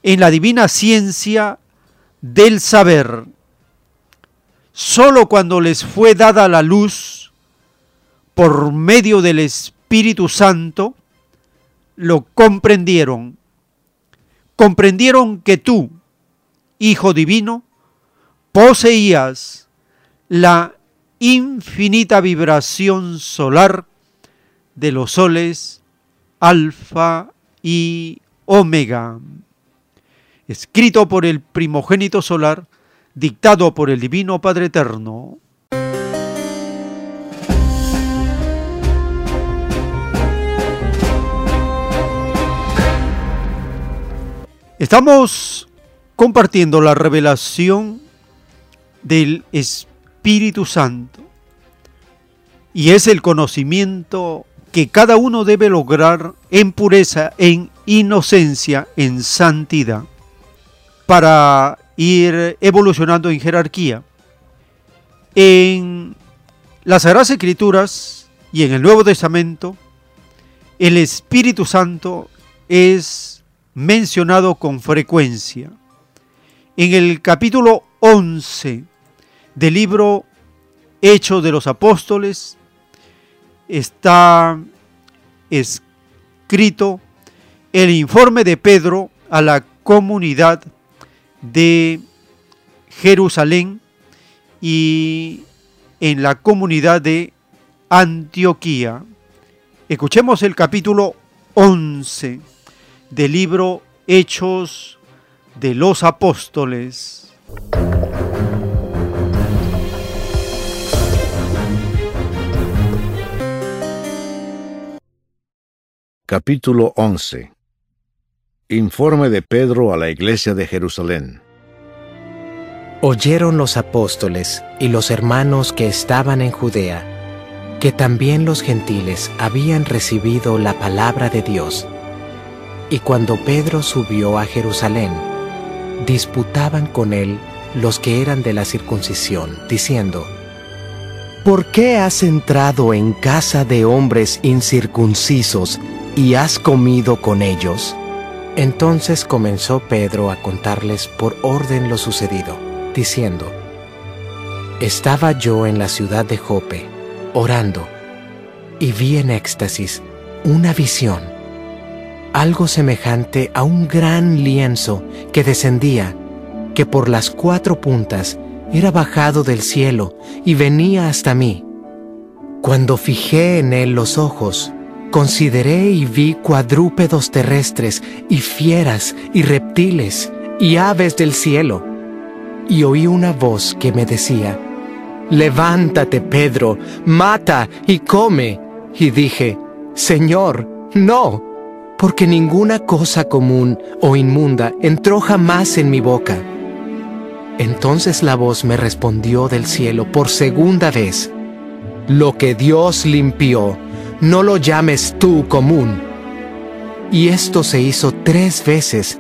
en la divina ciencia del saber. Solo cuando les fue dada la luz por medio del Espíritu Santo, lo comprendieron. Comprendieron que tú, Hijo Divino, poseías la infinita vibración solar de los soles alfa y omega, escrito por el primogénito solar, dictado por el Divino Padre Eterno. Estamos compartiendo la revelación del Espíritu Santo y es el conocimiento que cada uno debe lograr en pureza, en inocencia, en santidad, para ir evolucionando en jerarquía. En las Sagradas Escrituras y en el Nuevo Testamento, el Espíritu Santo es mencionado con frecuencia. En el capítulo 11 del libro Hechos de los Apóstoles, está escrito el informe de Pedro a la comunidad de Jerusalén y en la comunidad de Antioquía. Escuchemos el capítulo 11 del libro Hechos de los Apóstoles. Capítulo 11 Informe de Pedro a la Iglesia de Jerusalén Oyeron los apóstoles y los hermanos que estaban en Judea que también los gentiles habían recibido la palabra de Dios. Y cuando Pedro subió a Jerusalén, disputaban con él los que eran de la circuncisión, diciendo, ¿Por qué has entrado en casa de hombres incircuncisos y has comido con ellos? Entonces comenzó Pedro a contarles por orden lo sucedido, diciendo, Estaba yo en la ciudad de Jope, orando, y vi en éxtasis una visión, algo semejante a un gran lienzo que descendía, que por las cuatro puntas era bajado del cielo y venía hasta mí. Cuando fijé en él los ojos, consideré y vi cuadrúpedos terrestres y fieras y reptiles y aves del cielo. Y oí una voz que me decía, Levántate, Pedro, mata y come. Y dije, Señor, no, porque ninguna cosa común o inmunda entró jamás en mi boca. Entonces la voz me respondió del cielo por segunda vez, Lo que Dios limpió, no lo llames tú común. Y esto se hizo tres veces,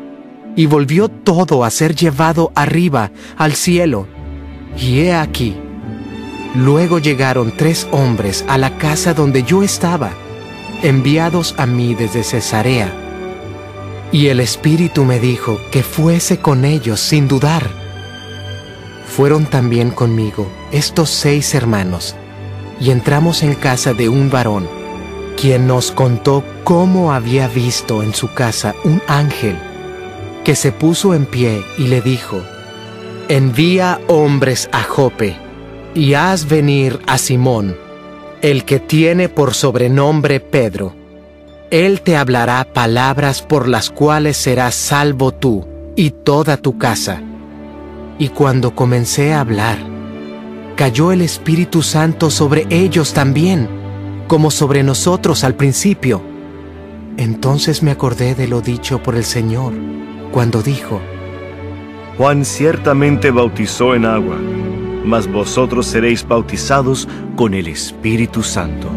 y volvió todo a ser llevado arriba al cielo. Y he aquí, luego llegaron tres hombres a la casa donde yo estaba, enviados a mí desde Cesarea. Y el Espíritu me dijo que fuese con ellos sin dudar. Fueron también conmigo estos seis hermanos, y entramos en casa de un varón quien nos contó cómo había visto en su casa un ángel que se puso en pie y le dijo, envía hombres a Jope y haz venir a Simón, el que tiene por sobrenombre Pedro. Él te hablará palabras por las cuales serás salvo tú y toda tu casa. Y cuando comencé a hablar, cayó el Espíritu Santo sobre ellos también como sobre nosotros al principio. Entonces me acordé de lo dicho por el Señor, cuando dijo, Juan ciertamente bautizó en agua, mas vosotros seréis bautizados con el Espíritu Santo.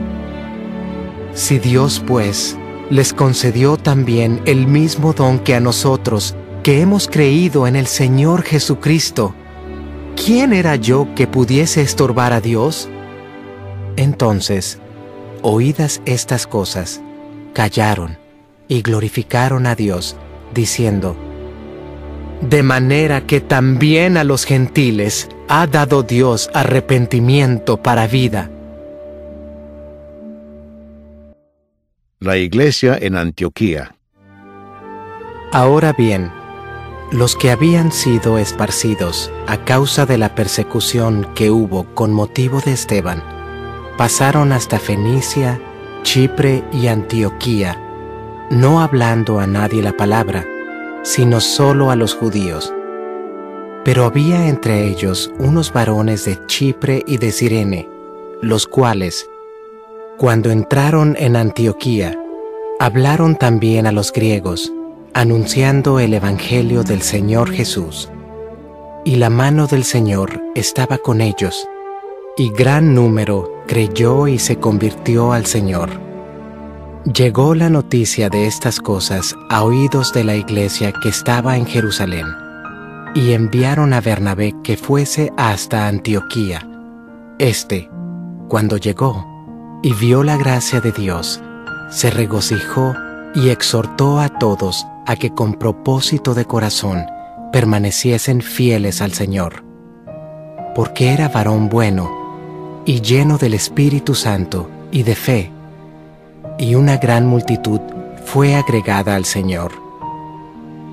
Si Dios, pues, les concedió también el mismo don que a nosotros, que hemos creído en el Señor Jesucristo, ¿quién era yo que pudiese estorbar a Dios? Entonces, Oídas estas cosas, callaron y glorificaron a Dios, diciendo, De manera que también a los gentiles ha dado Dios arrepentimiento para vida. La iglesia en Antioquía. Ahora bien, los que habían sido esparcidos a causa de la persecución que hubo con motivo de Esteban, pasaron hasta Fenicia, Chipre y Antioquía, no hablando a nadie la palabra, sino solo a los judíos. Pero había entre ellos unos varones de Chipre y de Sirene, los cuales, cuando entraron en Antioquía, hablaron también a los griegos, anunciando el Evangelio del Señor Jesús. Y la mano del Señor estaba con ellos, y gran número creyó y se convirtió al Señor. Llegó la noticia de estas cosas a oídos de la iglesia que estaba en Jerusalén, y enviaron a Bernabé que fuese hasta Antioquía. Este, cuando llegó y vio la gracia de Dios, se regocijó y exhortó a todos a que con propósito de corazón permaneciesen fieles al Señor, porque era varón bueno, y lleno del Espíritu Santo y de fe, y una gran multitud fue agregada al Señor.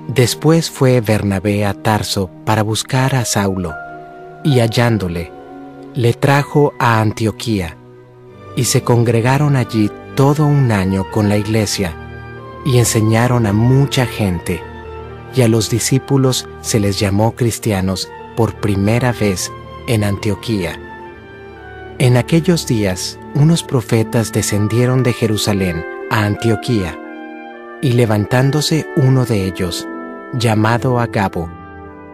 Después fue Bernabé a Tarso para buscar a Saulo, y hallándole, le trajo a Antioquía, y se congregaron allí todo un año con la iglesia, y enseñaron a mucha gente, y a los discípulos se les llamó cristianos por primera vez en Antioquía. En aquellos días, unos profetas descendieron de Jerusalén a Antioquía, y levantándose uno de ellos, llamado Agabo,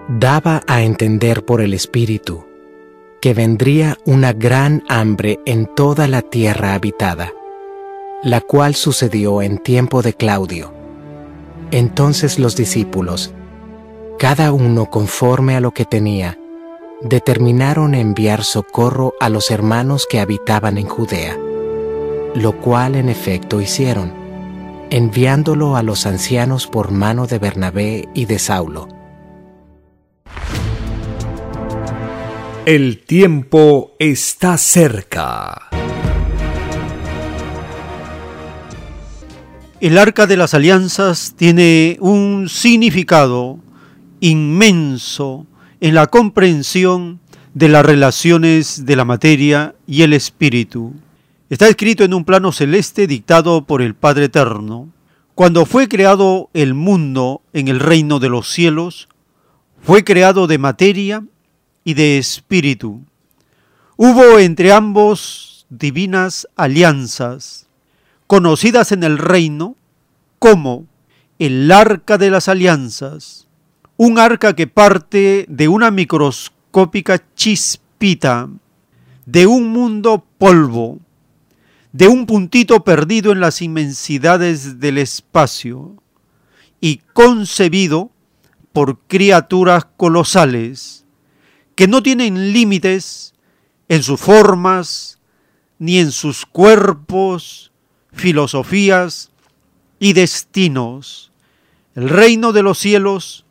daba a entender por el Espíritu que vendría una gran hambre en toda la tierra habitada, la cual sucedió en tiempo de Claudio. Entonces los discípulos, cada uno conforme a lo que tenía, determinaron enviar socorro a los hermanos que habitaban en Judea, lo cual en efecto hicieron, enviándolo a los ancianos por mano de Bernabé y de Saulo. El tiempo está cerca. El arca de las alianzas tiene un significado inmenso en la comprensión de las relaciones de la materia y el espíritu. Está escrito en un plano celeste dictado por el Padre Eterno. Cuando fue creado el mundo en el reino de los cielos, fue creado de materia y de espíritu. Hubo entre ambos divinas alianzas, conocidas en el reino como el arca de las alianzas, un arca que parte de una microscópica chispita, de un mundo polvo, de un puntito perdido en las inmensidades del espacio y concebido por criaturas colosales que no tienen límites en sus formas, ni en sus cuerpos, filosofías y destinos. El reino de los cielos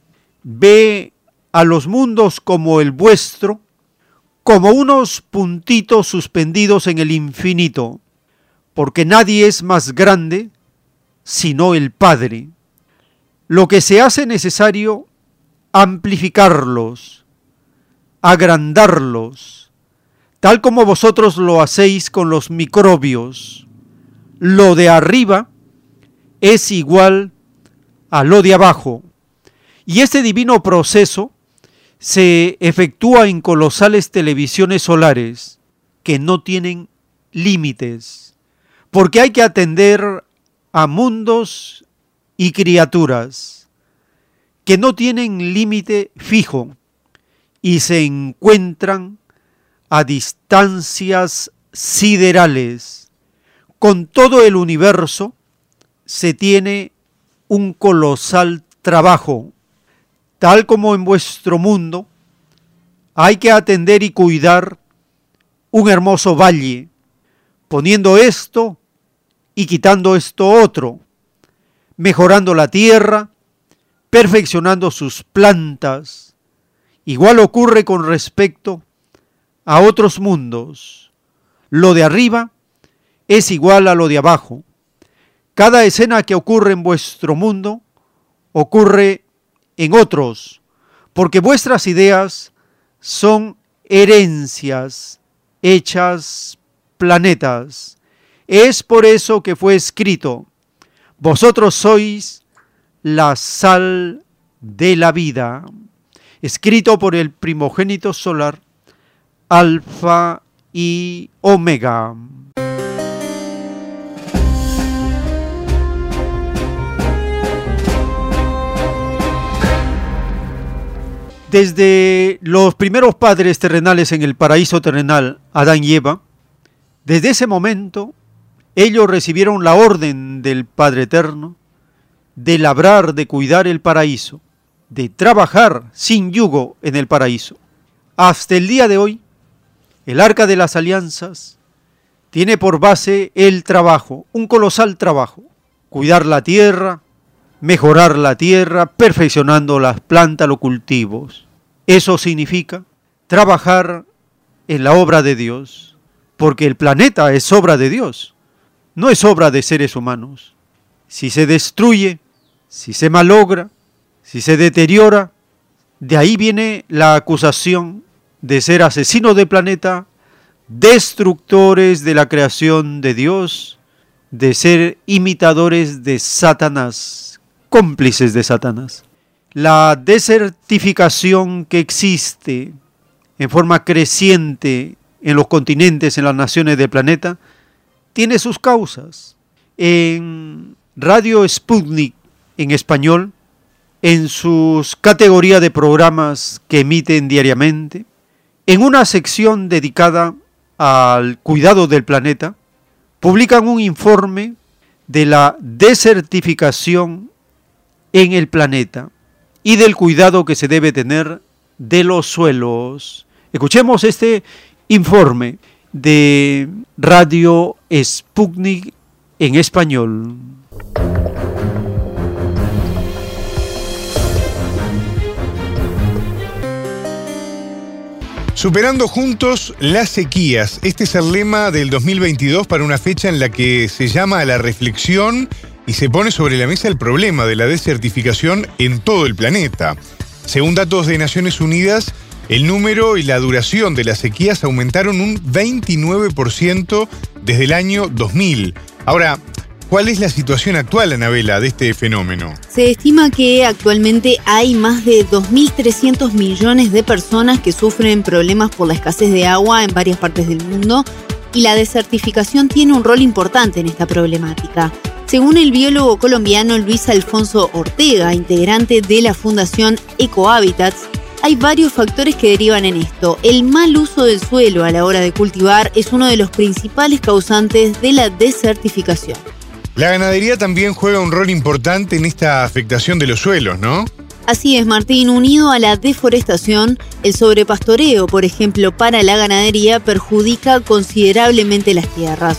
ve a los mundos como el vuestro, como unos puntitos suspendidos en el infinito, porque nadie es más grande sino el Padre. Lo que se hace necesario, amplificarlos, agrandarlos, tal como vosotros lo hacéis con los microbios. Lo de arriba es igual a lo de abajo. Y este divino proceso se efectúa en colosales televisiones solares que no tienen límites, porque hay que atender a mundos y criaturas que no tienen límite fijo y se encuentran a distancias siderales. Con todo el universo se tiene un colosal trabajo, tal como en vuestro mundo hay que atender y cuidar un hermoso valle, poniendo esto y quitando esto otro, mejorando la tierra, perfeccionando sus plantas, Igual ocurre con respecto a otros mundos. Lo de arriba es igual a lo de abajo. Cada escena que ocurre en vuestro mundo ocurre en otros, porque vuestras ideas son herencias hechas planetas. Es por eso que fue escrito, vosotros sois la sal de la vida escrito por el primogénito solar, Alfa y Omega. Desde los primeros padres terrenales en el paraíso terrenal, Adán y Eva, desde ese momento ellos recibieron la orden del Padre Eterno de labrar, de cuidar el paraíso de trabajar sin yugo en el paraíso. Hasta el día de hoy, el arca de las alianzas tiene por base el trabajo, un colosal trabajo, cuidar la tierra, mejorar la tierra, perfeccionando las plantas, los cultivos. Eso significa trabajar en la obra de Dios, porque el planeta es obra de Dios, no es obra de seres humanos. Si se destruye, si se malogra, si se deteriora, de ahí viene la acusación de ser asesinos de planeta, destructores de la creación de Dios, de ser imitadores de Satanás, cómplices de Satanás. La desertificación que existe en forma creciente en los continentes, en las naciones del planeta, tiene sus causas. En Radio Sputnik en español en sus categorías de programas que emiten diariamente, en una sección dedicada al cuidado del planeta, publican un informe de la desertificación en el planeta y del cuidado que se debe tener de los suelos. Escuchemos este informe de Radio Sputnik en español. Superando juntos las sequías. Este es el lema del 2022 para una fecha en la que se llama a la reflexión y se pone sobre la mesa el problema de la desertificación en todo el planeta. Según datos de Naciones Unidas, el número y la duración de las sequías aumentaron un 29% desde el año 2000. Ahora, ¿Cuál es la situación actual, Anabela, de este fenómeno? Se estima que actualmente hay más de 2.300 millones de personas que sufren problemas por la escasez de agua en varias partes del mundo y la desertificación tiene un rol importante en esta problemática. Según el biólogo colombiano Luis Alfonso Ortega, integrante de la Fundación Ecohabitats, hay varios factores que derivan en esto. El mal uso del suelo a la hora de cultivar es uno de los principales causantes de la desertificación. La ganadería también juega un rol importante en esta afectación de los suelos, ¿no? Así es, Martín. Unido a la deforestación, el sobrepastoreo, por ejemplo, para la ganadería, perjudica considerablemente las tierras.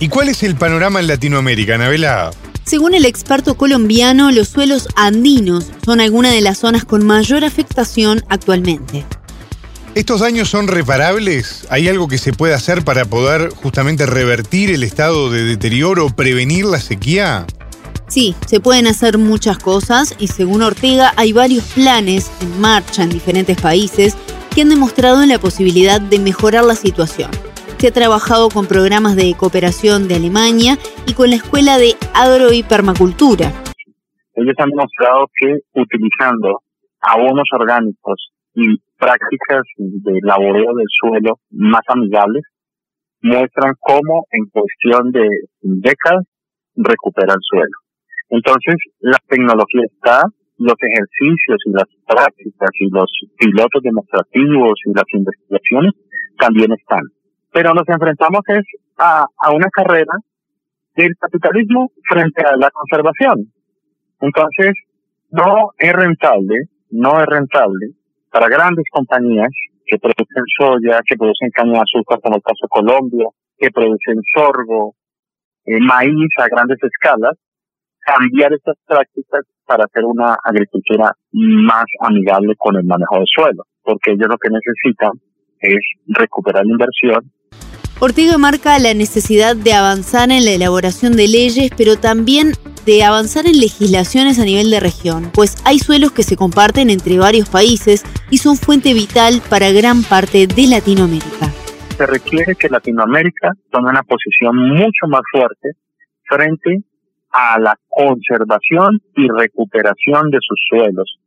¿Y cuál es el panorama en Latinoamérica, Anabela? Según el experto colombiano, los suelos andinos son algunas de las zonas con mayor afectación actualmente. ¿Estos daños son reparables? ¿Hay algo que se puede hacer para poder justamente revertir el estado de deterioro o prevenir la sequía? Sí, se pueden hacer muchas cosas y según Ortega hay varios planes en marcha en diferentes países que han demostrado la posibilidad de mejorar la situación. Se ha trabajado con programas de cooperación de Alemania y con la Escuela de Agro y Permacultura. Ellos han demostrado que utilizando abonos orgánicos y prácticas de laboreo del suelo más amigables muestran cómo en cuestión de décadas recupera el suelo. Entonces, la tecnología está, los ejercicios y las prácticas y los pilotos demostrativos y las investigaciones también están. Pero nos enfrentamos es a, una carrera del capitalismo frente a la conservación. Entonces, no es rentable, no es rentable para grandes compañías que producen soya, que producen caña de azúcar, como el caso de Colombia, que producen sorgo, eh, maíz a grandes escalas, cambiar estas prácticas para hacer una agricultura más amigable con el manejo del suelo, porque ellos lo que necesitan es recuperar la inversión Ortega marca la necesidad de avanzar en la elaboración de leyes, pero también de avanzar en legislaciones a nivel de región, pues hay suelos que se comparten entre varios países y son fuente vital para gran parte de Latinoamérica. Se requiere que Latinoamérica tome una posición mucho más fuerte frente a la conservación y recuperación de sus suelos,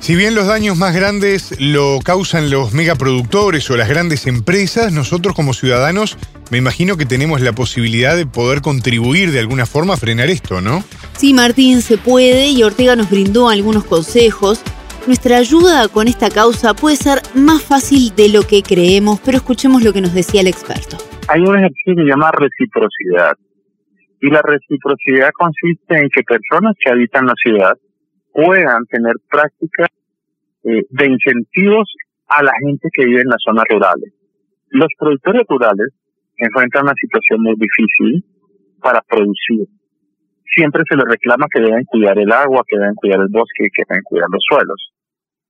si bien los daños más grandes lo causan los megaproductores o las grandes empresas, nosotros como ciudadanos me imagino que tenemos la posibilidad de poder contribuir de alguna forma a frenar esto, ¿no? Sí, Martín, se puede y Ortega nos brindó algunos consejos. Nuestra ayuda con esta causa puede ser más fácil de lo que creemos, pero escuchemos lo que nos decía el experto. Hay un ejercicio que se llama reciprocidad. Y la reciprocidad consiste en que personas que habitan la ciudad puedan tener prácticas eh, de incentivos a la gente que vive en las zonas rurales. Los productores rurales enfrentan una situación muy difícil para producir. Siempre se les reclama que deben cuidar el agua, que deben cuidar el bosque, que deben cuidar los suelos.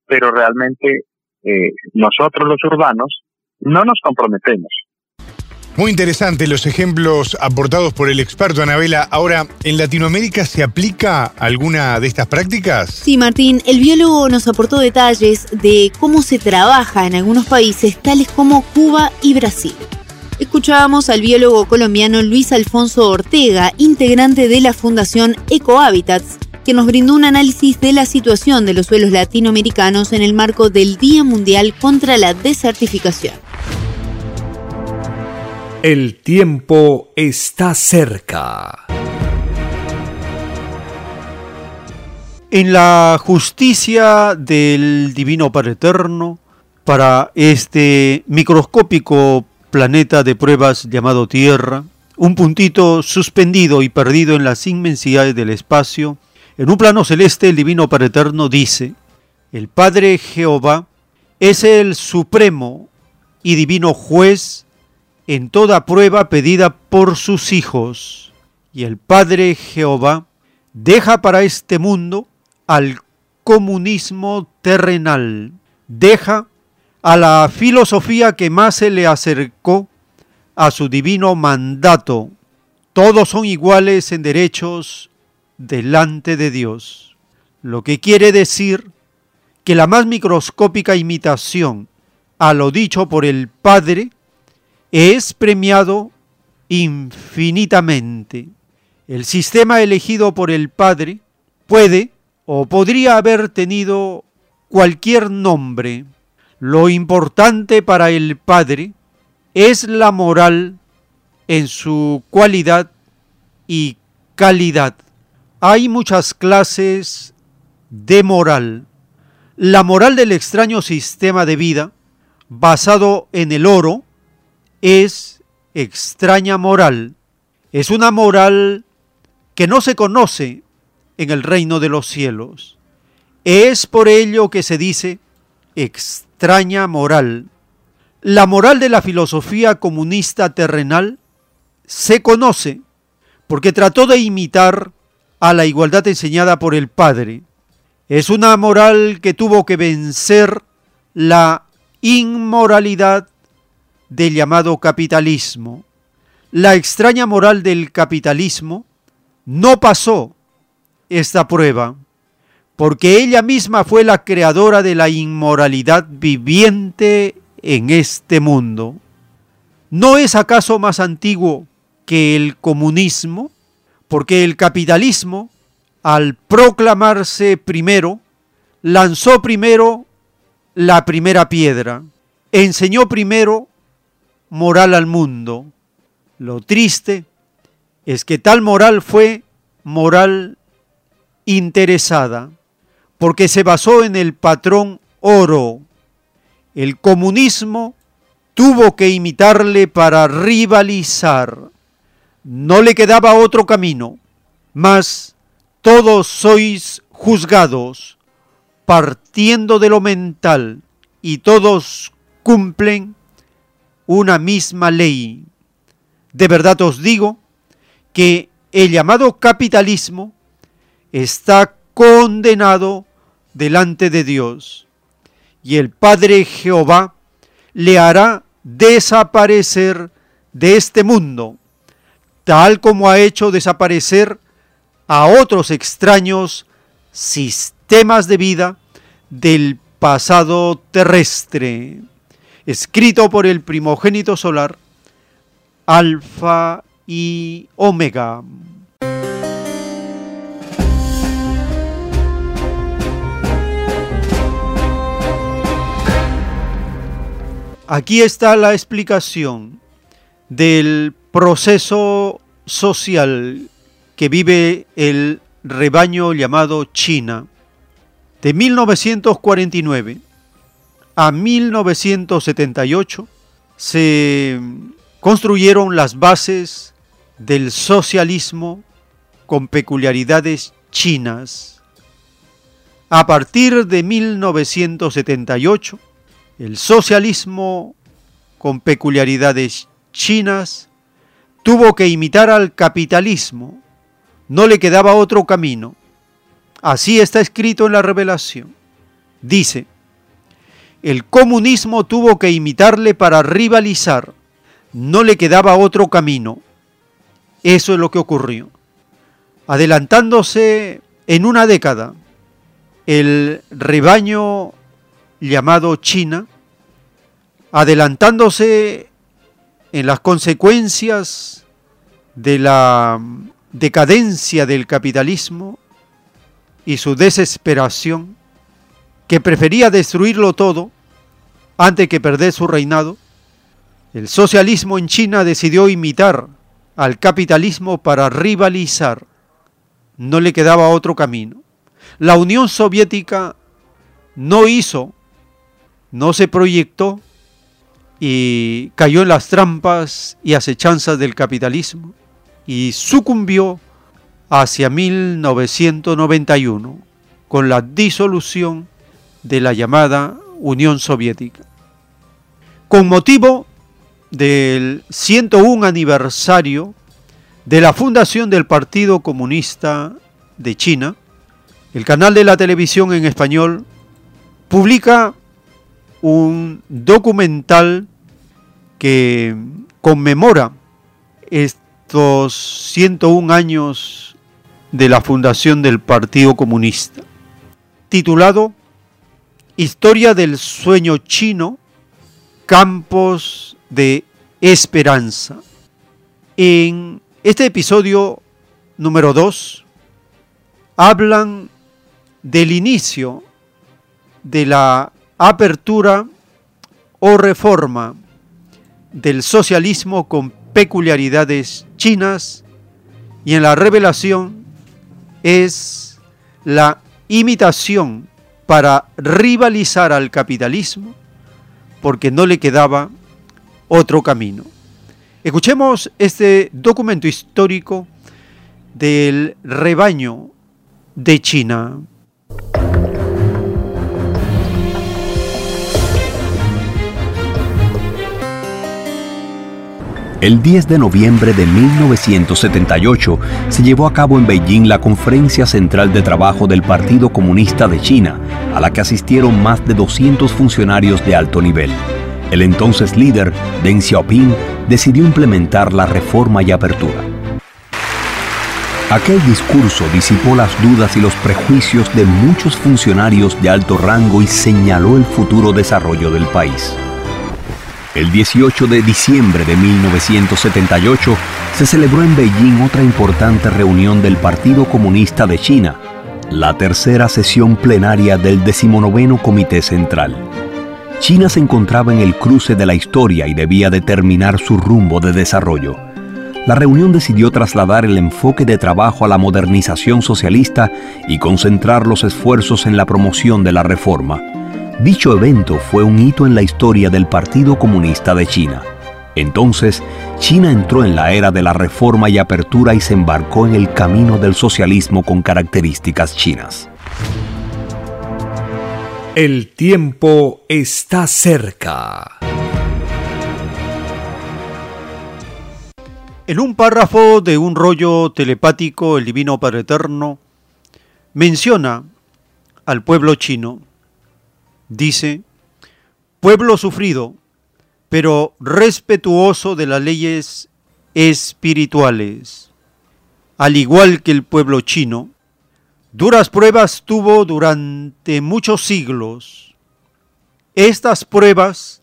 Pero realmente eh, nosotros los urbanos no nos comprometemos. Muy interesante los ejemplos aportados por el experto Anabela. Ahora, ¿en Latinoamérica se aplica alguna de estas prácticas? Sí, Martín, el biólogo nos aportó detalles de cómo se trabaja en algunos países tales como Cuba y Brasil. Escuchábamos al biólogo colombiano Luis Alfonso Ortega, integrante de la Fundación Ecohabitats, que nos brindó un análisis de la situación de los suelos latinoamericanos en el marco del Día Mundial contra la Desertificación. El tiempo está cerca. En la justicia del Divino Padre Eterno, para este microscópico planeta de pruebas llamado Tierra, un puntito suspendido y perdido en las inmensidades del espacio, en un plano celeste el Divino Padre Eterno dice, el Padre Jehová es el supremo y divino juez en toda prueba pedida por sus hijos. Y el Padre Jehová deja para este mundo al comunismo terrenal, deja a la filosofía que más se le acercó a su divino mandato. Todos son iguales en derechos delante de Dios. Lo que quiere decir que la más microscópica imitación a lo dicho por el Padre es premiado infinitamente. El sistema elegido por el Padre puede o podría haber tenido cualquier nombre. Lo importante para el Padre es la moral en su cualidad y calidad. Hay muchas clases de moral. La moral del extraño sistema de vida, basado en el oro, es extraña moral. Es una moral que no se conoce en el reino de los cielos. Es por ello que se dice extraña moral. La moral de la filosofía comunista terrenal se conoce porque trató de imitar a la igualdad enseñada por el Padre. Es una moral que tuvo que vencer la inmoralidad del llamado capitalismo. La extraña moral del capitalismo no pasó esta prueba, porque ella misma fue la creadora de la inmoralidad viviente en este mundo. ¿No es acaso más antiguo que el comunismo? Porque el capitalismo, al proclamarse primero, lanzó primero la primera piedra, enseñó primero moral al mundo. Lo triste es que tal moral fue moral interesada, porque se basó en el patrón oro. El comunismo tuvo que imitarle para rivalizar. No le quedaba otro camino, mas todos sois juzgados partiendo de lo mental y todos cumplen una misma ley. De verdad os digo que el llamado capitalismo está condenado delante de Dios y el Padre Jehová le hará desaparecer de este mundo, tal como ha hecho desaparecer a otros extraños sistemas de vida del pasado terrestre escrito por el primogénito solar, Alfa y Omega. Aquí está la explicación del proceso social que vive el rebaño llamado China de 1949 a 1978 se construyeron las bases del socialismo con peculiaridades chinas. A partir de 1978, el socialismo con peculiaridades chinas tuvo que imitar al capitalismo. No le quedaba otro camino. Así está escrito en la revelación. Dice, el comunismo tuvo que imitarle para rivalizar. No le quedaba otro camino. Eso es lo que ocurrió. Adelantándose en una década, el rebaño llamado China, adelantándose en las consecuencias de la decadencia del capitalismo y su desesperación, que prefería destruirlo todo antes que perder su reinado, el socialismo en China decidió imitar al capitalismo para rivalizar. No le quedaba otro camino. La Unión Soviética no hizo, no se proyectó y cayó en las trampas y acechanzas del capitalismo y sucumbió hacia 1991 con la disolución de la llamada Unión Soviética. Con motivo del 101 aniversario de la fundación del Partido Comunista de China, el canal de la televisión en español publica un documental que conmemora estos 101 años de la fundación del Partido Comunista, titulado Historia del sueño chino, Campos de Esperanza. En este episodio número 2 hablan del inicio de la apertura o reforma del socialismo con peculiaridades chinas y en la revelación es la imitación para rivalizar al capitalismo porque no le quedaba otro camino. Escuchemos este documento histórico del rebaño de China. El 10 de noviembre de 1978 se llevó a cabo en Beijing la Conferencia Central de Trabajo del Partido Comunista de China, a la que asistieron más de 200 funcionarios de alto nivel. El entonces líder, Deng Xiaoping, decidió implementar la reforma y apertura. Aquel discurso disipó las dudas y los prejuicios de muchos funcionarios de alto rango y señaló el futuro desarrollo del país. El 18 de diciembre de 1978 se celebró en Beijing otra importante reunión del Partido Comunista de China, la tercera sesión plenaria del decimonoveno Comité Central. China se encontraba en el cruce de la historia y debía determinar su rumbo de desarrollo. La reunión decidió trasladar el enfoque de trabajo a la modernización socialista y concentrar los esfuerzos en la promoción de la reforma. Dicho evento fue un hito en la historia del Partido Comunista de China. Entonces, China entró en la era de la reforma y apertura y se embarcó en el camino del socialismo con características chinas. El tiempo está cerca. En un párrafo de un rollo telepático, el Divino Padre Eterno menciona al pueblo chino dice, pueblo sufrido, pero respetuoso de las leyes espirituales. Al igual que el pueblo chino, duras pruebas tuvo durante muchos siglos. Estas pruebas,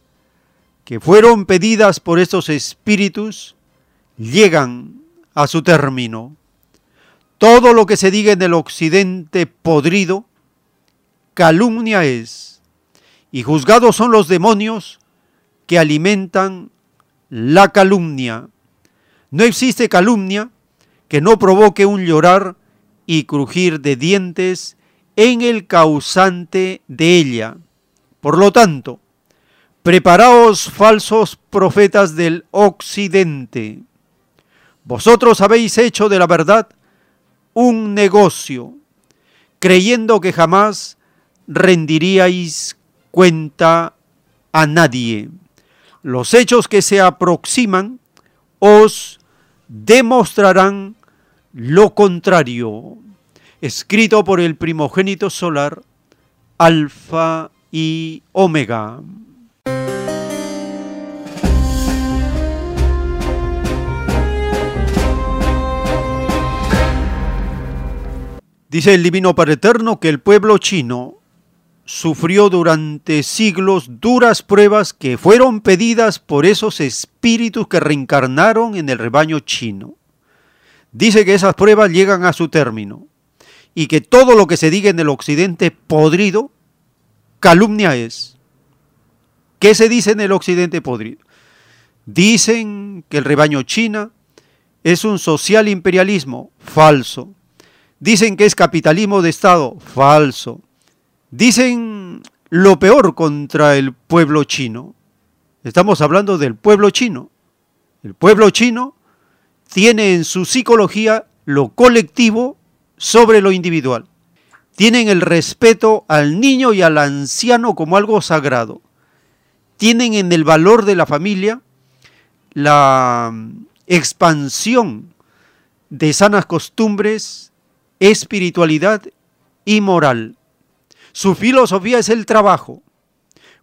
que fueron pedidas por estos espíritus, llegan a su término. Todo lo que se diga en el occidente podrido, calumnia es y juzgados son los demonios que alimentan la calumnia. No existe calumnia que no provoque un llorar y crujir de dientes en el causante de ella. Por lo tanto, preparaos falsos profetas del occidente. Vosotros habéis hecho de la verdad un negocio, creyendo que jamás rendiríais cuenta a nadie. Los hechos que se aproximan os demostrarán lo contrario. Escrito por el primogénito solar, Alfa y Omega. Dice el Divino Padre Eterno que el pueblo chino sufrió durante siglos duras pruebas que fueron pedidas por esos espíritus que reencarnaron en el rebaño chino. Dice que esas pruebas llegan a su término y que todo lo que se diga en el occidente podrido, calumnia es. ¿Qué se dice en el occidente podrido? Dicen que el rebaño china es un social imperialismo, falso. Dicen que es capitalismo de Estado, falso. Dicen lo peor contra el pueblo chino. Estamos hablando del pueblo chino. El pueblo chino tiene en su psicología lo colectivo sobre lo individual. Tienen el respeto al niño y al anciano como algo sagrado. Tienen en el valor de la familia la expansión de sanas costumbres, espiritualidad y moral. Su filosofía es el trabajo.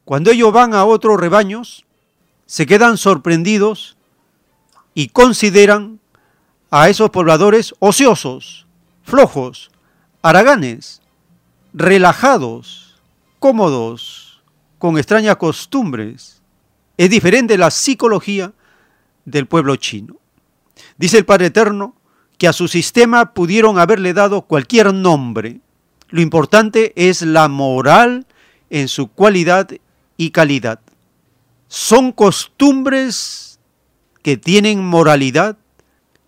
Cuando ellos van a otros rebaños, se quedan sorprendidos y consideran a esos pobladores ociosos, flojos, haraganes, relajados, cómodos, con extrañas costumbres. Es diferente la psicología del pueblo chino. Dice el Padre Eterno que a su sistema pudieron haberle dado cualquier nombre. Lo importante es la moral en su cualidad y calidad. Son costumbres que tienen moralidad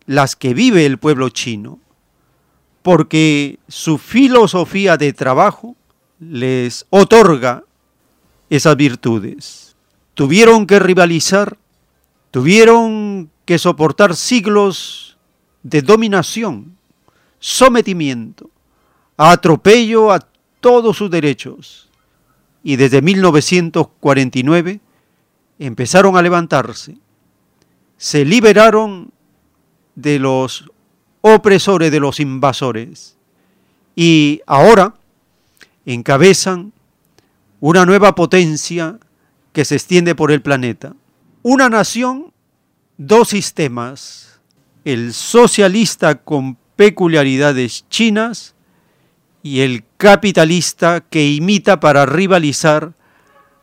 las que vive el pueblo chino, porque su filosofía de trabajo les otorga esas virtudes. Tuvieron que rivalizar, tuvieron que soportar siglos de dominación, sometimiento, atropello a todos sus derechos. Y desde 1949 empezaron a levantarse, se liberaron de los opresores, de los invasores, y ahora encabezan una nueva potencia que se extiende por el planeta. Una nación, dos sistemas, el socialista con peculiaridades chinas y el capitalista que imita para rivalizar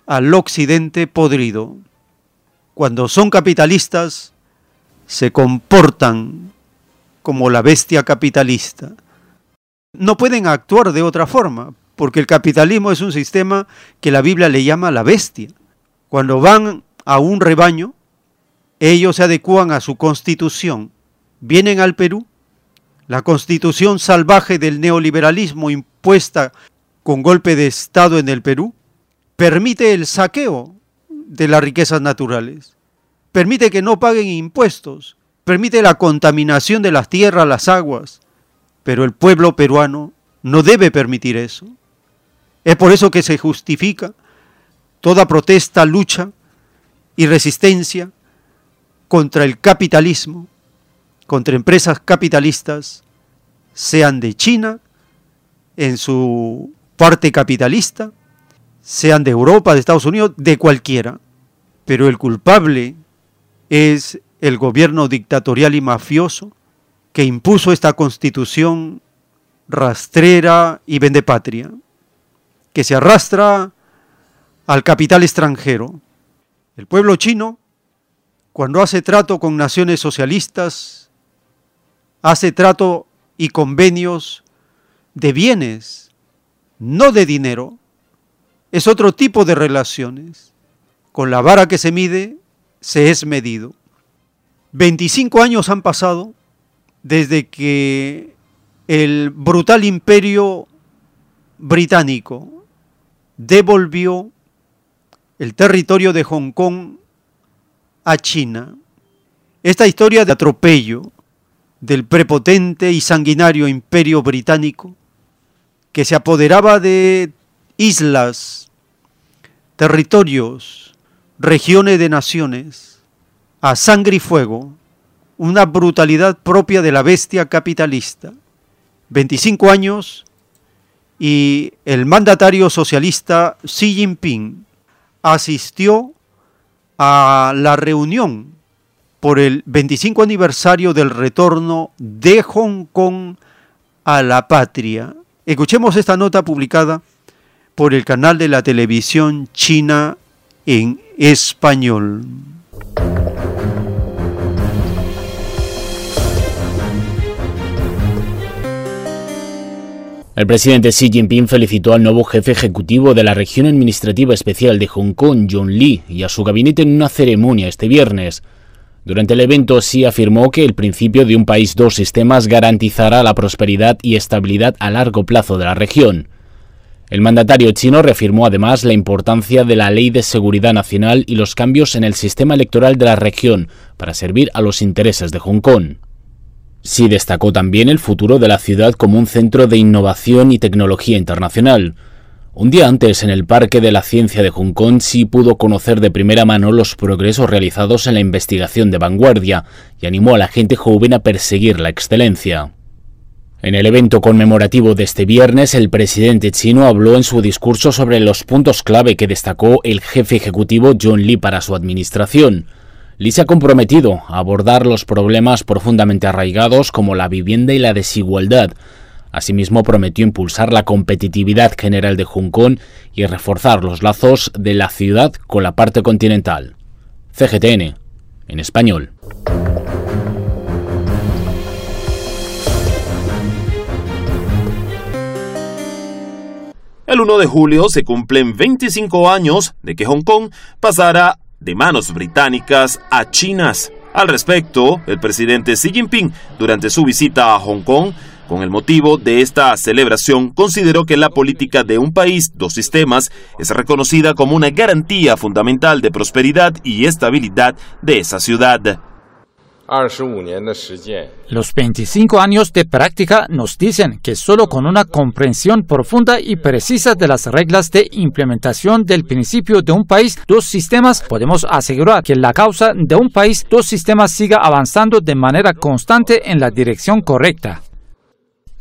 al occidente podrido. Cuando son capitalistas, se comportan como la bestia capitalista. No pueden actuar de otra forma, porque el capitalismo es un sistema que la Biblia le llama la bestia. Cuando van a un rebaño, ellos se adecúan a su constitución. Vienen al Perú la constitución salvaje del neoliberalismo impuesta con golpe de Estado en el Perú permite el saqueo de las riquezas naturales, permite que no paguen impuestos, permite la contaminación de las tierras, las aguas, pero el pueblo peruano no debe permitir eso. Es por eso que se justifica toda protesta, lucha y resistencia contra el capitalismo, contra empresas capitalistas, sean de China, en su parte capitalista, sean de Europa, de Estados Unidos, de cualquiera. Pero el culpable es el gobierno dictatorial y mafioso que impuso esta constitución rastrera y vendepatria, que se arrastra al capital extranjero. El pueblo chino, cuando hace trato con naciones socialistas, hace trato y convenios de bienes, no de dinero. Es otro tipo de relaciones. Con la vara que se mide, se es medido. 25 años han pasado desde que el brutal imperio británico devolvió el territorio de Hong Kong a China. Esta historia de atropello, del prepotente y sanguinario imperio británico que se apoderaba de islas, territorios, regiones de naciones, a sangre y fuego, una brutalidad propia de la bestia capitalista. 25 años y el mandatario socialista Xi Jinping asistió a la reunión por el 25 aniversario del retorno de Hong Kong a la patria. Escuchemos esta nota publicada por el canal de la televisión china en español. El presidente Xi Jinping felicitó al nuevo jefe ejecutivo de la región administrativa especial de Hong Kong, John Lee, y a su gabinete en una ceremonia este viernes. Durante el evento, Xi afirmó que el principio de un país dos sistemas garantizará la prosperidad y estabilidad a largo plazo de la región. El mandatario chino reafirmó además la importancia de la Ley de Seguridad Nacional y los cambios en el sistema electoral de la región para servir a los intereses de Hong Kong. Xi destacó también el futuro de la ciudad como un centro de innovación y tecnología internacional, un día antes, en el Parque de la Ciencia de Hong Kong, sí pudo conocer de primera mano los progresos realizados en la investigación de vanguardia y animó a la gente joven a perseguir la excelencia. En el evento conmemorativo de este viernes, el presidente chino habló en su discurso sobre los puntos clave que destacó el jefe ejecutivo John Lee para su administración. Lee se ha comprometido a abordar los problemas profundamente arraigados como la vivienda y la desigualdad, Asimismo, prometió impulsar la competitividad general de Hong Kong y reforzar los lazos de la ciudad con la parte continental. CGTN, en español. El 1 de julio se cumplen 25 años de que Hong Kong pasara de manos británicas a chinas. Al respecto, el presidente Xi Jinping, durante su visita a Hong Kong, con el motivo de esta celebración, consideró que la política de un país, dos sistemas, es reconocida como una garantía fundamental de prosperidad y estabilidad de esa ciudad. Los 25 años de práctica nos dicen que solo con una comprensión profunda y precisa de las reglas de implementación del principio de un país, dos sistemas, podemos asegurar que la causa de un país, dos sistemas siga avanzando de manera constante en la dirección correcta.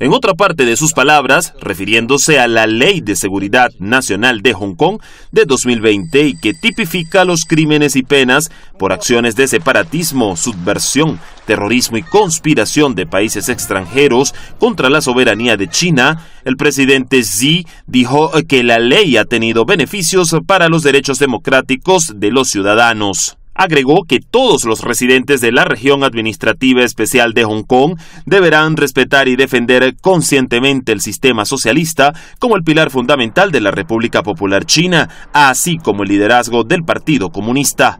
En otra parte de sus palabras, refiriéndose a la Ley de Seguridad Nacional de Hong Kong de 2020 y que tipifica los crímenes y penas por acciones de separatismo, subversión, terrorismo y conspiración de países extranjeros contra la soberanía de China, el presidente Xi dijo que la ley ha tenido beneficios para los derechos democráticos de los ciudadanos. Agregó que todos los residentes de la región administrativa especial de Hong Kong deberán respetar y defender conscientemente el sistema socialista como el pilar fundamental de la República Popular China, así como el liderazgo del Partido Comunista.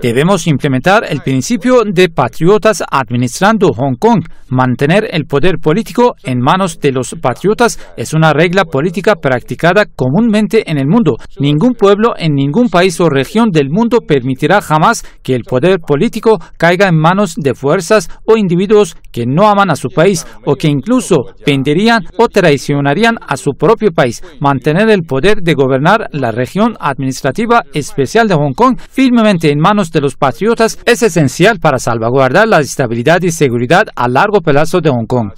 Debemos implementar el principio de patriotas administrando Hong Kong. Mantener el poder político en manos de los patriotas es una regla política practicada comúnmente en el mundo. Ningún pueblo en ningún país o región del mundo permitirá jamás que el poder político caiga en manos de fuerzas o individuos que no aman a su país o que incluso venderían o traicionarían a su propio país. Mantener el poder de gobernar la región administrativa especial de Hong Kong firmemente en manos de los patriotas es esencial para salvaguardar la estabilidad y seguridad a largo plazo de Hong Kong.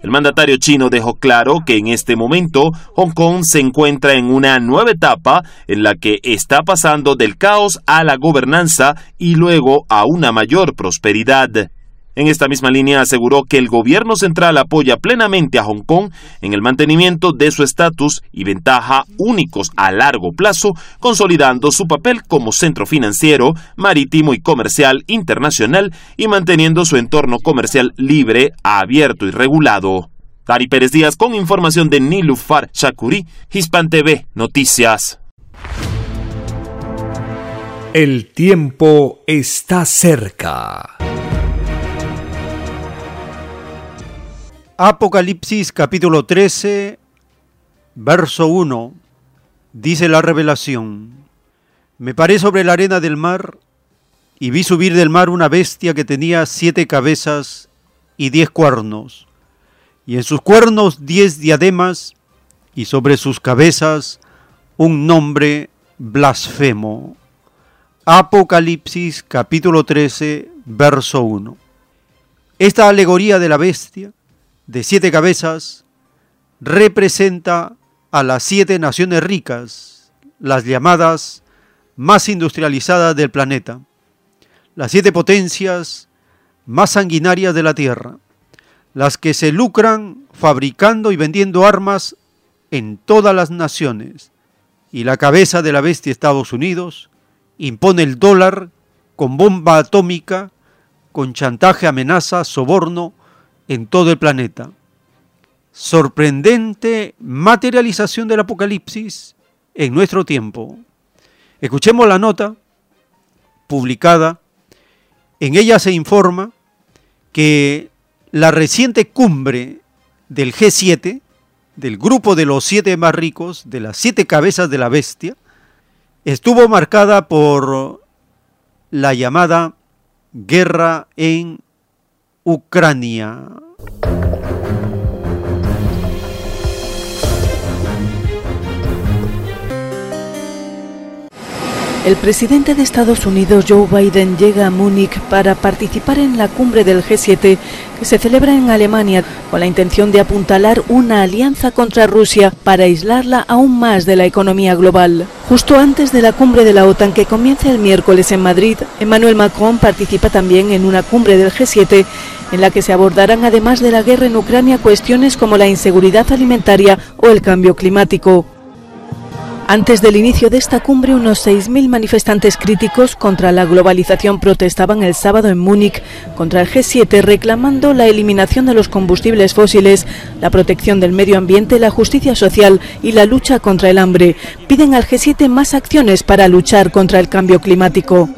El mandatario chino dejó claro que en este momento Hong Kong se encuentra en una nueva etapa en la que está pasando del caos a la gobernanza y luego a una mayor prosperidad. En esta misma línea aseguró que el gobierno central apoya plenamente a Hong Kong en el mantenimiento de su estatus y ventaja únicos a largo plazo, consolidando su papel como centro financiero, marítimo y comercial internacional y manteniendo su entorno comercial libre, abierto y regulado. Dari Pérez Díaz con información de Nilufar Shakuri, Hispan TV Noticias. El tiempo está cerca. Apocalipsis capítulo 13, verso 1, dice la revelación, me paré sobre la arena del mar y vi subir del mar una bestia que tenía siete cabezas y diez cuernos, y en sus cuernos diez diademas, y sobre sus cabezas un nombre blasfemo. Apocalipsis capítulo 13, verso 1. Esta alegoría de la bestia de siete cabezas representa a las siete naciones ricas, las llamadas más industrializadas del planeta, las siete potencias más sanguinarias de la Tierra, las que se lucran fabricando y vendiendo armas en todas las naciones, y la cabeza de la bestia Estados Unidos impone el dólar con bomba atómica, con chantaje, amenaza, soborno, en todo el planeta. Sorprendente materialización del Apocalipsis en nuestro tiempo. Escuchemos la nota publicada. En ella se informa que la reciente cumbre del G7, del grupo de los siete más ricos, de las siete cabezas de la bestia, estuvo marcada por la llamada guerra en Ucrania. El presidente de Estados Unidos, Joe Biden, llega a Múnich para participar en la cumbre del G7 que se celebra en Alemania con la intención de apuntalar una alianza contra Rusia para aislarla aún más de la economía global. Justo antes de la cumbre de la OTAN que comienza el miércoles en Madrid, Emmanuel Macron participa también en una cumbre del G7 en la que se abordarán además de la guerra en Ucrania cuestiones como la inseguridad alimentaria o el cambio climático. Antes del inicio de esta cumbre, unos 6.000 manifestantes críticos contra la globalización protestaban el sábado en Múnich contra el G7 reclamando la eliminación de los combustibles fósiles, la protección del medio ambiente, la justicia social y la lucha contra el hambre. Piden al G7 más acciones para luchar contra el cambio climático.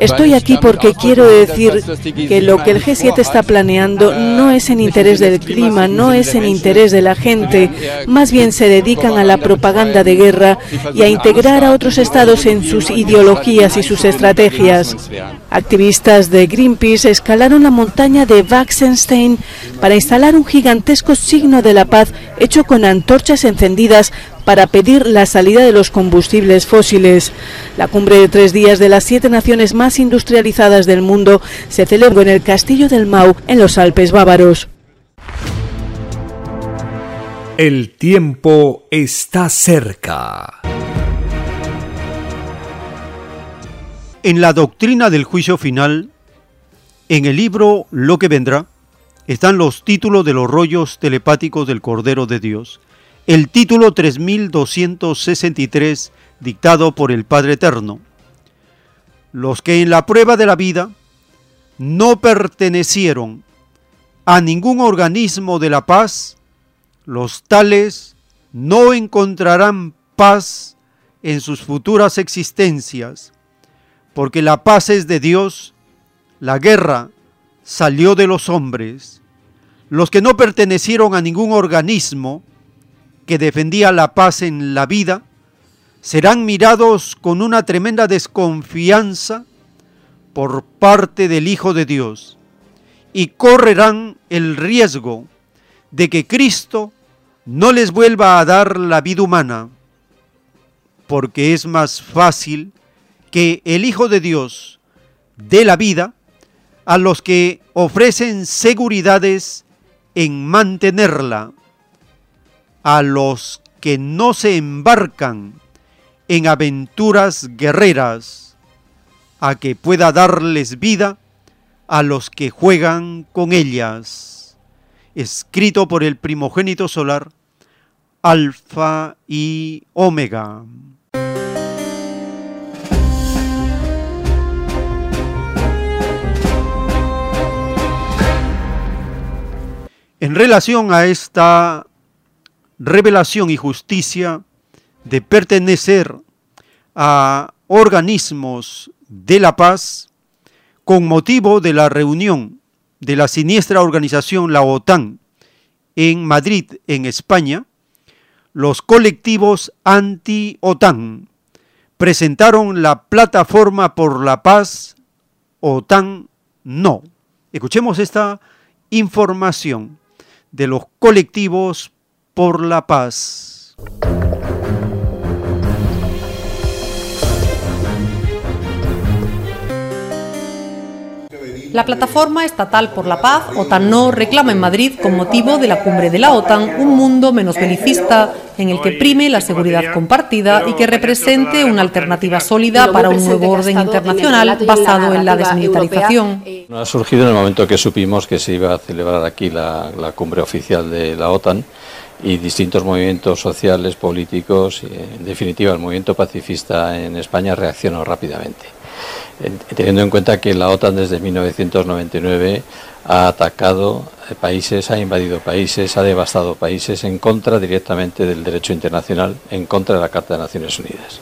Estoy aquí porque quiero decir que lo que el G7 está planeando no es en interés del clima, no es en interés de la gente, más bien se dedican a la propaganda de guerra y a integrar a otros estados en sus ideologías y sus estrategias. Activistas de Greenpeace escalaron la montaña de Waxenstein para instalar un gigantesco signo de la paz hecho con antorchas encendidas para pedir la salida de los combustibles fósiles. La cumbre de tres días de las siete naciones más industrializadas del mundo se celebró en el Castillo del Mau, en los Alpes bávaros. El tiempo está cerca. En la doctrina del juicio final, en el libro Lo que vendrá, están los títulos de los rollos telepáticos del Cordero de Dios. El título 3263 dictado por el Padre Eterno. Los que en la prueba de la vida no pertenecieron a ningún organismo de la paz, los tales no encontrarán paz en sus futuras existencias, porque la paz es de Dios, la guerra salió de los hombres. Los que no pertenecieron a ningún organismo que defendía la paz en la vida, serán mirados con una tremenda desconfianza por parte del Hijo de Dios y correrán el riesgo de que Cristo no les vuelva a dar la vida humana, porque es más fácil que el Hijo de Dios dé la vida a los que ofrecen seguridades en mantenerla, a los que no se embarcan en aventuras guerreras, a que pueda darles vida a los que juegan con ellas. Escrito por el primogénito solar, Alfa y Omega. En relación a esta revelación y justicia, de pertenecer a organismos de la paz con motivo de la reunión de la siniestra organización la OTAN en Madrid, en España, los colectivos anti-OTAN presentaron la plataforma por la paz OTAN no. Escuchemos esta información de los colectivos por la paz. La plataforma estatal por la paz, OTAN No, reclama en Madrid, con motivo de la cumbre de la OTAN, un mundo menos belicista, en el que prime la seguridad compartida y que represente una alternativa sólida para un nuevo orden internacional basado en la desmilitarización. Ha surgido en el momento que supimos que se iba a celebrar aquí la, la cumbre oficial de la OTAN y distintos movimientos sociales, políticos, en definitiva el movimiento pacifista en España reaccionó rápidamente teniendo en cuenta que la OTAN desde 1999 ha atacado países, ha invadido países, ha devastado países en contra directamente del derecho internacional, en contra de la Carta de Naciones Unidas.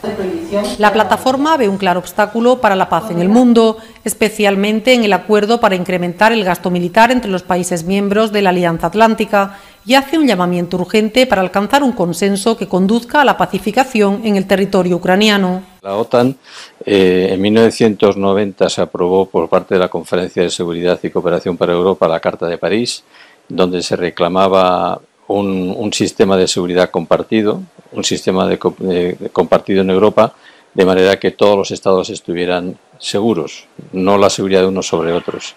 La plataforma ve un claro obstáculo para la paz en el mundo, especialmente en el acuerdo para incrementar el gasto militar entre los países miembros de la Alianza Atlántica y hace un llamamiento urgente para alcanzar un consenso que conduzca a la pacificación en el territorio ucraniano. La OTAN eh, en 1990 se aprobó por parte de la Conferencia de Seguridad y Cooperación para Europa la Carta de París, donde se reclamaba un, sistema de seguridad compartido, un sistema de, compartido en Europa de manera que todos los estados estuvieran seguros, no la seguridad de unos sobre otros.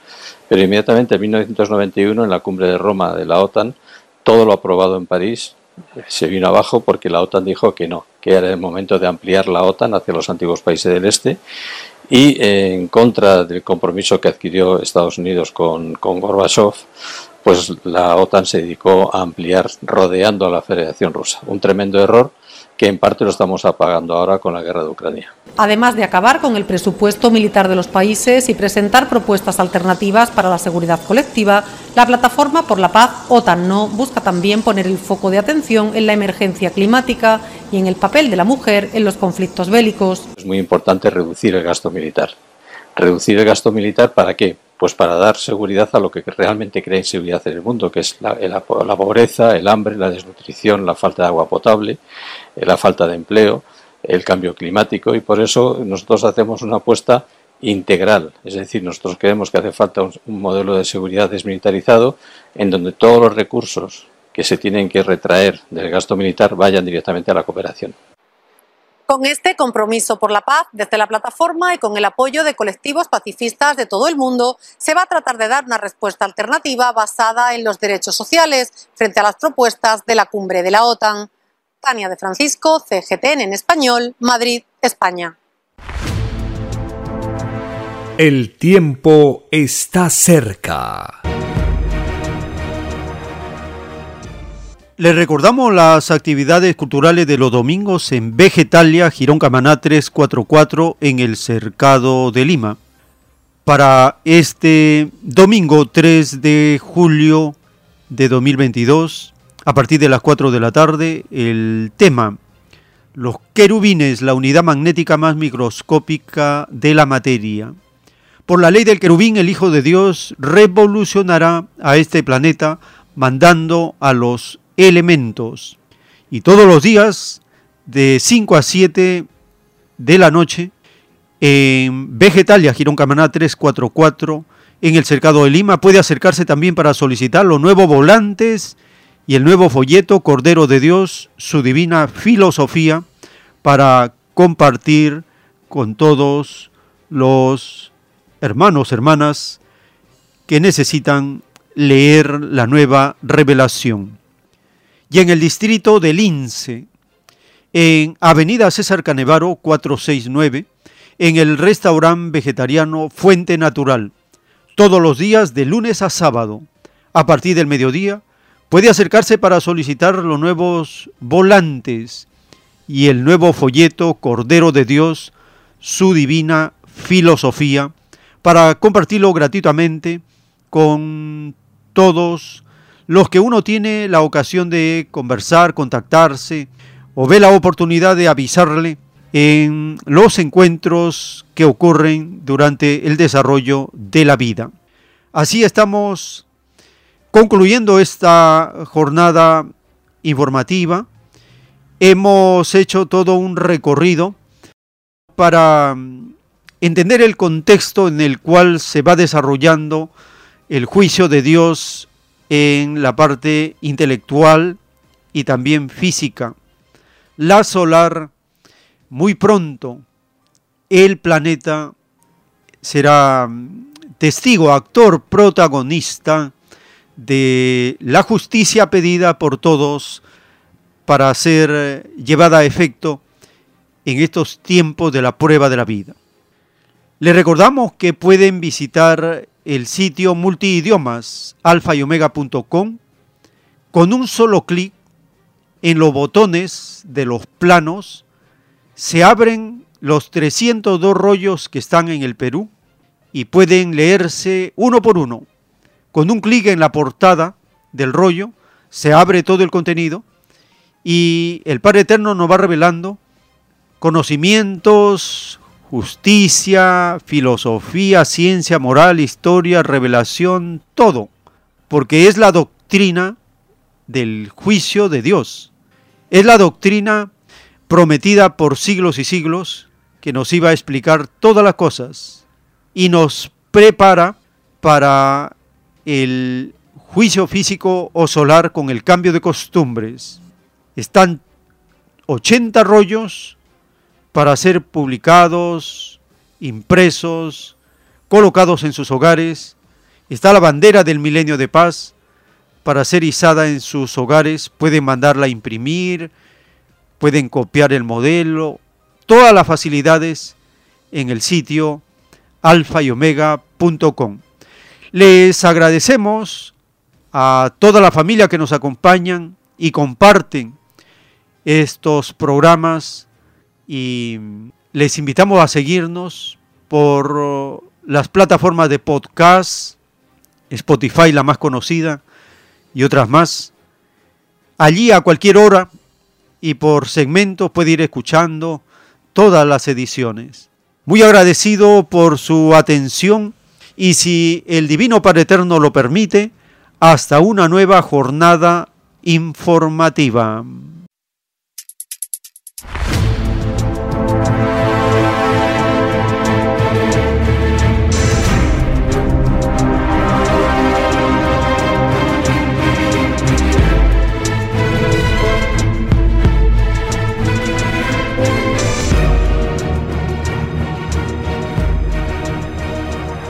Pero inmediatamente en 1991, en la cumbre de Roma de la OTAN, todo lo aprobado en París se vino abajo porque la OTAN dijo que no, que era el momento de ampliar la OTAN hacia los antiguos países del este y en contra del compromiso que adquirió Estados Unidos con, con Gorbachev, pues la OTAN se dedicó a ampliar rodeando a la Federación Rusa. Un tremendo error que en parte lo estamos apagando ahora con la guerra de Ucrania. Además de acabar con el presupuesto militar de los países y presentar propuestas alternativas para la seguridad colectiva, la plataforma por la paz OTAN No busca también poner el foco de atención en la emergencia climática y en el papel de la mujer en los conflictos bélicos. Es muy importante reducir el gasto militar. ¿Reducir el gasto militar para qué? Pues para dar seguridad a lo que realmente crea inseguridad en el mundo, que es la, pobreza, el hambre, la desnutrición, la falta de agua potable, eh, la falta de empleo, el cambio climático y por eso nosotros hacemos una apuesta integral. Es decir, nosotros creemos que hace falta un, un, modelo de seguridad desmilitarizado en donde todos los recursos que se tienen que retraer del gasto militar vayan directamente a la cooperación. Con este compromiso por la paz desde la plataforma y con el apoyo de colectivos pacifistas de todo el mundo, se va a tratar de dar una respuesta alternativa basada en los derechos sociales frente a las propuestas de la cumbre de la OTAN. Tania de Francisco, CGTN en español, Madrid, España. El tiempo está cerca. Les recordamos las actividades culturales de los domingos en Vegetalia, Girón Camaná 344 en el Cercado de Lima. Para este domingo 3 de julio de 2022, a partir de las 4 de la tarde, el tema Los querubines, la unidad magnética más microscópica de la materia. Por la ley del querubín, el Hijo de Dios revolucionará a este planeta mandando a los elementos. Y todos los días, de 5 a 7 de la noche, en Vegetalia, Girón Camaná 344, en el Cercado de Lima, puede acercarse también para solicitar los nuevos volantes y el nuevo folleto Cordero de Dios, su divina filosofía, para compartir con todos los hermanos, hermanas que necesitan leer la nueva revelación y en el distrito de Lince, en Avenida César Canevaro 469, en el restaurante vegetariano Fuente Natural, todos los días de lunes a sábado, a partir del mediodía, puede acercarse para solicitar los nuevos volantes y el nuevo folleto Cordero de Dios, su divina filosofía, para compartirlo gratuitamente con todos los que uno tiene la ocasión de conversar, contactarse o ve la oportunidad de avisarle en los encuentros que ocurren durante el desarrollo de la vida. Así estamos concluyendo esta jornada informativa. Hemos hecho todo un recorrido para entender el contexto en el cual se va desarrollando el juicio de Dios en la parte intelectual y también física. La solar, muy pronto, el planeta será testigo, actor, protagonista de la justicia pedida por todos para ser llevada a efecto en estos tiempos de la prueba de la vida. Le recordamos que pueden visitar el sitio multiidiomas alfayomega.com con un solo clic en los botones de los planos se abren los 302 rollos que están en el Perú y pueden leerse uno por uno. Con un clic en la portada del rollo se abre todo el contenido y el Padre Eterno nos va revelando conocimientos, justicia, filosofía, ciencia, moral, historia, revelación, todo, porque es la doctrina del juicio de Dios. Es la doctrina prometida por siglos y siglos que nos iba a explicar todas las cosas y nos prepara para el juicio físico o solar con el cambio de costumbres. Están 80 rollos para ser publicados, impresos, colocados en sus hogares. Está la bandera del milenio de paz para ser izada en sus hogares. Pueden mandarla a imprimir, pueden copiar el modelo, todas las facilidades en el sitio alfa y omega.com. Les agradecemos a toda la familia que nos acompañan y comparten estos programas y les invitamos a seguirnos por las plataformas de podcast, Spotify la más conocida y otras más. Allí a cualquier hora y por segmentos puede ir escuchando todas las ediciones. Muy agradecido por su atención y si el Divino Padre Eterno lo permite, hasta una nueva jornada informativa.